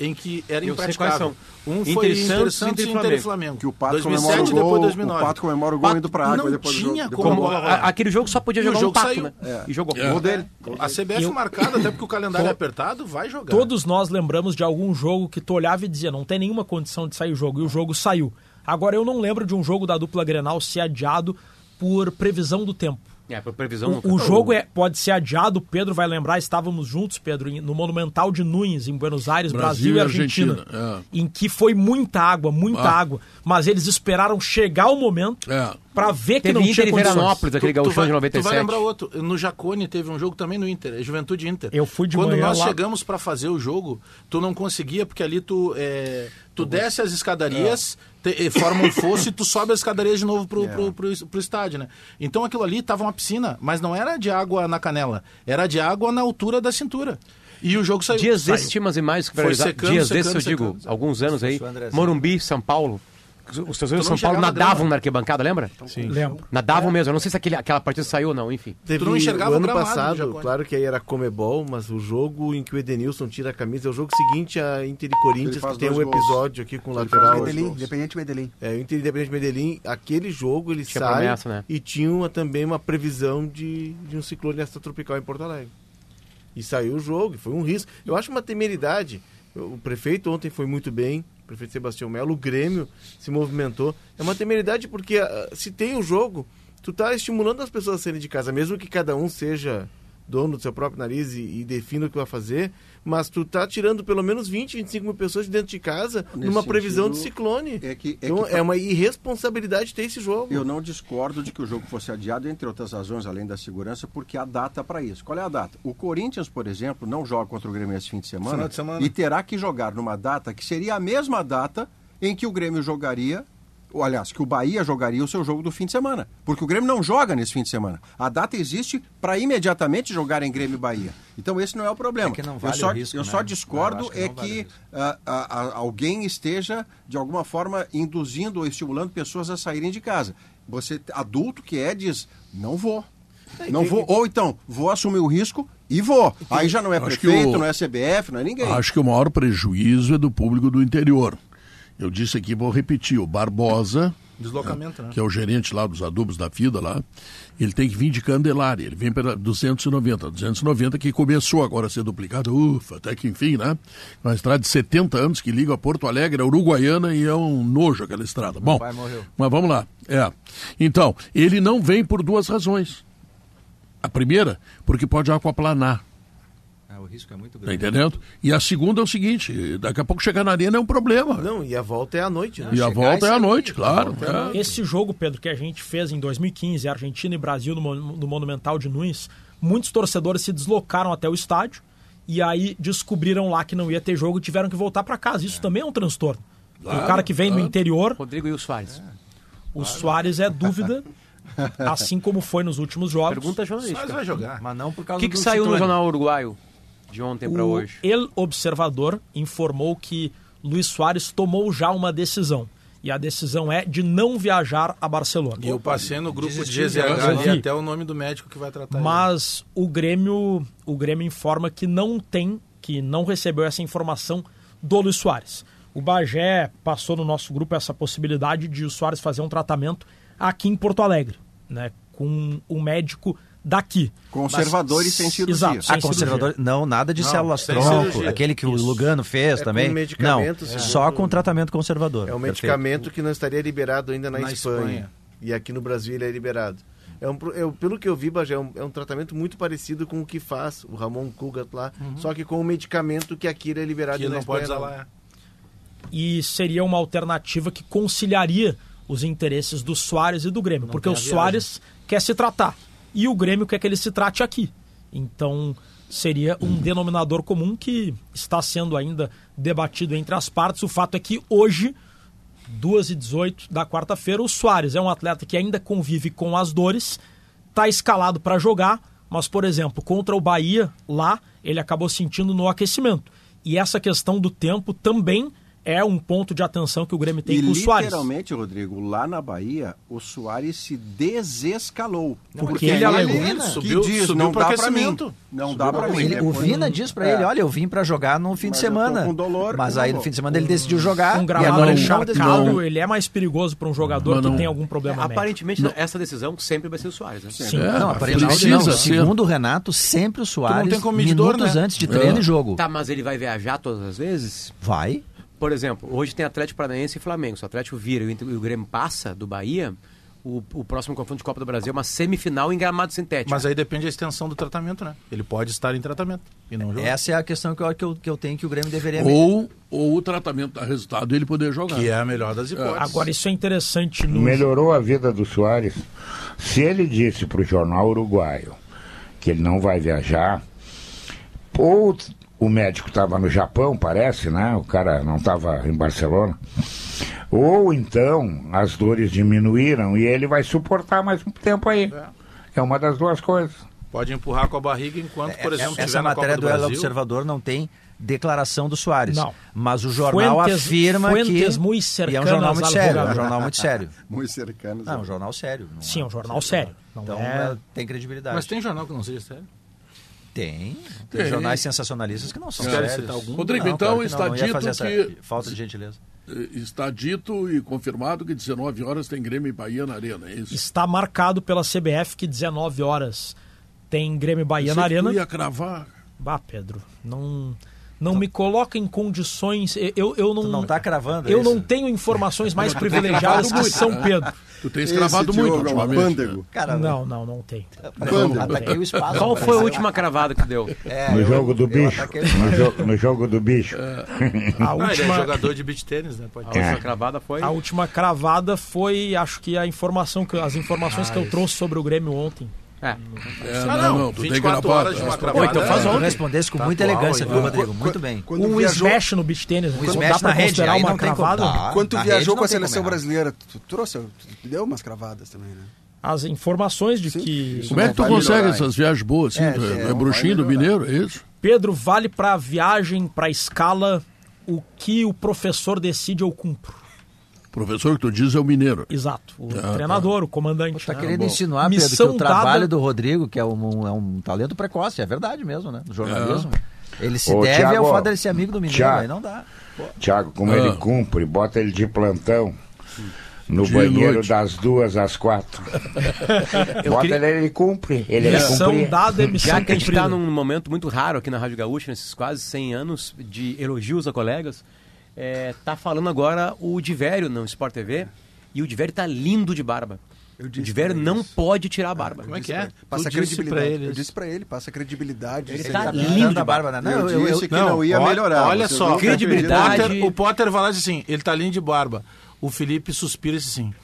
Speaker 3: em que era
Speaker 5: Eu
Speaker 3: impraticável. Um foi
Speaker 5: Inter
Speaker 3: Inter
Speaker 5: Santos, Inter
Speaker 3: Inter e
Speaker 5: Flamengo.
Speaker 2: Que o Pato
Speaker 3: 2007
Speaker 2: comemora o
Speaker 3: e depois
Speaker 2: gol,
Speaker 3: 2009.
Speaker 2: o Pato comemora o gol indo pra água
Speaker 3: não
Speaker 2: depois do
Speaker 3: tinha
Speaker 2: jogo-
Speaker 3: como
Speaker 2: depois do
Speaker 5: Como,
Speaker 2: gol.
Speaker 5: a- aquele jogo só podia
Speaker 3: E o
Speaker 5: jogar um
Speaker 3: jogo
Speaker 5: pato,
Speaker 3: saiu.
Speaker 5: né?
Speaker 2: É.
Speaker 5: E jogou.
Speaker 2: Gol dele.
Speaker 3: A CBF
Speaker 9: Eu-
Speaker 3: marcada, até porque o calendário [laughs] é apertado, vai jogar.
Speaker 9: Todos nós lembramos de algum jogo que tu olhava e dizia, não tem nenhuma condição de sair o jogo, e o jogo saiu. Agora eu não lembro de um jogo da dupla Grenal ser adiado por previsão do tempo.
Speaker 5: É, por previsão.
Speaker 9: O, o jogo é, pode ser adiado, o Pedro vai lembrar, estávamos juntos, Pedro, no Monumental de Nunes, em Buenos Aires,
Speaker 1: Brasil
Speaker 9: Brasil,
Speaker 1: e
Speaker 9: Argentina,
Speaker 1: Argentina,
Speaker 9: em que foi muita água, muita
Speaker 1: Ah.
Speaker 9: água, mas eles esperaram chegar o momento
Speaker 1: É.
Speaker 9: para ver que
Speaker 5: Teve
Speaker 9: não
Speaker 5: Inter
Speaker 9: tinha condições.
Speaker 5: Veranópolis, aquele gauchão
Speaker 3: vai,
Speaker 5: de
Speaker 3: Tu
Speaker 5: 97.
Speaker 3: vai lembrar outro. No Jacone teve um jogo também no Inter, é Juventude Inter.
Speaker 9: Eu fui de
Speaker 3: Quando
Speaker 9: manhã
Speaker 3: nós
Speaker 9: lá.
Speaker 3: chegamos para fazer o jogo, tu não conseguia, porque ali tu, é, tu desce as escadarias, te- eh, forma um [coughs] fosso e tu sobe as escadarias de novo pro, pro, pro, pro estádio, né? Então aquilo ali tava uma piscina, mas não era de água na canela, era de água na altura da cintura. E o jogo saiu.
Speaker 5: Dias desses tinha umas imagens que
Speaker 3: Foi secando,
Speaker 5: Dias desses, eu digo,
Speaker 3: secando.
Speaker 5: alguns anos aí.
Speaker 4: O Andrezinho.
Speaker 5: Morumbi, São Paulo. Os torcedores de São Paulo nadavam na arquibancada, lembra?
Speaker 6: Sim.
Speaker 9: Lembro.
Speaker 5: Nadavam mesmo. Eu não sei se aquele, aquela partida saiu ou não, enfim.
Speaker 6: Teve
Speaker 3: não enxergava
Speaker 6: o ano
Speaker 3: gramado do
Speaker 6: passado, claro que aí era Comebol, mas o jogo em que o Edenilson tira a camisa é o jogo seguinte a Inter e Corinthians, que tem um
Speaker 2: gols.
Speaker 6: episódio aqui com o lateral.
Speaker 10: Medellín. Independente Medellín.
Speaker 6: É, o Inter Independente Medellín, aquele jogo ele
Speaker 5: Tinha
Speaker 6: sai
Speaker 5: promessa, né?
Speaker 6: e tinha uma- também uma previsão de, de um ciclone tropical em Porto Alegre. E saiu o jogo, e foi um risco. Eu acho uma temeridade. O prefeito ontem foi muito bem, prefeito Sebastião Melo, o Grêmio se movimentou. É uma temeridade porque ah, se tem o jogo, tu tá estimulando as pessoas a saírem de casa, mesmo que cada um seja dono do seu próprio nariz e, e defina o que vai fazer, mas tu tá tirando pelo menos 20, 25 mil pessoas de dentro de casa
Speaker 2: Nesse
Speaker 6: numa previsão de ciclone.
Speaker 2: é que- é
Speaker 6: então
Speaker 2: que-
Speaker 6: é uma irresponsabilidade ter esse jogo.
Speaker 2: Eu não discordo de que o jogo fosse adiado, entre outras razões, além da segurança, porque há data para isso. Qual é a data? O Corinthians, por exemplo, não joga contra o Grêmio esse fim de semana,
Speaker 3: de semana.
Speaker 2: e terá que jogar numa data que seria a mesma data em que o Grêmio jogaria, ou aliás, que o Bahia jogaria o seu jogo do fim de semana. Porque o Grêmio não joga nesse fim de semana. A data existe para imediatamente jogar em Grêmio e Bahia. Então esse não é o problema.
Speaker 4: É que não vale
Speaker 2: eu só,
Speaker 4: o risco,
Speaker 2: eu
Speaker 4: né?
Speaker 2: só
Speaker 4: Eu
Speaker 2: discordo
Speaker 4: que
Speaker 2: é
Speaker 4: vale
Speaker 2: que
Speaker 4: risco.
Speaker 2: ah, ah, ah, alguém esteja, de alguma forma, induzindo ou estimulando pessoas a saírem de casa. Você, adulto que é, diz, não vou. Não vou. Ou então, vou assumir o risco e vou. Aí já não é
Speaker 1: Acho
Speaker 2: prefeito,
Speaker 1: o-
Speaker 2: não é CBF, não é ninguém.
Speaker 1: Acho que o maior prejuízo é do público do interior. Eu disse aqui, vou repetir, o Barbosa,
Speaker 3: Deslocamento, né?
Speaker 1: que é o gerente lá dos adubos da FIDA lá, ele tem que vir de Candelária, ele vem para 290, 290 que começou agora a ser duplicada, ufa, até que enfim, né? Uma estrada de 70 anos que liga a Porto Alegre, a Uruguaiana e é um nojo aquela estrada. Bom, mas vamos lá. É. Então, ele não vem por duas razões. A primeira, porque pode aquaplanar.
Speaker 4: O risco é muito
Speaker 1: Tá
Speaker 4: grande.
Speaker 1: entendendo? E a segunda é o seguinte: daqui a pouco chegar na arena é um problema.
Speaker 6: Não, e a volta é à noite, né?
Speaker 1: e a
Speaker 6: Chegar
Speaker 1: volta é à
Speaker 6: sair,
Speaker 1: noite, claro.
Speaker 6: é à
Speaker 1: é.
Speaker 6: noite.
Speaker 9: Esse jogo, Pedro, que a gente fez em 2015, Argentina e Brasil no, no Monumental de Nunes, muitos torcedores se deslocaram até o estádio e aí descobriram lá que não ia ter jogo e tiveram que voltar para casa. Isso também é um transtorno. o cara que vem do interior,
Speaker 5: Rodrigo e o Soares.
Speaker 9: o Soares é dúvida, [laughs] assim como foi nos últimos jogos.
Speaker 5: Pergunta
Speaker 3: Mas
Speaker 5: jornalística.
Speaker 3: vai jogar.
Speaker 4: Mas não por
Speaker 5: O
Speaker 4: causa
Speaker 5: que, que
Speaker 4: do
Speaker 5: saiu no jornal uruguaio de ontem para hoje?
Speaker 9: El Observador informou que Luiz Soares tomou já uma decisão. E a decisão é de não viajar a Barcelona.
Speaker 3: E eu passei no grupo de
Speaker 4: desistiu de
Speaker 3: GZH
Speaker 9: vi.
Speaker 3: até o nome do médico que vai tratar ele.
Speaker 9: Mas o Grêmio, o Grêmio informa que não tem, que não recebeu essa informação do Luiz Soares. O Bagé passou no nosso grupo essa possibilidade de o Soares fazer um tratamento aqui em Porto Alegre, né, com um médico daqui.
Speaker 2: Conservador
Speaker 9: Mas-
Speaker 2: e sem cirurgia.
Speaker 9: Exato, sem
Speaker 4: Ah, conservador. Não, nada de
Speaker 3: Não,
Speaker 4: células tronco, aquele que o Lugano fez
Speaker 6: É
Speaker 4: também. não,
Speaker 6: segundo-
Speaker 4: só com tratamento conservador.
Speaker 6: É um
Speaker 4: Perfeito.
Speaker 6: medicamento que não estaria liberado ainda na,
Speaker 3: Na
Speaker 6: Espanha.
Speaker 3: Espanha.
Speaker 6: E aqui no Brasil ele é liberado. É um, é, pelo que eu vi, Bagé, é um, é um tratamento muito parecido com o que faz o Ramon Kugat lá, só que com o medicamento que aqui ele é liberado
Speaker 3: que
Speaker 6: e na
Speaker 3: não pode usar lá.
Speaker 9: E seria uma alternativa que conciliaria os interesses do Soares e do Grêmio,
Speaker 3: Não
Speaker 9: porque o. Soares quer se tratar e o Grêmio quer que ele se trate aqui. Então seria um denominador comum que está sendo ainda debatido entre as partes. O fato é que hoje, 2 e 18 da quarta-feira, o Soares é um atleta que ainda convive com as dores, está escalado para jogar, mas, por exemplo, contra o Bahia, lá, ele acabou sentindo no aquecimento. E essa questão do tempo também é um ponto de atenção que o Grêmio tem
Speaker 2: e
Speaker 9: com o Soares.
Speaker 2: literalmente, Rodrigo, lá na Bahia, o Soares se desescalou.
Speaker 9: porque ele alegou.
Speaker 2: que
Speaker 3: Subiu-
Speaker 2: diz,
Speaker 3: subiu
Speaker 2: não dá pra
Speaker 3: aquecimento.
Speaker 2: mim. Não dá pra mim.
Speaker 4: Ele-
Speaker 2: É
Speaker 4: o Vina diz pra
Speaker 2: É.
Speaker 4: ele, olha, eu vim pra jogar no fim
Speaker 2: Mas
Speaker 4: de semana.
Speaker 2: com dor,
Speaker 4: mas
Speaker 2: eu
Speaker 4: aí
Speaker 2: não
Speaker 4: no fim de semana ele decidiu jogar.
Speaker 9: Um gramado
Speaker 4: ele
Speaker 9: encharcado, ele é mais perigoso para um jogador que
Speaker 1: não-
Speaker 9: tem algum problema médico.
Speaker 5: Aparentemente, essa decisão sempre vai ser o Soares, né?
Speaker 9: Sim.
Speaker 1: É,
Speaker 4: Não, aparentemente
Speaker 1: precisa
Speaker 4: não. Segundo o Renato, sempre o Soares,
Speaker 3: tem como medidor,
Speaker 4: minutos
Speaker 3: né?
Speaker 4: antes de treino
Speaker 1: É.
Speaker 4: e jogo.
Speaker 5: Tá, mas ele vai viajar todas as vezes?
Speaker 4: Vai.
Speaker 5: Por exemplo, hoje tem Atlético Paranaense e Flamengo. Se o Atlético vira e o Grêmio passa do Bahia, o, o próximo confronto de Copa do Brasil é uma semifinal em gramado sintético.
Speaker 3: Mas aí depende da extensão do tratamento, né? Ele pode estar em tratamento e não jogar.
Speaker 4: Essa é a questão que eu, que eu, que eu tenho que o Grêmio deveria...
Speaker 1: Ou, ou o tratamento dar resultado e ele poder jogar.
Speaker 3: Que é a melhor das hipóteses.
Speaker 9: Agora, isso é interessante no.
Speaker 7: Melhorou a vida do Soares. Se ele disse para o jornal uruguaio que ele não vai viajar, ou o médico estava no Japão, parece, né? O cara não estava em Barcelona. Ou então as dores diminuíram e ele vai suportar mais um tempo aí. É uma das duas coisas.
Speaker 3: Pode empurrar com a barriga enquanto, por exemplo,
Speaker 4: Essa
Speaker 3: estiver na Copa
Speaker 4: matéria
Speaker 3: do
Speaker 4: do El. Observador não tem declaração do Soares.
Speaker 9: Não.
Speaker 4: Mas o jornal
Speaker 9: Fuentes-
Speaker 4: afirma
Speaker 9: fuentes
Speaker 4: que...
Speaker 9: muy
Speaker 4: e é um jornal muito sério. É um jornal muito sério.
Speaker 2: Muito cercanos.
Speaker 4: Não, é um jornal sério. não
Speaker 9: Sim, é um jornal sério.
Speaker 4: Então
Speaker 9: é...
Speaker 4: é, tem credibilidade.
Speaker 3: Mas tem jornal que não seja sério?
Speaker 4: Tem. Tem
Speaker 1: Tem.
Speaker 4: jornais sensacionalistas que não são
Speaker 1: Quer
Speaker 3: citar algum?
Speaker 1: Rodrigo,
Speaker 4: Não,
Speaker 1: então
Speaker 4: claro
Speaker 1: está
Speaker 4: não,
Speaker 1: dito
Speaker 4: fazer essa
Speaker 1: que
Speaker 4: Falta de gentileza.
Speaker 1: eh, está dito e confirmado que 19 horas tem Grêmio e Bahia na Arena, é isso?
Speaker 9: Está marcado pela CBF que 19 horas tem Grêmio e Bahia na Arena.
Speaker 1: ia cravar.
Speaker 9: Bah, Pedro, não, não me coloca em condições. Eu, eu não.
Speaker 4: Tu não tá cravando, é
Speaker 9: Eu
Speaker 4: isso?
Speaker 9: não tenho informações mais [laughs]
Speaker 1: Tu
Speaker 9: privilegiadas que São? Pedro. [laughs]
Speaker 1: Tu tens cravado muito
Speaker 2: Diogo é um
Speaker 1: ultimamente.
Speaker 2: pândego.
Speaker 4: Cara,
Speaker 9: Não, não, não tem.
Speaker 2: Pândego.
Speaker 4: ataquei o espaço.
Speaker 5: Qual foi a última cravada que deu?
Speaker 4: É,
Speaker 7: no
Speaker 4: eu-
Speaker 7: jogo do
Speaker 4: eu
Speaker 7: bicho.
Speaker 4: ataquei-
Speaker 7: No, jo- no jogo do bicho. [laughs]
Speaker 9: A
Speaker 3: Ah, ele é
Speaker 9: última,
Speaker 3: jogador de beach tênis, né? Pode
Speaker 5: A última cravada foi.
Speaker 9: a última cravada foi, acho que a informação que as informações que eu trouxe sobre o Grêmio ontem.
Speaker 5: É.
Speaker 1: É,
Speaker 3: Ah,
Speaker 1: não,
Speaker 3: não,
Speaker 1: não, tu tem
Speaker 3: 24
Speaker 1: gravado.
Speaker 3: horas de uma
Speaker 1: Essa-
Speaker 3: cravada.
Speaker 5: Ou então faz ontem.
Speaker 4: respondesse com
Speaker 3: Tá
Speaker 4: muita elegância, viu. Rodrigo? Muito bem.
Speaker 10: Quando
Speaker 9: Um
Speaker 10: viajou,
Speaker 9: smash no beach tênis.
Speaker 4: Um
Speaker 9: dá
Speaker 4: smash
Speaker 9: pra
Speaker 4: na rede, aí
Speaker 9: uma
Speaker 4: não tem como
Speaker 9: cravada?
Speaker 4: dar.
Speaker 10: quando tu
Speaker 4: Na
Speaker 10: viajou com a
Speaker 4: tem
Speaker 10: seleção
Speaker 4: errar.
Speaker 10: brasileira, tu trouxe, tu deu umas cravadas também, né?
Speaker 9: As informações de que
Speaker 1: Como é que tu consegue
Speaker 2: melhorar,
Speaker 1: essas viagens boas assim?
Speaker 4: É,
Speaker 1: é,
Speaker 4: é,
Speaker 1: é bruxinho do
Speaker 2: melhorar.
Speaker 1: mineiro, é isso?
Speaker 9: Pedro vale para viagem, para escala, o que o professor decide eu cumpro.
Speaker 1: O professor que tu diz é o mineiro.
Speaker 9: Exato. O
Speaker 1: Ah,
Speaker 9: treinador, o comandante.
Speaker 4: Tá
Speaker 9: né?
Speaker 4: querendo
Speaker 1: bom.
Speaker 4: insinuar, Pedro, que
Speaker 9: Missão
Speaker 4: o trabalho
Speaker 9: dada-
Speaker 4: do Rodrigo, que é um, é um talento precoce, é verdade mesmo, né? No jornalismo. Ele se
Speaker 7: Ô,
Speaker 4: deve
Speaker 7: Thiago,
Speaker 4: ao fato dele ser amigo do Mineiro,
Speaker 7: Thiago.
Speaker 4: aí não dá.
Speaker 7: Tiago, como
Speaker 1: Ah.
Speaker 7: ele cumpre, bota ele de plantão no
Speaker 1: De
Speaker 7: banheiro
Speaker 1: noite.
Speaker 7: das duas às quatro. [laughs] bota
Speaker 5: queria-
Speaker 7: ele, ele cumpre. Ele
Speaker 9: Missão
Speaker 7: cumprir.
Speaker 9: dada é missão
Speaker 5: Já que a gente está num momento muito raro aqui na Rádio Gaúcha, nesses quase 100 anos de elogios a colegas, é, tá falando agora o Divério no Sport TV, e o Divério tá lindo de barba.
Speaker 10: Eu
Speaker 5: O
Speaker 10: disse
Speaker 5: Divério não
Speaker 10: eles.
Speaker 5: pode tirar a barba.
Speaker 3: Como é que é?
Speaker 10: Passa credibilidade. Eu disse pra ele, passa credibilidade.
Speaker 5: Ele tá
Speaker 10: tá-
Speaker 5: lindo de
Speaker 4: da
Speaker 5: barba.
Speaker 4: né? Não, eu, eu,
Speaker 2: disse que
Speaker 3: Não,
Speaker 2: não ia
Speaker 3: olha-
Speaker 2: melhorar.
Speaker 3: olha só.
Speaker 5: Credibilidade.
Speaker 3: O Potter, o Potter vai lá e diz assim, ele tá lindo de barba. O Felipe suspira e diz assim,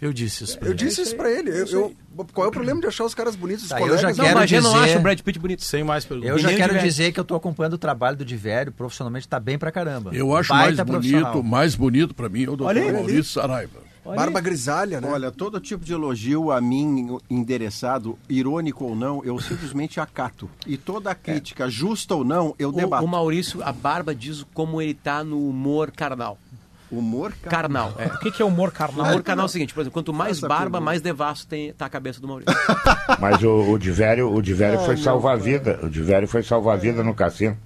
Speaker 3: eu disse isso pra
Speaker 10: Eu
Speaker 3: ele.
Speaker 10: disse isso pra ele. Eu, eu- qual é o problema de achar os caras bonitos, os
Speaker 4: Tá, eu
Speaker 10: colegas?
Speaker 4: já
Speaker 5: Não,
Speaker 4: quero
Speaker 5: mas eu não
Speaker 4: dizer-
Speaker 5: acho o Brad Pitt bonito.
Speaker 3: Sem mais perguntas.
Speaker 4: eu já
Speaker 5: o
Speaker 4: quero dizer que eu tô acompanhando o trabalho do Divério, profissionalmente tá bem pra caramba.
Speaker 1: Eu acho
Speaker 4: Baita
Speaker 1: mais bonito, mais bonito pra mim é o doutor. Maurício Saraiva.
Speaker 10: Barba grisalha, né?
Speaker 2: Olha, todo tipo de elogio a mim endereçado, irônico ou não, eu simplesmente acato. E toda crítica, justa ou não, eu
Speaker 5: O,
Speaker 2: debato.
Speaker 5: o Maurício, a barba diz como ele tá no humor carnal.
Speaker 2: Humor, cara.
Speaker 5: Carnal, é.
Speaker 9: O que, que é humor
Speaker 5: O
Speaker 9: carnal?
Speaker 5: humor carnal é o seguinte, por exemplo, quanto mais
Speaker 2: Essa
Speaker 5: barba, mais devasso tem, tá a cabeça do Maurício. [laughs]
Speaker 7: Mas o, o Divério, o Divério foi salvar a vida. O Divério foi salvar a vida no cassino.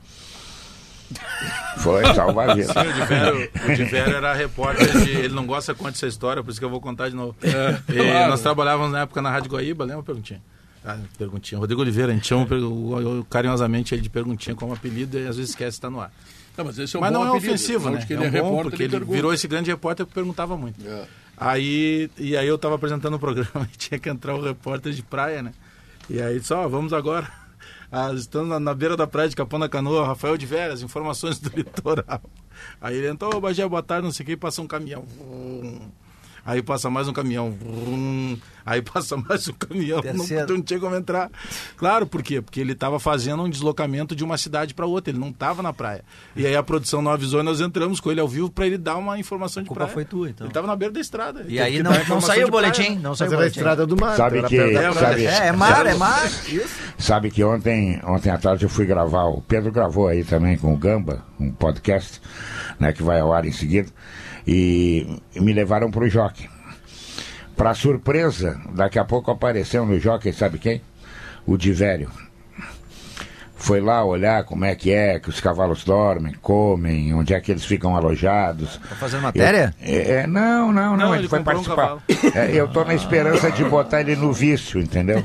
Speaker 7: Foi salvar a vida.
Speaker 3: O Divério, o Divério [laughs] era repórter de. Ele não gosta que conte essa história, por isso que eu vou contar de novo. E
Speaker 1: claro.
Speaker 3: Nós trabalhávamos na época na Rádio Guaíba, lembra, Perguntinha? Ah, perguntinha. Rodrigo Oliveira, a gente chama carinhosamente ele de Perguntinha como apelido e às vezes esquece de estar no ar.
Speaker 1: Tá, mas esse é um
Speaker 3: Mas
Speaker 1: bom
Speaker 3: não é ofensivo, né?
Speaker 1: que
Speaker 3: É,
Speaker 1: ele é,
Speaker 3: um bom,
Speaker 1: repórter,
Speaker 3: porque
Speaker 1: ele
Speaker 3: ele virou esse grande repórter que perguntava muito.
Speaker 1: É.
Speaker 3: Aí, e aí eu tava apresentando o programa [laughs] e tinha que entrar o repórter de praia, né? E aí só, vamos agora. [laughs] Ah, estamos na, na beira da praia de Capão da Canoa, Rafael de Veras, informações do [laughs] litoral. Aí ele entrou, ô Bagé, boa tarde, não sei o que, e passou um caminhão. Vum. Aí passa mais um caminhão. vrum, Aí passa [laughs] mais um caminhão. Não,
Speaker 4: Terceiro.
Speaker 3: não tinha como entrar. Claro, por quê? Porque ele estava fazendo um deslocamento de uma cidade para outra. Ele não estava na praia. E aí a produção não avisou e nós entramos com ele ao vivo para ele dar uma informação de
Speaker 4: culpa
Speaker 3: praia.
Speaker 4: foi tua, então.
Speaker 3: Ele estava na beira da estrada.
Speaker 4: E aí não, não saiu o
Speaker 3: de praia.
Speaker 4: boletim. Não saiu o
Speaker 6: era a
Speaker 4: boletim.
Speaker 6: estrada do mar.
Speaker 7: Sabe que- É, sabe-
Speaker 4: É, é mar, é mar.
Speaker 7: Sabe que ontem, ontem à tarde eu fui gravar, o Pedro gravou aí também com o Gamba, um podcast, né, que vai ao ar em seguida, e, me levaram pro Jockey. Pra surpresa, daqui a pouco apareceu no Jockey, sabe quem? O Divério. Foi lá olhar como é que é, que os cavalos dormem, comem, onde é que eles ficam alojados.
Speaker 4: Tá fazendo matéria?
Speaker 7: Eu- é, é, não, não, não,
Speaker 3: Não,
Speaker 7: ele,
Speaker 3: ele
Speaker 7: foi
Speaker 3: comprou um
Speaker 7: participar. É, eu tô na esperança de botar ele no vício, entendeu?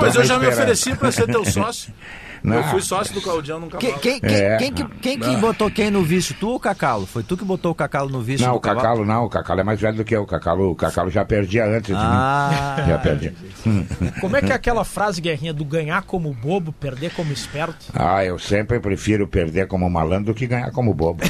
Speaker 3: Mas eu já me ofereci para ser teu sócio. [laughs]
Speaker 7: Não.
Speaker 3: Eu fui sócio do Claudião num
Speaker 4: Quem,
Speaker 3: cavalo.
Speaker 4: quem, quem,
Speaker 7: É.
Speaker 4: quem que, quem que botou quem no vício? Tu ou o Cacalo? Foi tu que botou o Cacalo no vício
Speaker 7: Não,
Speaker 4: do
Speaker 7: o Cacalo não, o Cacalo é mais velho do que eu. O Cacalo, o Cacalo já perdia antes de
Speaker 4: Ah,
Speaker 7: mim. Já perdia. [laughs]
Speaker 9: Como é que é aquela frase, Guerrinha, do ganhar como bobo, perder como esperto?
Speaker 7: Ah, eu sempre prefiro perder como malandro do que ganhar como bobo.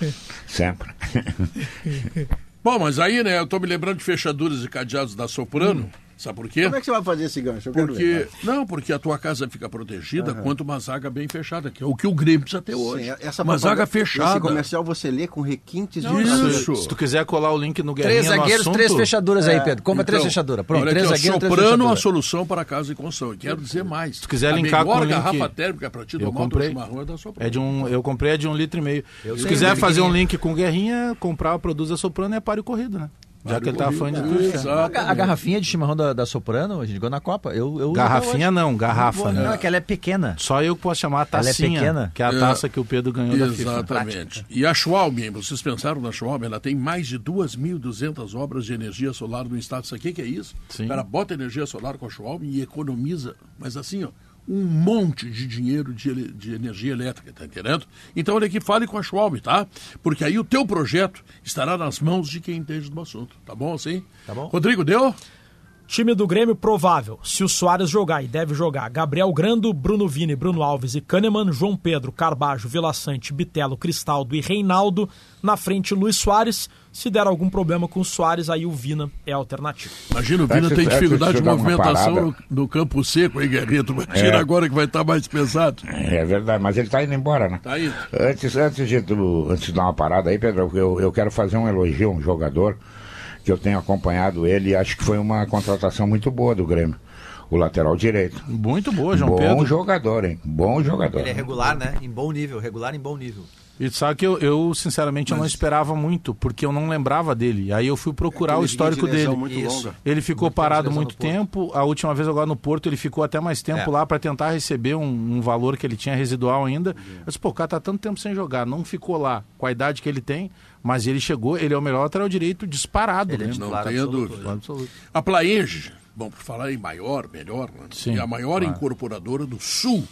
Speaker 7: [laughs] sempre. [laughs]
Speaker 1: Bom, mas aí, né, eu tô me lembrando de fechaduras e cadeados da Soprano. Sabe por quê?
Speaker 2: Como é que você vai fazer esse gancho? Eu quero
Speaker 1: Porque,
Speaker 2: ver.
Speaker 1: não, porque a tua casa fica protegida quanto uma zaga bem fechada, que é o que o Grêmio precisa ter hoje.
Speaker 2: Sim, essa
Speaker 1: uma zaga
Speaker 2: Esse
Speaker 1: fechada.
Speaker 2: comercial você lê com requintes de
Speaker 1: Isso.
Speaker 3: Se tu quiser colar o link no Guerrinha
Speaker 4: Três zagueiros,
Speaker 3: assunto,
Speaker 4: três fechaduras aí, Pedro. Como é três
Speaker 1: Então,
Speaker 4: fechaduras? Pronto,
Speaker 1: olha
Speaker 4: três
Speaker 1: aqui,
Speaker 4: zagueiros, três
Speaker 1: Soprano a
Speaker 4: fechaduras.
Speaker 1: solução para casa e construção. E quero dizer mais. Se
Speaker 3: tu quiser linkar com o link-
Speaker 1: garrafa térmica para ti
Speaker 3: Eu
Speaker 1: tomar o teu
Speaker 3: comprei.
Speaker 1: chimarrão é da Soprano.
Speaker 3: É de um, eu comprei a de um litro e meio. Se
Speaker 4: tenho
Speaker 3: quiser fazer um
Speaker 4: pequenininho.
Speaker 3: link com Guerrinha, comprar o produto da Soprano é páreo corrido, né? Já que ele tá fã de tudo.
Speaker 1: Exato.
Speaker 4: A garrafinha de chimarrão da, da Soprano, a gente jogou na Copa. Eu, eu
Speaker 3: Garrafinha não, garrafa,
Speaker 4: hoje.
Speaker 3: né?
Speaker 4: Não, é que ela é pequena.
Speaker 3: Só eu que posso chamar a
Speaker 4: Ela é pequena?
Speaker 3: que é a
Speaker 1: É.
Speaker 3: taça que o Pedro ganhou da FIFA.
Speaker 1: Exatamente. E a Schwalm, vocês pensaram na Schwalm, ela tem mais de 2.200 obras de energia solar no estado. Isso aqui que é isso?
Speaker 3: Sim.
Speaker 1: O cara bota energia solar com a Schwalm e economiza, mas assim, ó, um monte de dinheiro de, de energia elétrica, tá entendendo? Então, olha aqui, fale com a Schwalm, tá? Porque aí o teu projeto estará nas mãos de quem entende do assunto, tá bom assim?
Speaker 4: Tá bom.
Speaker 1: Rodrigo, deu?
Speaker 9: Time do Grêmio provável, se o Soares jogar e deve jogar, Gabriel Grando, Bruno Vini, Bruno Alves e Kahneman, João Pedro, Carbajo, Vila Sante, Bitelo, Cristaldo e Reinaldo. Na frente, Luiz Soares. Se der algum problema com o Soares, aí o Vina é a alternativa.
Speaker 1: Imagina, o Vina
Speaker 7: Antes-
Speaker 1: tem dificuldade
Speaker 7: de
Speaker 1: movimentação no, campo seco, hein, Guerreiro? Imagina
Speaker 7: É.
Speaker 1: agora que vai estar mais pesado.
Speaker 7: É verdade, mas ele tá indo embora, né?
Speaker 1: Tá indo.
Speaker 7: Antes, antes, de, tu- antes de dar uma parada aí, Pedro, eu, eu quero fazer um elogio a um jogador que eu tenho acompanhado ele e acho que foi uma contratação muito boa do Grêmio. O lateral direito.
Speaker 3: Muito boa, João
Speaker 7: Bom
Speaker 3: Pedro.
Speaker 7: jogador, hein? Bom jogador.
Speaker 4: Ele é regular, né? Em bom nível, regular em bom nível.
Speaker 3: E sabe que eu, eu, sinceramente, eu não esperava muito, porque eu não lembrava dele. Aí eu fui procurar o
Speaker 2: Aquele
Speaker 3: histórico
Speaker 2: de
Speaker 3: dele.
Speaker 2: muito
Speaker 4: Isso.
Speaker 2: longa.
Speaker 3: Ele ficou
Speaker 4: Muito
Speaker 3: parado muito tempo. A última vez agora no Porto ele ficou até mais tempo
Speaker 4: É.
Speaker 3: lá para tentar receber um, um valor que ele tinha residual ainda. Eu disse, pô, o cara tá tanto tempo sem jogar, não ficou lá com a idade que ele tem, mas ele chegou, ele é o melhor lateral direito disparado.
Speaker 4: Ele é
Speaker 3: né?
Speaker 4: titular
Speaker 1: tenha
Speaker 4: absoluto,
Speaker 1: dúvida.
Speaker 3: Absoluto.
Speaker 1: A Plaenge, bom, por falar em maior, melhor, né?
Speaker 3: Sim,
Speaker 1: é a maior
Speaker 3: claro.
Speaker 1: incorporadora do Sul.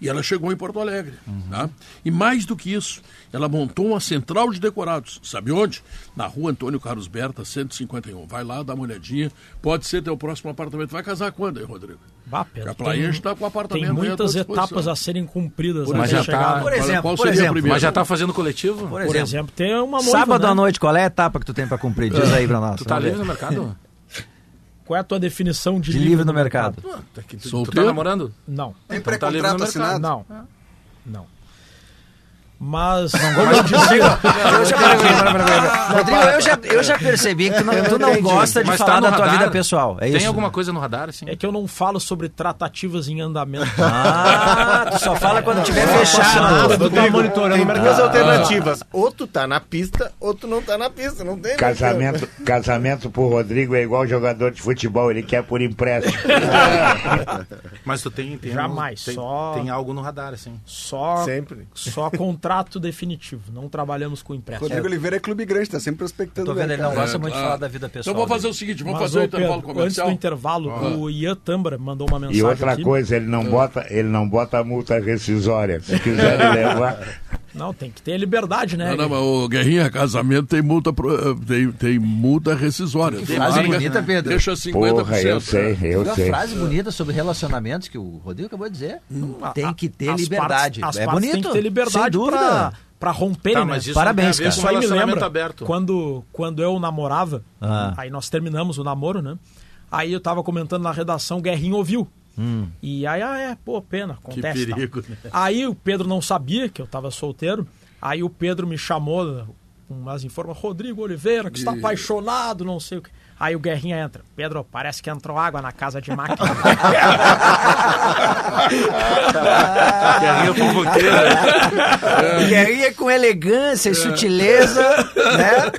Speaker 1: E ela chegou em Porto Alegre.
Speaker 3: Uhum.
Speaker 1: Tá? E mais do que isso, ela montou uma central de decorados. Sabe onde? Na rua Antônio Carlos Berta, 151. Vai lá, dá uma olhadinha. Pode ser teu próximo apartamento. Vai casar quando, hein, Rodrigo?
Speaker 9: Bah, Pedro,
Speaker 1: A Plaenge está com o apartamento
Speaker 9: tem
Speaker 1: aí
Speaker 9: muitas etapas a serem cumpridas
Speaker 3: Mas já
Speaker 9: chegar
Speaker 3: tá-
Speaker 4: Por exemplo,
Speaker 1: qual
Speaker 4: por
Speaker 1: seria a
Speaker 4: exemplo.
Speaker 1: primeira?
Speaker 3: Mas já tá fazendo coletivo?
Speaker 4: Por
Speaker 9: Por
Speaker 4: exemplo,
Speaker 9: exemplo, tem uma noiva,
Speaker 4: sábado
Speaker 9: né?
Speaker 4: à noite, qual é a etapa que tu tem pra cumprir? Diz aí pra nós.
Speaker 3: Tu tá livre no mercado?
Speaker 9: Qual é a tua definição de,
Speaker 4: De livre no mercado.
Speaker 3: Pô, tá aqui, tu, tu
Speaker 1: Solteiro?
Speaker 3: tá namorando?
Speaker 9: Não,
Speaker 10: Tem
Speaker 3: Então tá livre no
Speaker 10: pré-contrato
Speaker 3: mercado.
Speaker 10: assinado?
Speaker 9: não, não. Mas, como [laughs] eu dizia,
Speaker 4: Eu já, Rodrigo, eu já, eu já percebi que tu não, tu não gosta de
Speaker 3: Mas
Speaker 4: falar
Speaker 3: tá
Speaker 4: da tua
Speaker 3: radar?
Speaker 4: vida pessoal. É
Speaker 3: Tem
Speaker 4: isso?
Speaker 3: alguma coisa no radar, assim?
Speaker 9: é que eu não falo sobre tratativas em andamento.
Speaker 4: Ah, tu só fala quando tiver
Speaker 6: Ah,
Speaker 4: fechado.
Speaker 6: tu tá monitorando
Speaker 5: mercado.
Speaker 6: duas alternativas. Ou tu tá na pista, ou tu não tá na pista. Não tem
Speaker 7: Casamento, casamento pro Rodrigo é igual jogador de futebol, ele quer por empréstimo.
Speaker 3: Mas tu tem, tem
Speaker 9: Jamais,
Speaker 3: tem,
Speaker 9: só-
Speaker 3: tem algo no radar, assim.
Speaker 9: Só,
Speaker 6: Sempre.
Speaker 9: só contrato definitivo. Não trabalhamos com empréstimo.
Speaker 10: Rodrigo Oliveira é clube grande, tá sempre prospectando.
Speaker 4: Tô vendo, ele não gosta muito de
Speaker 1: Ah.
Speaker 4: falar da vida pessoal.
Speaker 1: Então vamos fazer
Speaker 4: dele.
Speaker 1: o seguinte, vamos
Speaker 9: Mas,
Speaker 1: fazer o intervalo
Speaker 9: Pedro, antes
Speaker 1: comercial.
Speaker 9: do intervalo, o Ian Tambra mandou uma mensagem
Speaker 7: E outra
Speaker 9: aqui.
Speaker 7: coisa, ele não bota, ele não bota a multa rescisória. Se quiser levar. [laughs]
Speaker 9: Não, tem que ter liberdade, né?
Speaker 1: Não, não, mas o Guerrinha, casamento tem multa, pro- eh, tem, tem multa rescisória.
Speaker 4: frase bonita, Pedro.
Speaker 1: Deixa 50%.
Speaker 7: Porra, eu sei, eu
Speaker 4: Uma
Speaker 7: sei.
Speaker 4: frase bonita sobre relacionamentos que o Rodrigo acabou de dizer. Tem que ter
Speaker 9: As
Speaker 4: liberdade.
Speaker 9: partes- as
Speaker 4: é
Speaker 9: partes
Speaker 4: bonito.
Speaker 9: Tem que ter
Speaker 4: sem
Speaker 9: liberdade
Speaker 4: dúvida.
Speaker 9: pra, pra romperem,
Speaker 3: Tá,
Speaker 9: né?
Speaker 3: mas isso
Speaker 4: Parabéns,
Speaker 3: não tem a ver
Speaker 9: Isso aí me lembra
Speaker 3: aberto.
Speaker 9: quando, quando eu namorava,
Speaker 4: Ah.
Speaker 9: aí nós terminamos o namoro, né? Aí eu tava comentando na redação, o Guerrinho ouviu. E aí, ah, é, pô, pena, acontece.
Speaker 3: Que
Speaker 9: tal.
Speaker 3: perigo, né?
Speaker 9: Aí o Pedro não sabia que eu tava solteiro. Aí o Pedro me chamou com umas informações, Rodrigo Oliveira, que está apaixonado, não sei o que. Aí o Guerrinha entra. Pedro, parece que entrou água na casa de máquina. [laughs] [laughs]
Speaker 3: Guerrinha fofoqueira. [laughs]
Speaker 4: Guerrinha com elegância e sutileza, né?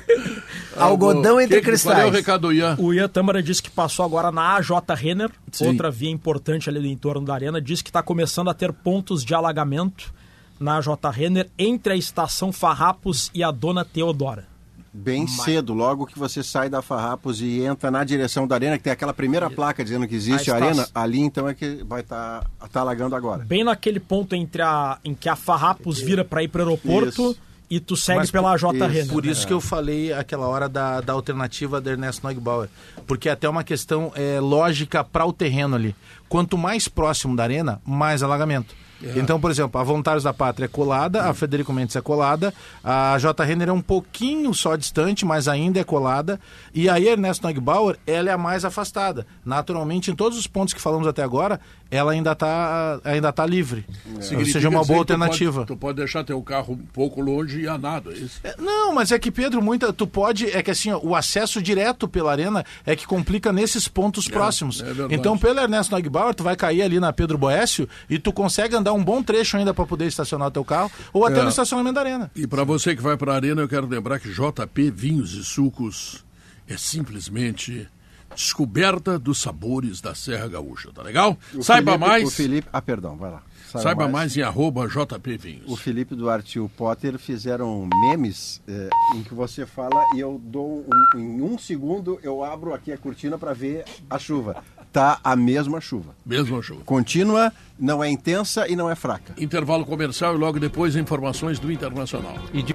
Speaker 4: Algodão entre
Speaker 1: Que- Qual é o
Speaker 4: cristais.
Speaker 1: recado do Ian?
Speaker 9: O Ian Tâmara disse que passou agora na AJ Renner,
Speaker 1: Sim.
Speaker 9: outra via importante ali do entorno da arena. Disse que está começando a ter pontos de alagamento na AJ Renner entre a estação Farrapos e a Dona Teodora.
Speaker 2: Bem cedo, logo que você sai da Farrapos e entra na direção da arena, que tem aquela primeira placa dizendo que existe
Speaker 9: A
Speaker 2: a, arena, ali então é que vai estar tá, alagando agora.
Speaker 9: Bem naquele ponto entre a, em que a Farrapos vira para ir para o aeroporto
Speaker 2: Isso.
Speaker 9: E tu segue
Speaker 3: Mas
Speaker 9: pela
Speaker 2: isso,
Speaker 9: Renner.
Speaker 3: Por
Speaker 9: né?
Speaker 3: isso que eu falei aquela hora da, da alternativa da Ernesto Neugbauer. Porque é até uma questão é, lógica para o terreno ali. Quanto mais próximo da arena, mais alagamento. Então, por exemplo, a Voluntários da Pátria é colada, a Federico Mendes é colada, a J. Renner é um pouquinho só distante, mas ainda é colada, e a Ernesto Neugbauer, ela é a mais afastada. Naturalmente, em todos os pontos que falamos até agora, ela ainda está ainda tá livre. Ou
Speaker 1: Significa
Speaker 3: seja, uma boa
Speaker 1: que tu pode-
Speaker 3: alternativa.
Speaker 1: Tu pode, deixar teu carro um pouco longe e a nada, é isso?
Speaker 3: É, Não, mas é que, Pedro, muita, tu pode. É que assim, ó, o acesso direto pela arena é que complica nesses pontos próximos.
Speaker 1: é
Speaker 3: então, pelo Ernesto Neugbauer, tu vai cair ali na Pedro Boécio e tu consegue andar um bom trecho ainda para poder estacionar o teu carro ou até
Speaker 1: É.
Speaker 3: no estacionamento da arena.
Speaker 1: E para você que vai para a arena, eu quero lembrar que JP Vinhos e Sucos é simplesmente descoberta dos sabores da Serra Gaúcha, tá legal?
Speaker 2: O
Speaker 1: Saiba
Speaker 2: Felipe-
Speaker 1: mais,
Speaker 2: O Felipe, ah, perdão, vai lá.
Speaker 1: saiba mais em arroba JP Vinhos.
Speaker 2: O Felipe Duarte e o Potter fizeram memes eh, em que você fala e eu dou um- em um segundo eu abro aqui a cortina para ver a chuva. Tá a mesma chuva.
Speaker 1: Mesmo chuva.
Speaker 2: Contínua, não é intensa e não é fraca.
Speaker 1: Intervalo comercial e logo depois informações do Internacional.
Speaker 5: E de-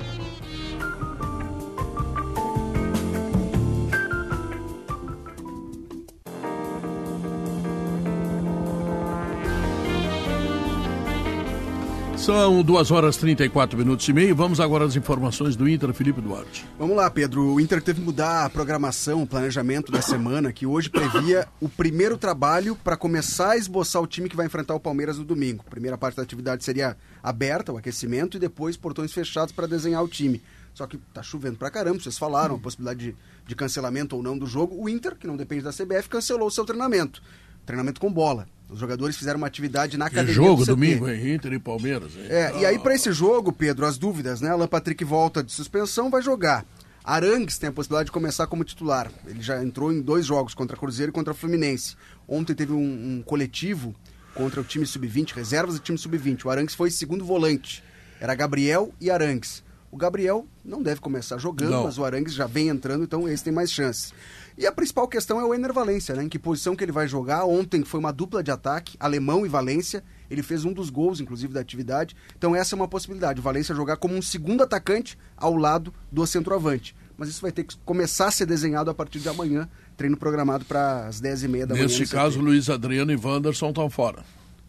Speaker 1: São 2 horas 34 minutos e meio. Vamos agora às informações do Inter, Felipe Duarte.
Speaker 10: Vamos lá, Pedro. O Inter teve que mudar a programação, o planejamento da semana, que hoje previa o primeiro trabalho para começar a esboçar o time que vai enfrentar o Palmeiras no domingo. A primeira parte da atividade seria aberta, o aquecimento, e depois portões fechados para desenhar o time. Só que tá chovendo pra caramba, vocês falaram, a possibilidade de, de cancelamento ou não do jogo. O Inter, que não depende da CBF, cancelou o seu treinamento. Treinamento com bola. Os jogadores fizeram uma atividade na
Speaker 1: Que
Speaker 10: academia.
Speaker 1: jogo
Speaker 10: do
Speaker 1: domingo, hein? Inter e Palmeiras. Hein?
Speaker 10: É, e aí pra esse jogo, Pedro, as dúvidas, né? Alan Patrick volta de suspensão, vai jogar. Arangues tem a possibilidade de começar como titular. Ele já entrou em dois jogos, contra Cruzeiro e contra Fluminense. Ontem teve um, um coletivo contra o time sub-20, reservas do time sub-20. O Arangues foi segundo volante. Era Gabriel e Arangues. O Gabriel não deve começar jogando,
Speaker 1: Não.
Speaker 10: mas o Arangues já vem entrando, então esse tem mais chances. E a principal questão é o Ener Valência, né? Em que posição que ele vai jogar? Ontem foi uma dupla de ataque, alemão e Valência. Ele fez um dos gols, inclusive, da atividade. Então essa é uma possibilidade. O Valência jogar como um segundo atacante ao lado do centroavante. Mas isso vai ter que começar a ser desenhado a partir de amanhã. Treino programado para as 10h30 da manhã.
Speaker 1: Neste
Speaker 10: no CT.
Speaker 1: caso, Luiz Adriano e Wanderson estão fora.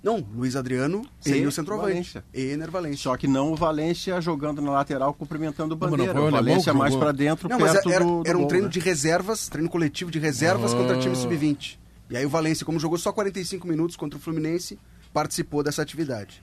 Speaker 10: Não, Luiz Adriano
Speaker 2: E
Speaker 10: o centroavante.
Speaker 2: Valência.
Speaker 10: E Ener Valência.
Speaker 2: Só que não o Valência jogando na lateral, cumprimentando o
Speaker 1: Não, mas não
Speaker 2: bandeira.
Speaker 1: foi o
Speaker 2: Valência
Speaker 1: que
Speaker 2: mais para dentro,
Speaker 10: Não, mas
Speaker 2: perto
Speaker 10: era,
Speaker 2: do, do
Speaker 10: era um
Speaker 2: gol,
Speaker 10: treino
Speaker 2: né?
Speaker 10: de reservas, treino coletivo de reservas
Speaker 1: Ah.
Speaker 10: contra time sub-20. E aí o Valência, como jogou só 45 minutos contra o Fluminense, participou dessa atividade.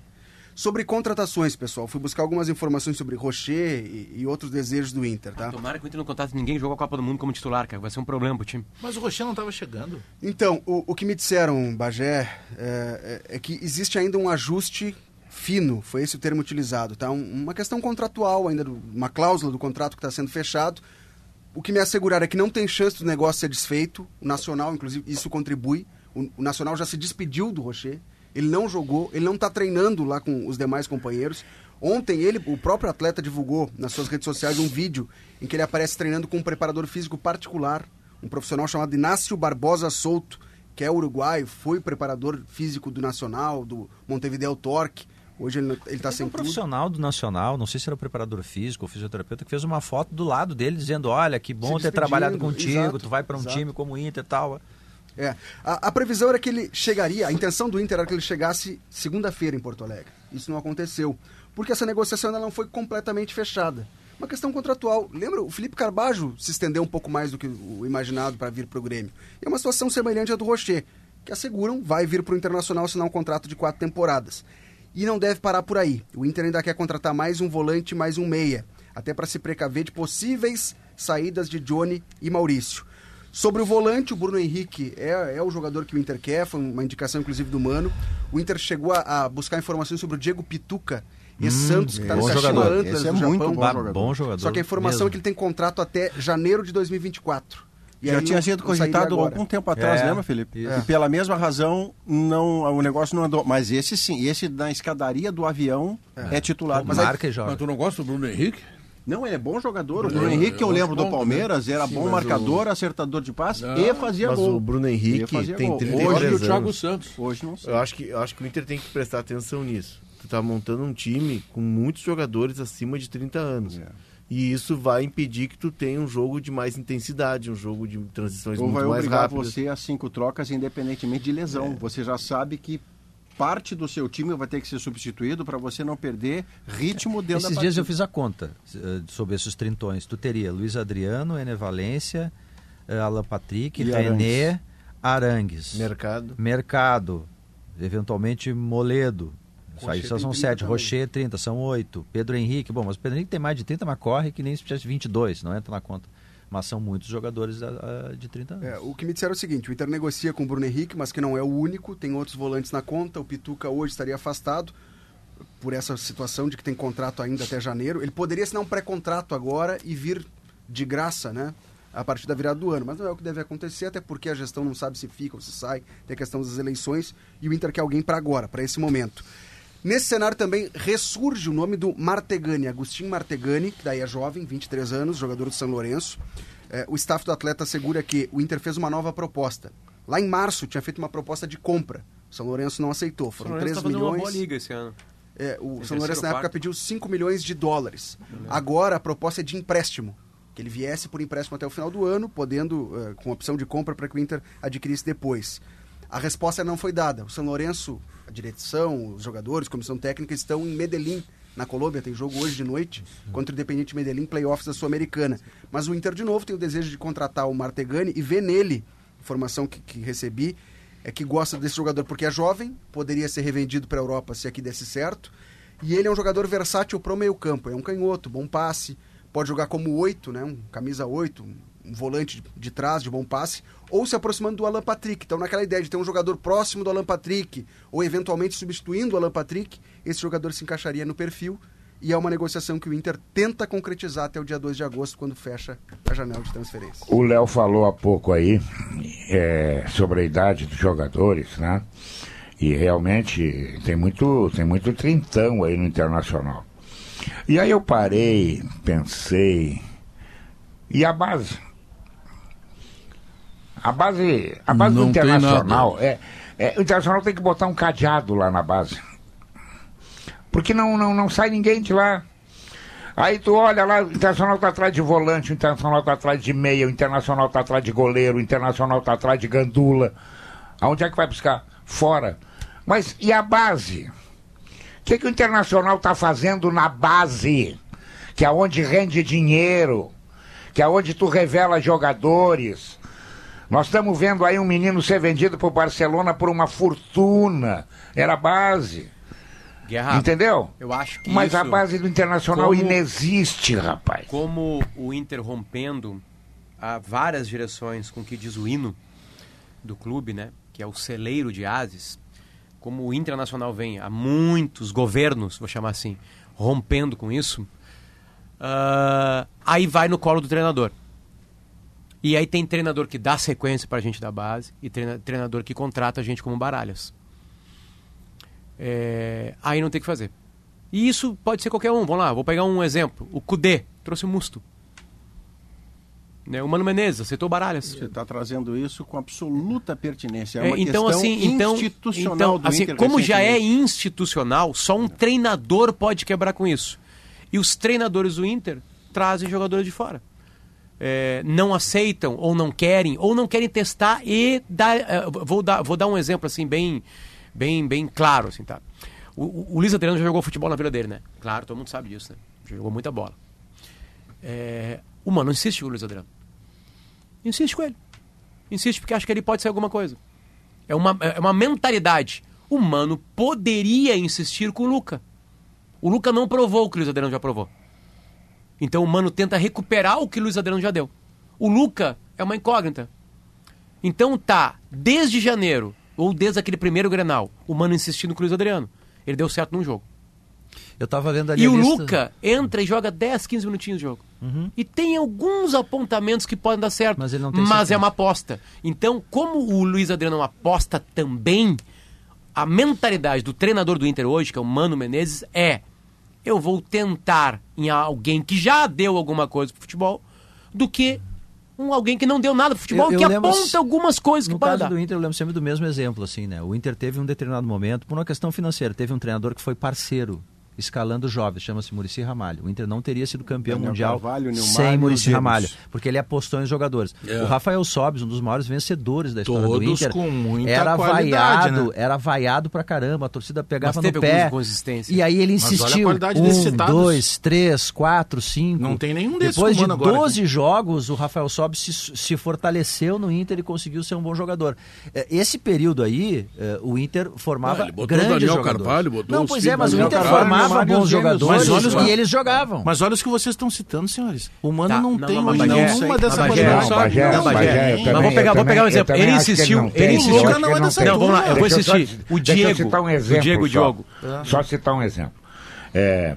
Speaker 10: Sobre contratações, pessoal, fui buscar algumas informações sobre Rocher e, e outros desejos do Inter, tá?
Speaker 5: Tomara que o Inter não contrate ninguém jogou a Copa do Mundo como titular, cara. Vai ser um problema pro time.
Speaker 3: Mas o Rocher não estava chegando.
Speaker 10: Então, o, o que me disseram, Bagé, é, é- é que existe ainda um ajuste fino, foi esse o termo utilizado, tá? Um- uma questão contratual ainda, do- uma cláusula do contrato que está sendo fechado. O que me asseguraram é que não tem chance do negócio ser desfeito. O Nacional, inclusive, isso contribui. O, o Nacional já se despediu do Rocher. Ele não jogou, ele não está treinando lá com os demais companheiros. Ontem ele, o próprio atleta divulgou nas suas redes sociais um vídeo em que ele aparece treinando com um preparador físico particular, um profissional chamado Inácio Barbosa Souto, que é uruguaio, foi preparador físico do Nacional, do Montevideo Torque. Hoje ele está
Speaker 4: Teve
Speaker 10: sem
Speaker 4: um profissional do Nacional, não sei se era o preparador físico ou fisioterapeuta, que fez uma foto do lado dele dizendo: Olha, que bom ter trabalhado contigo,
Speaker 10: exato,
Speaker 4: tu vai para um
Speaker 10: exato.
Speaker 4: time como o Inter e tal.
Speaker 10: É. A, a previsão era que ele chegaria, a intenção do Inter era que ele chegasse segunda-feira em Porto Alegre. Isso não aconteceu. porque essa negociação ainda não foi completamente fechada. Uma questão contratual. Lembra, o Felipe Carbajo se estendeu um pouco mais do que o imaginado para vir para o Grêmio. E é uma situação semelhante à do Rocher, que asseguram vai vir para o Internacional assinar um contrato de quatro temporadas. E não deve parar por aí. O Inter ainda quer contratar mais um volante, mais um meia, até para se precaver de possíveis saídas de Johnny e Maurício. Sobre o volante, o Bruno Henrique é, é o jogador que o Inter quer, foi uma indicação inclusive do Mano. O Inter chegou a, a buscar informações sobre o Diego Pituca, e Santos, que está no Kashima. Antlers
Speaker 2: Esse é
Speaker 10: do
Speaker 2: muito
Speaker 10: Japão.
Speaker 2: bom jogador.
Speaker 4: bom jogador.
Speaker 10: Só que a informação
Speaker 4: mesmo.
Speaker 10: é que ele tem contrato até janeiro de 2024. E
Speaker 2: Já
Speaker 10: aí
Speaker 2: tinha sido cogitado algum tempo atrás,
Speaker 4: É,
Speaker 2: lembra, Felipe?
Speaker 4: isso.
Speaker 2: E pela mesma razão, não, o negócio não andou. Mas esse sim, esse na escadaria do avião é, titular. Mas aí-
Speaker 4: Marca e joga.
Speaker 1: Mas tu não gosta do Bruno Henrique?
Speaker 2: Não, ele é bom jogador. O
Speaker 1: Eu-
Speaker 2: Bruno Henrique, que eu
Speaker 1: eu
Speaker 2: lembro do
Speaker 1: bom
Speaker 2: Palmeiras, era
Speaker 6: Sim,
Speaker 2: bom marcador, acertador de passe
Speaker 1: Não,
Speaker 2: e fazia
Speaker 6: Mas
Speaker 2: gol.
Speaker 6: o Bruno Henrique tem
Speaker 2: gol.
Speaker 6: 33
Speaker 1: Hoje
Speaker 6: anos.
Speaker 1: o Thiago Santos.
Speaker 2: Hoje não sei.
Speaker 6: Eu acho, que, eu acho que o Inter tem que prestar atenção nisso. Tu tá montando um time com muitos jogadores acima de 30 anos.
Speaker 2: É.
Speaker 6: E isso vai impedir que tu tenha um jogo de mais intensidade, um jogo de transições
Speaker 2: Ou
Speaker 6: muito
Speaker 2: vai
Speaker 6: mais
Speaker 2: obrigar
Speaker 6: rápidas.
Speaker 2: você a cinco trocas independentemente de lesão. Você já sabe que parte do seu time vai ter que ser substituído para você não perder ritmo dentro
Speaker 4: Esses
Speaker 2: da
Speaker 4: dias eu fiz a conta eh, sobre esses trintões. Tu teria Luiz Adriano, Ené Valência, eh, Alan Patrick,
Speaker 2: E
Speaker 4: René, Arangues,
Speaker 6: Mercado.
Speaker 4: Mercado, eventualmente Moledo. Isso aí
Speaker 10: Rocher
Speaker 4: só são
Speaker 10: 30
Speaker 4: sete. Rocher, 30, são oito. Pedro Henrique, bom, mas o Pedro Henrique tem mais de 30, mas corre que nem se tivesse 22, não entra na conta. Mas são muitos jogadores ah, ah, de 30 anos.
Speaker 10: É, o que me disseram é o seguinte: o Inter negocia com o Bruno Henrique, mas que não é o único, tem outros volantes na conta. O Pituca hoje estaria afastado por essa situação de que tem contrato ainda até janeiro. Ele poderia assinar um pré-contrato agora e vir de graça, né? A partir da virada do ano, mas não é o que deve acontecer, até porque a gestão não sabe se fica ou se sai, tem a questão das eleições e o Inter quer alguém para agora, para esse momento. Nesse cenário também ressurge o nome do Martegani, Agostinho Martegani, que daí é jovem, 23 anos, jogador do São Lourenço. É, o staff do atleta assegura que o Inter fez uma nova proposta. Lá em março tinha feito uma proposta de compra. O São Lourenço não aceitou. Foram 3
Speaker 5: tá fazendo uma
Speaker 10: milhões.
Speaker 5: boa liga esse ano.
Speaker 10: É, o
Speaker 5: Tem
Speaker 10: São Lourenço na época
Speaker 5: quarto.
Speaker 10: pediu 5 milhões de dólares. Agora a proposta é de empréstimo. Que ele viesse por empréstimo até o final do ano, podendo, eh, com opção de compra para que o Inter adquirisse depois. A resposta não foi dada. O São Lourenço, a direção, os jogadores, comissão técnica estão em Medellín, na Colômbia. Tem jogo hoje de noite contra o Independente Medellín, playoffs da Sul-Americana. Mas o Inter, de novo, tem o desejo de contratar o Martegani e ver nele, informação que, que recebi, é que gosta desse jogador porque é jovem, poderia ser revendido para a Europa se aqui desse certo. E ele é um jogador versátil pro meio campo. É um canhoto, bom passe, pode jogar como oito, né? Um camisa oito, volante de, de trás, de bom passe, ou se aproximando do Alan Patrick. Então, naquela ideia de ter um jogador próximo do Alan Patrick, ou eventualmente substituindo o Alan Patrick, esse jogador se encaixaria no perfil. E é uma negociação que o Inter tenta concretizar até o dia 2 de agosto, quando fecha a janela de transferência.
Speaker 7: O Léo falou há pouco aí é, sobre a idade dos jogadores, né? E realmente tem muito, tem muito trintão aí no Internacional. E aí eu parei, pensei. E a base? A base, a base do
Speaker 1: Não tem
Speaker 7: Internacional é, é, o Internacional tem que botar um cadeado lá na base. Porque não, não, não sai ninguém de lá. Aí tu olha lá, o Internacional tá atrás de volante, o Internacional tá atrás de meia, o Internacional tá atrás de goleiro, o Internacional tá atrás de gandula. Aonde é que vai buscar? Fora. Mas e a base? O que, que o Internacional tá fazendo na base? Que é onde rende dinheiro, que é onde tu revela jogadores. Nós estamos vendo aí um menino ser vendido pro Barcelona por uma fortuna. Era a base.
Speaker 5: Guerra.
Speaker 7: Entendeu?
Speaker 5: Eu acho que
Speaker 7: Mas a base do Internacional
Speaker 5: como-
Speaker 7: inexiste, rapaz.
Speaker 5: Como o Inter rompendo há várias direções com o que diz o hino do clube, né? Que é o celeiro de ases. Como o Internacional vem há muitos governos, vou chamar assim, rompendo com isso, ah, aí vai no colo do treinador. E aí tem treinador que dá sequência pra gente da base e treina- treinador que contrata a gente como baralhas. É, aí não tem o que fazer. E isso pode ser qualquer um. Vamos lá, vou pegar um exemplo. O Cudê trouxe o Musto. Né? O Mano Menezes aceitou baralhas.
Speaker 2: Você está trazendo isso com absoluta pertinência. É
Speaker 5: É,
Speaker 2: uma
Speaker 5: então,
Speaker 2: questão
Speaker 5: assim, então,
Speaker 2: institucional
Speaker 5: então,
Speaker 2: do
Speaker 5: assim,
Speaker 2: Inter
Speaker 5: como já é institucional, só um treinador pode quebrar com isso. E os treinadores do Inter trazem jogadores de fora. É, não aceitam ou não querem ou não querem testar e dar, é, vou dar vou dar um exemplo assim bem bem bem claro assim tá O, o, o Luiz Adriano já jogou futebol na vida dele, né? Claro, todo mundo sabe disso, né? Já jogou muita bola. É, o Mano insiste com o Luiz Adriano. Insiste com ele. Insiste porque acha que ele pode ser alguma coisa. É uma, é uma mentalidade. O Mano poderia insistir com o Luca. O Luca não provou o que o Luiz Adriano já provou. Então o Mano tenta recuperar o que o Luiz Adriano já deu. O Luca é uma incógnita. Então tá, desde janeiro, ou desde aquele primeiro Grenal, o Mano insistindo com o Luiz Adriano. Ele deu certo num jogo.
Speaker 4: Eu tava vendo ali
Speaker 5: E o
Speaker 4: lista-
Speaker 5: Luca entra e joga 10, 15 minutinhos de jogo. E tem alguns apontamentos que podem dar certo.
Speaker 4: Mas ele não tem
Speaker 5: Mas
Speaker 4: sequência.
Speaker 5: é uma aposta. Então, como o Luiz Adriano é uma aposta também, a mentalidade do treinador do Inter hoje, que é o Mano Menezes, é eu vou tentar em alguém que já deu alguma coisa pro futebol, do que um alguém que não deu nada pro futebol,
Speaker 4: Eu- eu
Speaker 5: que
Speaker 4: lembro-
Speaker 5: aponta algumas coisas que
Speaker 4: No caso
Speaker 5: dar.
Speaker 4: do Inter, eu lembro sempre do mesmo exemplo, assim, né? O Inter teve um determinado momento, por uma questão financeira, teve um treinador que foi parceiro, escalando jovens, chama-se Murici Ramalho. O Inter não teria sido campeão
Speaker 2: Daniel
Speaker 4: mundial
Speaker 2: Carvalho,
Speaker 4: sem Murici. Ramalho, porque ele apostou em jogadores.
Speaker 1: É.
Speaker 4: O Rafael Sobis, um dos maiores vencedores da história do
Speaker 3: Todos
Speaker 4: Inter,
Speaker 3: com muita
Speaker 4: era vaiado,
Speaker 3: né?
Speaker 4: era vaiado pra caramba, a torcida pegava
Speaker 5: Mas
Speaker 4: no pé. E aí ele insistiu. um, dois, três, quatro, cinco.
Speaker 3: Não tem nenhum desses
Speaker 4: Depois de
Speaker 3: comando agora
Speaker 4: 12 jogos, o Rafael Sobis se, se fortaleceu no Inter e conseguiu ser um bom jogador. É, Esse período aí, é, o Inter formava
Speaker 1: Ah, ele botou o
Speaker 4: grandes
Speaker 1: Daniel
Speaker 4: jogadores.
Speaker 1: Carvalho, botou
Speaker 4: Não, pois é, mas
Speaker 1: do
Speaker 4: o Inter
Speaker 1: Carvalho,
Speaker 4: formava
Speaker 3: Mário
Speaker 4: bons jogadores
Speaker 3: olha-
Speaker 4: e eles jogavam.
Speaker 3: Mas olha os que vocês estão citando, senhores. O Mano
Speaker 5: Tá,
Speaker 3: não,
Speaker 5: não,
Speaker 3: tem hoje
Speaker 5: Bagé,
Speaker 3: nenhuma dessa qualidade.
Speaker 5: não,
Speaker 7: Bagé,
Speaker 5: Não, Mas vou pegar- vou pegar um exemplo. Ele insistiu,
Speaker 7: não
Speaker 5: ele insistiu.
Speaker 3: Não é
Speaker 7: não
Speaker 3: dessa.
Speaker 5: Não, vamos lá, eu vou insistir. O Diego,
Speaker 7: citar um
Speaker 5: o
Speaker 7: exemplo
Speaker 5: Diego. Diogo.
Speaker 7: Só citar um exemplo. É,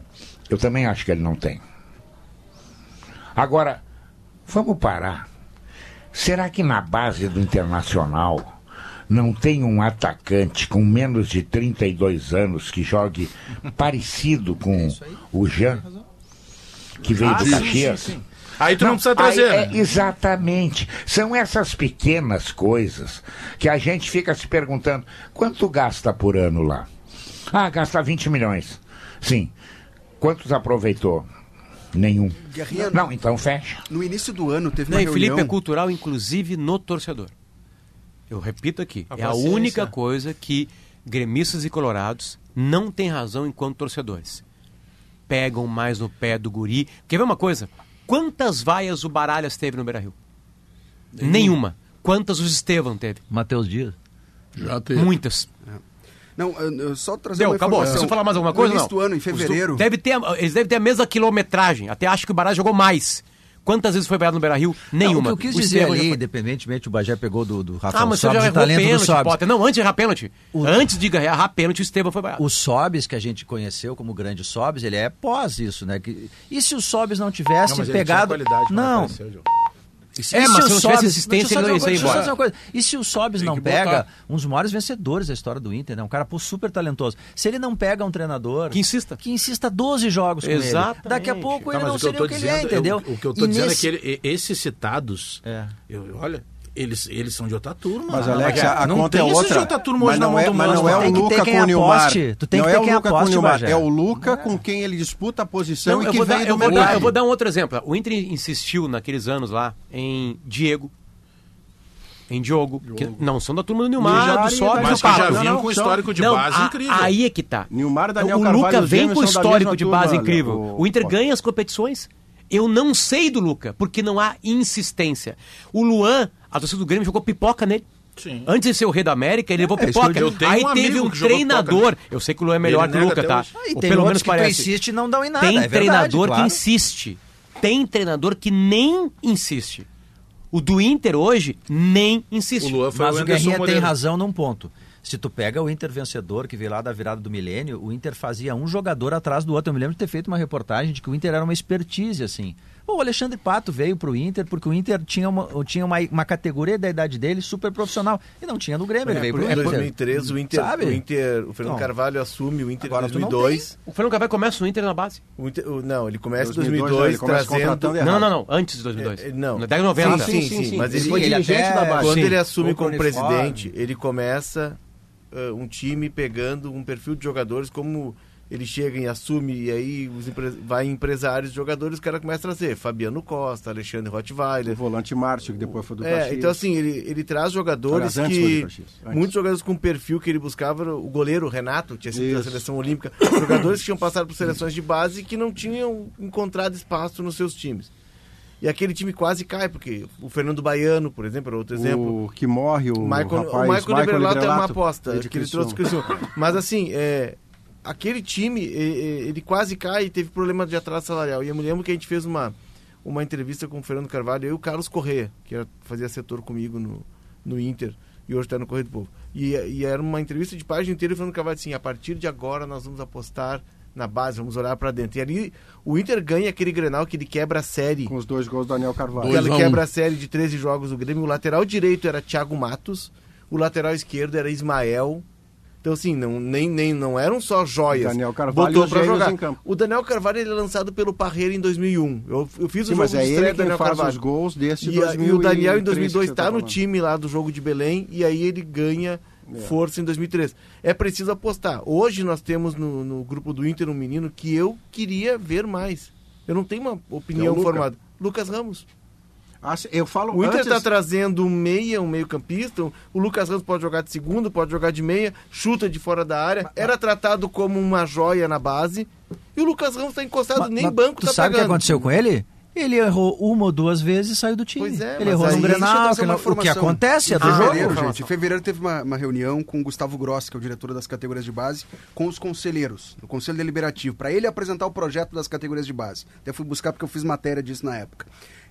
Speaker 7: eu também acho que ele não tem. Agora, vamos parar. Será que na base do Internacional não tem um atacante com menos de 32 anos que jogue [laughs] parecido com o Jean? Que veio
Speaker 3: Ah,
Speaker 7: do
Speaker 3: sim,
Speaker 7: Caxias?
Speaker 3: sim, sim. Aí tu não, precisa
Speaker 7: aí
Speaker 3: trazer.
Speaker 7: é- exatamente. São essas pequenas coisas que a gente fica se perguntando: quanto gasta por ano lá? Ah, gasta 20 milhões. Sim. Quantos aproveitou? Nenhum.
Speaker 10: Guerrinha,
Speaker 7: Não, então fecha.
Speaker 10: no início do ano teve
Speaker 5: Não,
Speaker 10: uma
Speaker 5: Felipe
Speaker 10: reunião...
Speaker 5: é cultural, inclusive no torcedor. Eu repito aqui,
Speaker 3: A
Speaker 5: é a
Speaker 3: paciência.
Speaker 5: única coisa que gremistas e colorados não têm razão enquanto torcedores. Pegam mais no pé do guri. Quer ver uma coisa? Quantas vaias o Baralhas teve no Beira-Rio? Nenhuma. Quantas o Estevam teve?
Speaker 4: Matheus Dias.
Speaker 1: Já teve.
Speaker 5: Muitas.
Speaker 10: Não, eu- eu só trazer
Speaker 5: Deu,
Speaker 10: uma
Speaker 5: acabou. Preciso falar mais alguma coisa?
Speaker 10: No início
Speaker 5: não?
Speaker 10: do ano, em fevereiro...
Speaker 5: Deve ter, a- eles devem ter a mesma quilometragem. Até acho que o Baralhas jogou mais. Quantas vezes foi vaiado no Beira-Rio? Nenhuma.
Speaker 4: Não, o que eu quis
Speaker 5: O
Speaker 4: dizer ali,
Speaker 5: foi-
Speaker 4: independentemente, o Bagé pegou do, do Rafael
Speaker 5: Ah, mas você
Speaker 4: Sobis,
Speaker 5: já
Speaker 4: o
Speaker 5: errou
Speaker 4: talento do
Speaker 5: pênalti,
Speaker 4: Sobis.
Speaker 5: Potter. Não, antes de errar pênalti.
Speaker 4: O-
Speaker 5: Antes de errar pênalti, o Estevam foi vaiado.
Speaker 4: O Sobis, que a gente conheceu como grande Sobis, ele é pós isso, né? E se o Sobis não tivesse
Speaker 3: Não, mas ele
Speaker 4: pegado...
Speaker 3: tinha qualidade quando
Speaker 4: não. E se,
Speaker 5: É,
Speaker 4: e
Speaker 5: mas
Speaker 4: se
Speaker 5: se
Speaker 4: o
Speaker 5: não tivesse
Speaker 4: só
Speaker 5: ele
Speaker 4: dizer
Speaker 5: ia
Speaker 4: coisa, deixa eu só
Speaker 5: embora.
Speaker 4: coisa. E se o Sobis não pega
Speaker 1: botar.
Speaker 4: um dos maiores vencedores da história do Inter, né? Um cara pô, super talentoso. Se ele não pega um treinador...
Speaker 5: Que insista.
Speaker 4: Que insista 12 jogos com ele.
Speaker 5: Exatamente.
Speaker 4: Daqui a pouco
Speaker 3: Tá,
Speaker 4: ele não seria o que ele
Speaker 3: dizendo,
Speaker 4: é, entendeu?
Speaker 3: eu- o que eu tô
Speaker 4: E
Speaker 3: dizendo
Speaker 4: nesse-
Speaker 3: é que ele- esses citados,
Speaker 4: É.
Speaker 3: eu- olha, eles, eles são de outra turma.
Speaker 2: Mas,
Speaker 3: Não,
Speaker 2: Alex,
Speaker 3: não,
Speaker 2: a, a
Speaker 3: não
Speaker 2: conta é outra.
Speaker 3: de outra turma
Speaker 2: mas
Speaker 3: hoje na
Speaker 2: não
Speaker 3: mão
Speaker 2: é,
Speaker 3: do
Speaker 2: mas
Speaker 3: Mano.
Speaker 2: não é o
Speaker 4: Tem que ter
Speaker 2: Luca com o Nilmar.
Speaker 4: Tu tem que
Speaker 2: é
Speaker 4: ter
Speaker 2: o
Speaker 4: quem
Speaker 2: Luca com o
Speaker 4: aposte.
Speaker 2: É o Luca com quem ele disputa a posição
Speaker 5: Não,
Speaker 2: e que vem
Speaker 5: dar,
Speaker 2: do
Speaker 5: eu, vou dar,
Speaker 2: mercado.
Speaker 5: eu vou dar um outro exemplo. O Inter insistiu naqueles anos lá em Diego, em Diogo, que não são da turma do Nilmar, do
Speaker 2: e da-
Speaker 3: Mas
Speaker 5: do
Speaker 3: que já vinham com histórico de
Speaker 5: Não,
Speaker 3: base
Speaker 5: a-
Speaker 3: incrível.
Speaker 5: Aí é que tá.
Speaker 2: Nilmar, Daniel
Speaker 5: o
Speaker 2: Carvalho
Speaker 5: Luca vem com histórico de base incrível.
Speaker 2: O-
Speaker 5: O Inter ganha as competições. Eu não sei do Luca, porque não há insistência. O Luan, a torcida do Grêmio jogou pipoca nele.
Speaker 3: Sim.
Speaker 5: Antes de ser o rei da América, ele levou
Speaker 4: É,
Speaker 5: pipoca.
Speaker 4: eu
Speaker 3: tenho
Speaker 5: Aí
Speaker 3: um
Speaker 5: teve um
Speaker 3: que jogou
Speaker 5: treinador. Eu sei que o Luan é melhor que o Luca, tá?
Speaker 4: Ah, e
Speaker 5: Ou
Speaker 4: tem
Speaker 5: pelo menos
Speaker 4: que tu
Speaker 5: parece.
Speaker 4: insiste e não dão em nada.
Speaker 5: Tem
Speaker 4: é verdade,
Speaker 5: treinador
Speaker 4: claro.
Speaker 5: que insiste. Tem treinador que nem insiste. O do Inter hoje nem insiste.
Speaker 3: O Luan foi
Speaker 4: Mas
Speaker 3: o
Speaker 4: o Guerrinha tem razão num ponto. Se tu pega o Inter vencedor, que veio lá da virada do milênio, o Inter fazia um jogador atrás do outro. Eu me lembro de ter feito uma reportagem de que o Inter era uma expertise, assim. O Alexandre Pato veio pro Inter porque o Inter tinha uma, tinha uma, uma categoria da idade dele super profissional. E não tinha no Grêmio, ele
Speaker 6: É,
Speaker 4: veio
Speaker 6: porque
Speaker 4: pro
Speaker 6: em
Speaker 4: Inter.
Speaker 6: 2013 o Inter,
Speaker 4: Sabe?
Speaker 6: o Inter, o Fernando
Speaker 4: Então,
Speaker 6: Carvalho assume o Inter em
Speaker 4: agora tu não
Speaker 6: 2002.
Speaker 5: O Fernando Carvalho começa no Inter na base.
Speaker 6: O Inter- o- não, ele começa em
Speaker 2: 2002,
Speaker 6: 2002,
Speaker 2: ele começa
Speaker 6: trazendo
Speaker 5: Não, não, não. Antes de 2002.
Speaker 6: É, é, não.
Speaker 5: Na década de 90.
Speaker 6: Sim, sim, sim, mas
Speaker 2: ele
Speaker 6: ele-
Speaker 2: foi
Speaker 4: ele
Speaker 2: dirigente
Speaker 4: até-
Speaker 2: da base.
Speaker 6: Quando
Speaker 5: Sim.
Speaker 6: ele assume como presidente, ele começa uh, um time pegando um perfil de jogadores como ele chega e assume, e aí os empre... vai empresários, jogadores, o cara começa a trazer Fabiano Costa, Alexandre
Speaker 2: O
Speaker 6: Rottweiler.
Speaker 2: volante Márcio, que depois foi do
Speaker 6: É, então assim, ele, ele traz jogadores
Speaker 2: Aliás,
Speaker 6: que. Muitos jogadores com perfil que ele buscava, o goleiro Renato, tinha sido da seleção olímpica, [coughs] jogadores que tinham passado por seleções de base e que não tinham encontrado espaço nos seus times. E aquele time quase cai, porque o Fernando Baiano, por exemplo, era outro exemplo.
Speaker 2: O que morre, o,
Speaker 6: O Michael,
Speaker 2: rapaz,
Speaker 6: o Michael Librelato é uma aposta que ele trouxe Criciúma. [laughs] Mas assim, é, aquele time, ele quase cai e teve problema de atraso salarial. E eu me lembro que a gente fez uma, uma entrevista com o Fernando Carvalho, eu e o Carlos Corrêa, que era, fazia setor comigo no, no Inter e hoje está no Correio do Povo. E, e era uma entrevista de página inteira e o Fernando Carvalho assim, a partir de agora nós vamos apostar na base, vamos olhar para dentro. E ali o Inter ganha aquele Grenal que ele quebra a série.
Speaker 2: Com os dois gols do Daniel Carvalho.
Speaker 6: Ele
Speaker 1: um.
Speaker 6: quebra a série de 13 jogos do Grêmio. O lateral direito era Thiago Matos. O lateral esquerdo era Ismael. Então, assim, não, nem, nem, não eram só joias.
Speaker 2: Daniel Carvalho
Speaker 6: Botou
Speaker 2: gênios
Speaker 6: jogar.
Speaker 2: em campo.
Speaker 6: O Daniel Carvalho ele é lançado pelo Parreira em 2001. Eu, eu fiz
Speaker 2: Sim,
Speaker 6: o jogo
Speaker 2: mas é ele quem
Speaker 6: Daniel
Speaker 2: faz
Speaker 6: Carvalho.
Speaker 2: os gols desse
Speaker 6: E, a-
Speaker 2: 2003
Speaker 6: e o Daniel em
Speaker 2: que
Speaker 6: 2002
Speaker 2: você
Speaker 6: está
Speaker 2: tá
Speaker 6: no time lá do jogo de Belém e aí ele ganha força em 2003. É preciso apostar. Hoje nós temos no, no grupo do Inter um menino que eu queria ver mais. Eu não tenho uma opinião
Speaker 2: É Luca.
Speaker 6: formada. Lucas Ramos.
Speaker 2: Ah, se- eu falo
Speaker 6: O Inter
Speaker 2: antes...
Speaker 6: está trazendo um meia, um meio campista. O Lucas Ramos pode jogar de segundo, pode jogar de meia, chuta de fora da área. Era tratado como uma joia na base. E o Lucas Ramos está encostado,
Speaker 4: Mas-
Speaker 6: nem
Speaker 4: mas
Speaker 6: banco
Speaker 4: tu
Speaker 6: tá
Speaker 4: sabe o que aconteceu com ele? Ele errou uma ou duas vezes e saiu do time.
Speaker 6: Pois é,
Speaker 4: ele
Speaker 6: mas
Speaker 4: errou no Grenal, o que acontece é do
Speaker 10: Em
Speaker 4: jogo.
Speaker 10: fevereiro, gente, em fevereiro teve uma, uma reunião com o Gustavo Grossi, que é o diretor das categorias de base, com os conselheiros, no Conselho Deliberativo, para ele apresentar o projeto das categorias de base. Até fui buscar porque eu fiz matéria disso na época.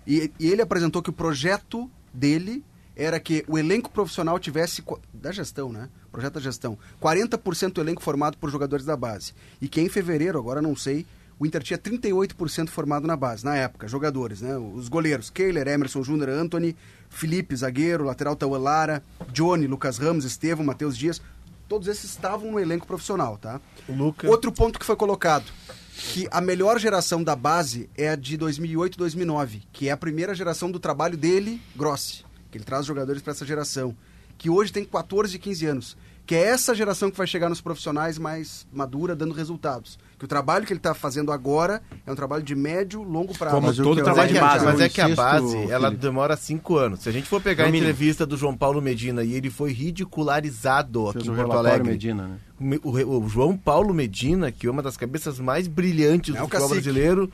Speaker 10: E, e ele apresentou que o projeto dele era que o elenco profissional tivesse, da gestão, né? Projeto da gestão, 40% do elenco formado por jogadores da base. E que em fevereiro, agora não sei, o Inter tinha 38% formado na base, na época, jogadores, né? Os goleiros, Kehler, Emerson Júnior, Anthony, Felipe, zagueiro, lateral Tauan Lara, Johnny, Lucas Ramos, Estevam, Matheus Dias, todos esses estavam no elenco profissional, tá?
Speaker 6: Luca.
Speaker 10: Outro ponto que foi colocado, que a melhor geração da base é a de 2008 2009, que é a primeira geração do trabalho dele, Grossi, que ele traz jogadores para essa geração, que hoje tem 14 e 15 anos, que é essa geração que vai chegar nos profissionais mais madura, dando resultados. Que o trabalho que ele está fazendo agora é um trabalho de médio, longo prazo.
Speaker 5: Como
Speaker 2: Mas
Speaker 5: todo
Speaker 6: Mas é,
Speaker 5: trabalho
Speaker 6: que,
Speaker 5: de base.
Speaker 6: mas é que a base, ela demora cinco anos. Se a gente for pegar
Speaker 5: No
Speaker 6: a
Speaker 5: mínimo.
Speaker 6: entrevista do João Paulo Medina e ele foi ridicularizado aqui
Speaker 2: Fez
Speaker 6: em
Speaker 2: o
Speaker 6: Porto Alegre.
Speaker 2: Medina, né?
Speaker 6: O João Paulo Medina, que é uma das cabeças mais brilhantes
Speaker 10: É
Speaker 6: do futebol brasileiro.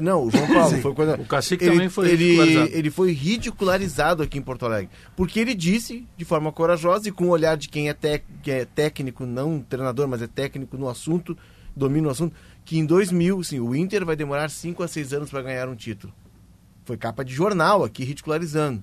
Speaker 6: Não, o João Paulo foi quando
Speaker 3: O cacique
Speaker 6: ele,
Speaker 3: também foi
Speaker 6: ele,
Speaker 3: ridicularizado.
Speaker 6: ele foi ridicularizado aqui em Porto Alegre, porque ele disse de forma corajosa e com o olhar de quem é, tec- que é técnico, não treinador, mas é técnico no assunto, domina o assunto, que em 2000, sim, o Inter vai demorar 5 a 6 anos para ganhar um título. Foi capa de jornal aqui ridicularizando.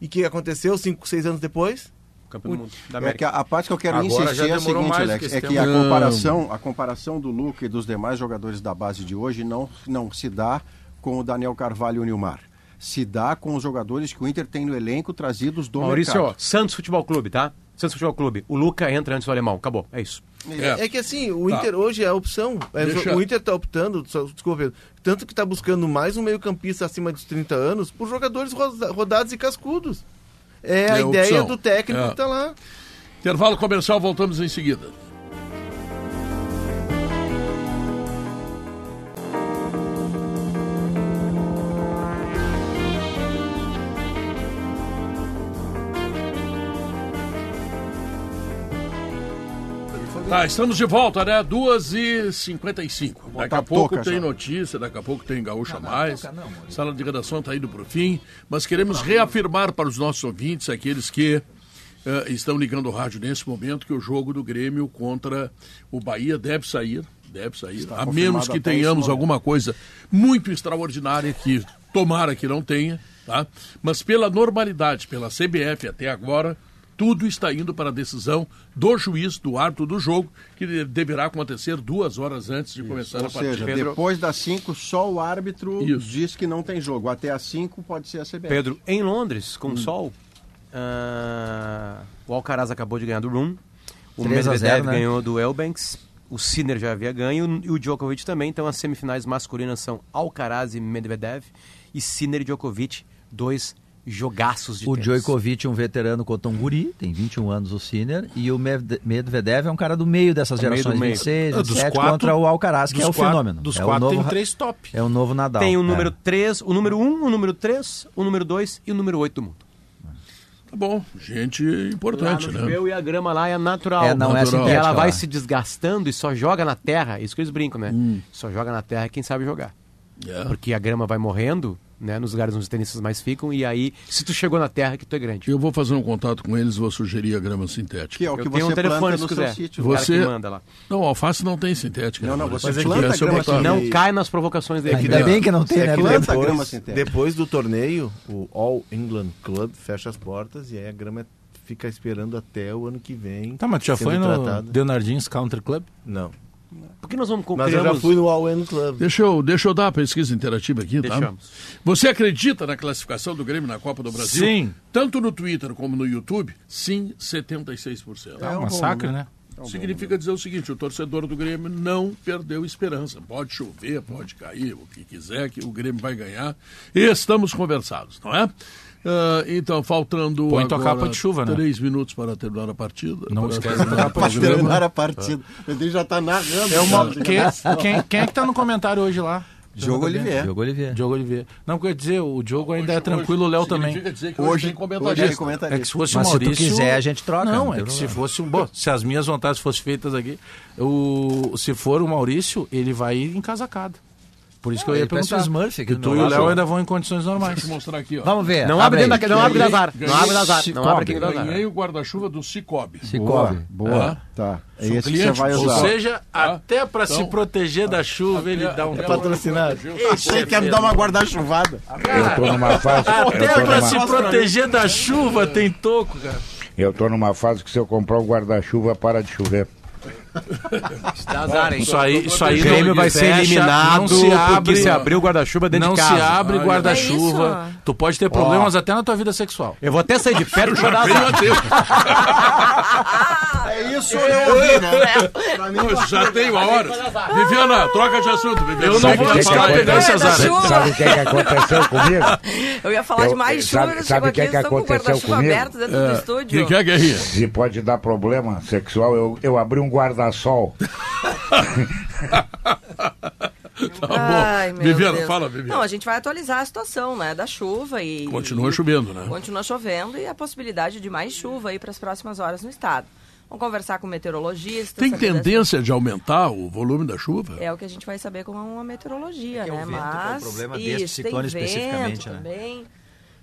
Speaker 6: E o que aconteceu 5, 6 anos depois?
Speaker 5: Campeão do mundo. Da
Speaker 2: É que
Speaker 5: América.
Speaker 2: a, a parte que eu quero
Speaker 3: Agora
Speaker 2: insistir é a seguinte, Alex,
Speaker 3: que
Speaker 2: é que a comparação, a comparação do Luca e dos demais jogadores da base de hoje não, não se dá com o Daniel Carvalho e o Nilmar. Se dá com os jogadores que o Inter tem no elenco trazidos do
Speaker 5: Maurício,
Speaker 2: mercado.
Speaker 5: Santos Futebol Clube, tá? Santos Futebol Clube. O Luca entra antes do alemão. Acabou. É isso.
Speaker 1: É.
Speaker 6: É, que assim, o
Speaker 1: Tá.
Speaker 6: Inter hoje é a opção. É,
Speaker 1: Deixa-
Speaker 6: O Inter está optando, só- desculpa, Pedro, tanto que está buscando mais um meio-campista acima dos 30 anos por jogadores roda- rodados e cascudos. É, a
Speaker 1: É a
Speaker 6: ideia
Speaker 1: opção.
Speaker 6: do técnico
Speaker 1: É.
Speaker 6: que está lá.
Speaker 1: Intervalo comercial, voltamos em seguida. Tá, estamos de volta, né? 2h55. Daqui a pouco
Speaker 2: toca
Speaker 1: tem
Speaker 2: já.
Speaker 1: notícia, daqui a pouco tem Gaúcha Mais. Sala de redação está indo para o fim, mas queremos reafirmar para os nossos ouvintes, aqueles que eh, estão ligando o rádio nesse momento, que o jogo do Grêmio contra o Bahia deve sair. Deve sair.
Speaker 2: Está
Speaker 1: a menos que tenhamos alguma coisa muito extraordinária que tomara que não tenha, tá? Mas pela normalidade, pela CBF até agora, tudo está indo para a decisão do juiz, do árbitro do jogo, que de- deverá acontecer duas horas antes de começar
Speaker 2: Ou
Speaker 1: a partida.
Speaker 2: seja,
Speaker 5: Pedro-
Speaker 2: depois das 5, só o árbitro
Speaker 1: Isso.
Speaker 2: diz que não tem jogo. Até as 5 pode ser a CBF.
Speaker 5: Pedro, em Londres, com sol, ah, o Alcaraz acabou de ganhar do Room. O
Speaker 4: 3 a
Speaker 5: Medvedev
Speaker 4: 0, né?
Speaker 5: ganhou do Elbanks. O Sinner já havia ganho e o Djokovic também. Então as semifinais masculinas são Alcaraz e Medvedev. E Sinner e Djokovic, dois jogaços de
Speaker 4: O
Speaker 5: tênis.
Speaker 4: Djokovic, um veterano contra um guri, tem 21 anos o senior, e o Med- Medvedev é um cara do meio dessas
Speaker 5: meio
Speaker 4: gerações,
Speaker 5: meio.
Speaker 4: 26,
Speaker 3: Ah, dos
Speaker 4: 27,
Speaker 3: quatro-
Speaker 4: contra o Alcaraz, que é o
Speaker 3: quatro-
Speaker 4: fenômeno.
Speaker 3: Dos
Speaker 4: é
Speaker 3: quatro
Speaker 4: novo,
Speaker 3: tem três top.
Speaker 4: É o novo Nadal.
Speaker 5: Tem o
Speaker 4: É.
Speaker 5: número 3, o número 1, o número 3, o número 2 e o número 8 do mundo.
Speaker 1: Tá bom, gente
Speaker 5: Lá
Speaker 1: importante,
Speaker 5: no
Speaker 1: né?
Speaker 5: judeu e a grama lá é natural.
Speaker 4: É, não é
Speaker 1: Natural.
Speaker 5: E
Speaker 4: sintética.
Speaker 5: ela vai
Speaker 4: lá.
Speaker 5: se desgastando e só joga na terra, isso que eles brincam, né?
Speaker 1: Hum.
Speaker 5: Só joga na terra quem sabe jogar.
Speaker 1: É.
Speaker 5: Porque a grama vai morrendo, né? Nos lugares onde os tenistas mais ficam, e aí, se tu chegou na terra, é que tu é grande.
Speaker 1: Eu vou fazer um contato com eles, vou sugerir a grama sintética.
Speaker 2: Que é o
Speaker 5: Eu
Speaker 2: que
Speaker 5: tenho
Speaker 2: você
Speaker 5: um telefone,
Speaker 2: planta
Speaker 5: se
Speaker 2: no
Speaker 5: quiser.
Speaker 2: seu sítio.
Speaker 1: Você-
Speaker 5: que manda lá.
Speaker 1: Não, alface não tem sintética.
Speaker 2: Não, não, você
Speaker 1: se
Speaker 2: planta
Speaker 1: eu
Speaker 2: grama sintética.
Speaker 5: Não cai nas provocações dele.
Speaker 4: Ainda bem que não tem,
Speaker 6: É
Speaker 4: né?
Speaker 6: que
Speaker 4: Planta
Speaker 2: a grama
Speaker 6: depois,
Speaker 2: sintética.
Speaker 6: depois do torneio, o All England Club fecha as portas e aí a grama fica esperando até o ano que vem.
Speaker 3: Tá, mas tu já foi no
Speaker 6: tratada.
Speaker 3: Leonardin's Country Club?
Speaker 6: Não.
Speaker 5: Por que nós vamos
Speaker 6: Mas eu já fui no All Club.
Speaker 1: Deixa eu, deixa eu dar a pesquisa interativa aqui, tá?
Speaker 5: Deixamos.
Speaker 1: Você acredita na classificação do Grêmio na Copa do Brasil?
Speaker 3: Sim.
Speaker 1: Tanto no Twitter como no YouTube? Sim, 76%.
Speaker 3: É um massacre, né?
Speaker 1: Significa dizer o seguinte: o torcedor do Grêmio não perdeu esperança. Pode chover, pode cair, o que quiser, que o Grêmio vai ganhar. Estamos conversados, não é? Ah, então, faltando.
Speaker 3: Põe tua
Speaker 1: agora
Speaker 3: capa de chuva, né?
Speaker 1: Três minutos para terminar a partida.
Speaker 3: Não
Speaker 1: para
Speaker 3: esquece
Speaker 1: o
Speaker 3: capa de
Speaker 1: programa.
Speaker 2: Terminar a partida. Ele já tá narrando.
Speaker 3: É uma... quem, quem, quem é que tá no comentário hoje lá?
Speaker 2: Diogo Oliveira.
Speaker 4: Diogo Oliveira.
Speaker 3: Diogo Oliveira. Não, quer dizer, o Diogo ainda é
Speaker 1: Hoje-
Speaker 3: tranquilo, o Léo também.
Speaker 1: dizer que
Speaker 2: Hoje-
Speaker 1: hoje tem
Speaker 2: hoje
Speaker 1: comentarista.
Speaker 2: ele comenta
Speaker 3: É que se fosse
Speaker 4: Mas
Speaker 3: o
Speaker 4: se tu
Speaker 3: Maurício...
Speaker 4: quiser, a gente troca,
Speaker 3: Não,
Speaker 4: não
Speaker 3: é que se fosse um... Bom, se as minhas vontades fossem feitas aqui, o... se for o Maurício, ele vai ir encasacado. Por isso que eu ia
Speaker 4: ele
Speaker 3: perguntar.
Speaker 4: o Smurf aqui
Speaker 3: E
Speaker 4: do
Speaker 3: tu e o. Léo ainda vão em condições normais.
Speaker 1: Deixa eu mostrar aqui, ó.
Speaker 4: Vamos ver.
Speaker 5: Não abre, dentro da, não abre azar.
Speaker 1: Ganhei-
Speaker 5: Não abre do azar. Não abre aqui do azar.
Speaker 1: Ganhei o guarda-chuva do Cicobi.
Speaker 4: Cicobi.
Speaker 2: Boa. Tá. É esse que você
Speaker 1: cliente,
Speaker 2: vai
Speaker 1: ou
Speaker 3: Ou
Speaker 2: usar.
Speaker 3: seja,
Speaker 1: Tá?
Speaker 3: até para se
Speaker 1: Então-
Speaker 3: proteger da chuva, ele dá um...
Speaker 6: Patrocinado.
Speaker 2: Você quer me dar uma guarda-chuvada?
Speaker 7: Eu tô numa fase. eu,
Speaker 3: Até para se proteger da chuva tem toco, cara.
Speaker 7: eu tô numa fase que se eu comprar um guarda-chuva, para de chover.
Speaker 5: Dá azar, hein?
Speaker 3: Isso aí, isso aí
Speaker 5: O Grêmio
Speaker 3: não
Speaker 5: vai ser eliminado
Speaker 3: não se abre,
Speaker 5: porque se abriu o guarda-chuva dentro
Speaker 3: não
Speaker 5: de
Speaker 3: se
Speaker 5: casa.
Speaker 3: abre
Speaker 1: Olha.
Speaker 3: guarda-chuva.
Speaker 11: É
Speaker 3: tu pode ter problemas até na tua vida sexual.
Speaker 5: Eu vou até sair de perto
Speaker 1: a tempo. [laughs] [laughs]
Speaker 2: É isso eu ouvi, né?
Speaker 1: Não, isso já tem uma hora. Viviana, troca de assunto, Viviana.
Speaker 3: Eu não vou
Speaker 1: na
Speaker 3: arriscar
Speaker 1: fala aí.
Speaker 3: pegar esse
Speaker 11: É,
Speaker 3: azar.
Speaker 7: Sabe o que, que aconteceu comigo?
Speaker 11: Eu ia falar
Speaker 7: Eu-
Speaker 11: de mais chuva,
Speaker 7: sabe-
Speaker 11: eles
Speaker 7: sabe o que que
Speaker 11: estão com o
Speaker 7: aconteceu
Speaker 11: guarda-chuva
Speaker 7: comigo?
Speaker 11: aberto dentro do estúdio.
Speaker 1: Quem quer, Guerrinha?
Speaker 7: Se pode dar problema sexual, eu, eu abri um guarda-sol. [laughs]
Speaker 1: Tá
Speaker 11: Ai,
Speaker 1: bom.
Speaker 11: meu
Speaker 1: Viviana,
Speaker 11: Deus.
Speaker 1: fala, Viviana.
Speaker 11: Não, a gente vai atualizar a situação, né, da chuva e...
Speaker 1: Continua chovendo, né?
Speaker 11: Continua chovendo e a possibilidade de mais chuva aí para as próximas horas no estado. Vamos conversar com o meteorologista.
Speaker 1: Tem tendência de aumentar o volume da chuva?
Speaker 11: É o que a gente vai saber com uma meteorologia,
Speaker 4: Que é o
Speaker 11: né?
Speaker 4: vento, que é o
Speaker 11: Mas
Speaker 4: problema deste
Speaker 11: isso,
Speaker 4: ciclone
Speaker 11: tem
Speaker 4: especificamente,
Speaker 11: vento
Speaker 4: né?
Speaker 11: também.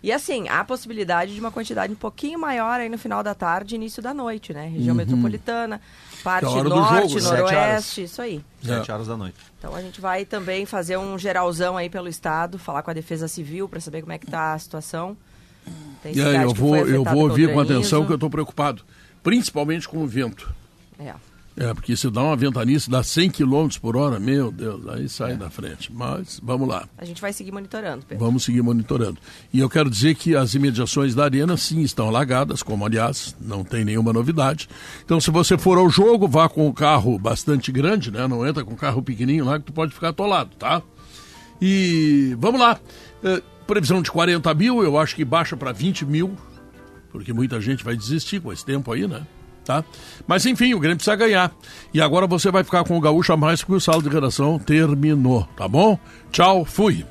Speaker 11: E assim, há a possibilidade de uma quantidade um pouquinho maior aí no final da tarde e início da noite, né? Região metropolitana, parte
Speaker 1: É
Speaker 11: norte,
Speaker 1: jogo, né?
Speaker 11: Noroeste, isso aí.
Speaker 4: Sete horas da noite.
Speaker 11: Então a gente vai também fazer um geralzão aí pelo estado, falar com a Defesa Civil para saber como é que tá a situação. Tem cidade
Speaker 1: eu
Speaker 11: que
Speaker 1: vou,
Speaker 11: foi
Speaker 1: eu vou ouvir com atenção que eu estou preocupado. Principalmente com o vento.
Speaker 11: É.
Speaker 1: É, porque se dá uma ventania, se dá 100 km por hora, meu Deus, aí sai da frente. Mas vamos lá.
Speaker 11: A gente vai seguir monitorando, Pedro.
Speaker 1: Vamos seguir monitorando. E eu quero dizer que as imediações da arena sim estão alagadas, como aliás não tem nenhuma novidade. Então, se você for ao jogo, vá com o carro bastante grande, né? Não entra com o carro pequenininho lá que tu pode ficar atolado, tá? E vamos lá. Eh, previsão de 40 mil, eu acho que baixa para 20 mil, porque muita gente vai desistir com esse tempo aí, né? Tá? Mas enfim, o Grêmio precisa ganhar. E agora você vai ficar com o Gaúcho a mais porque o saldo de redação terminou, tá bom? Tchau, fui.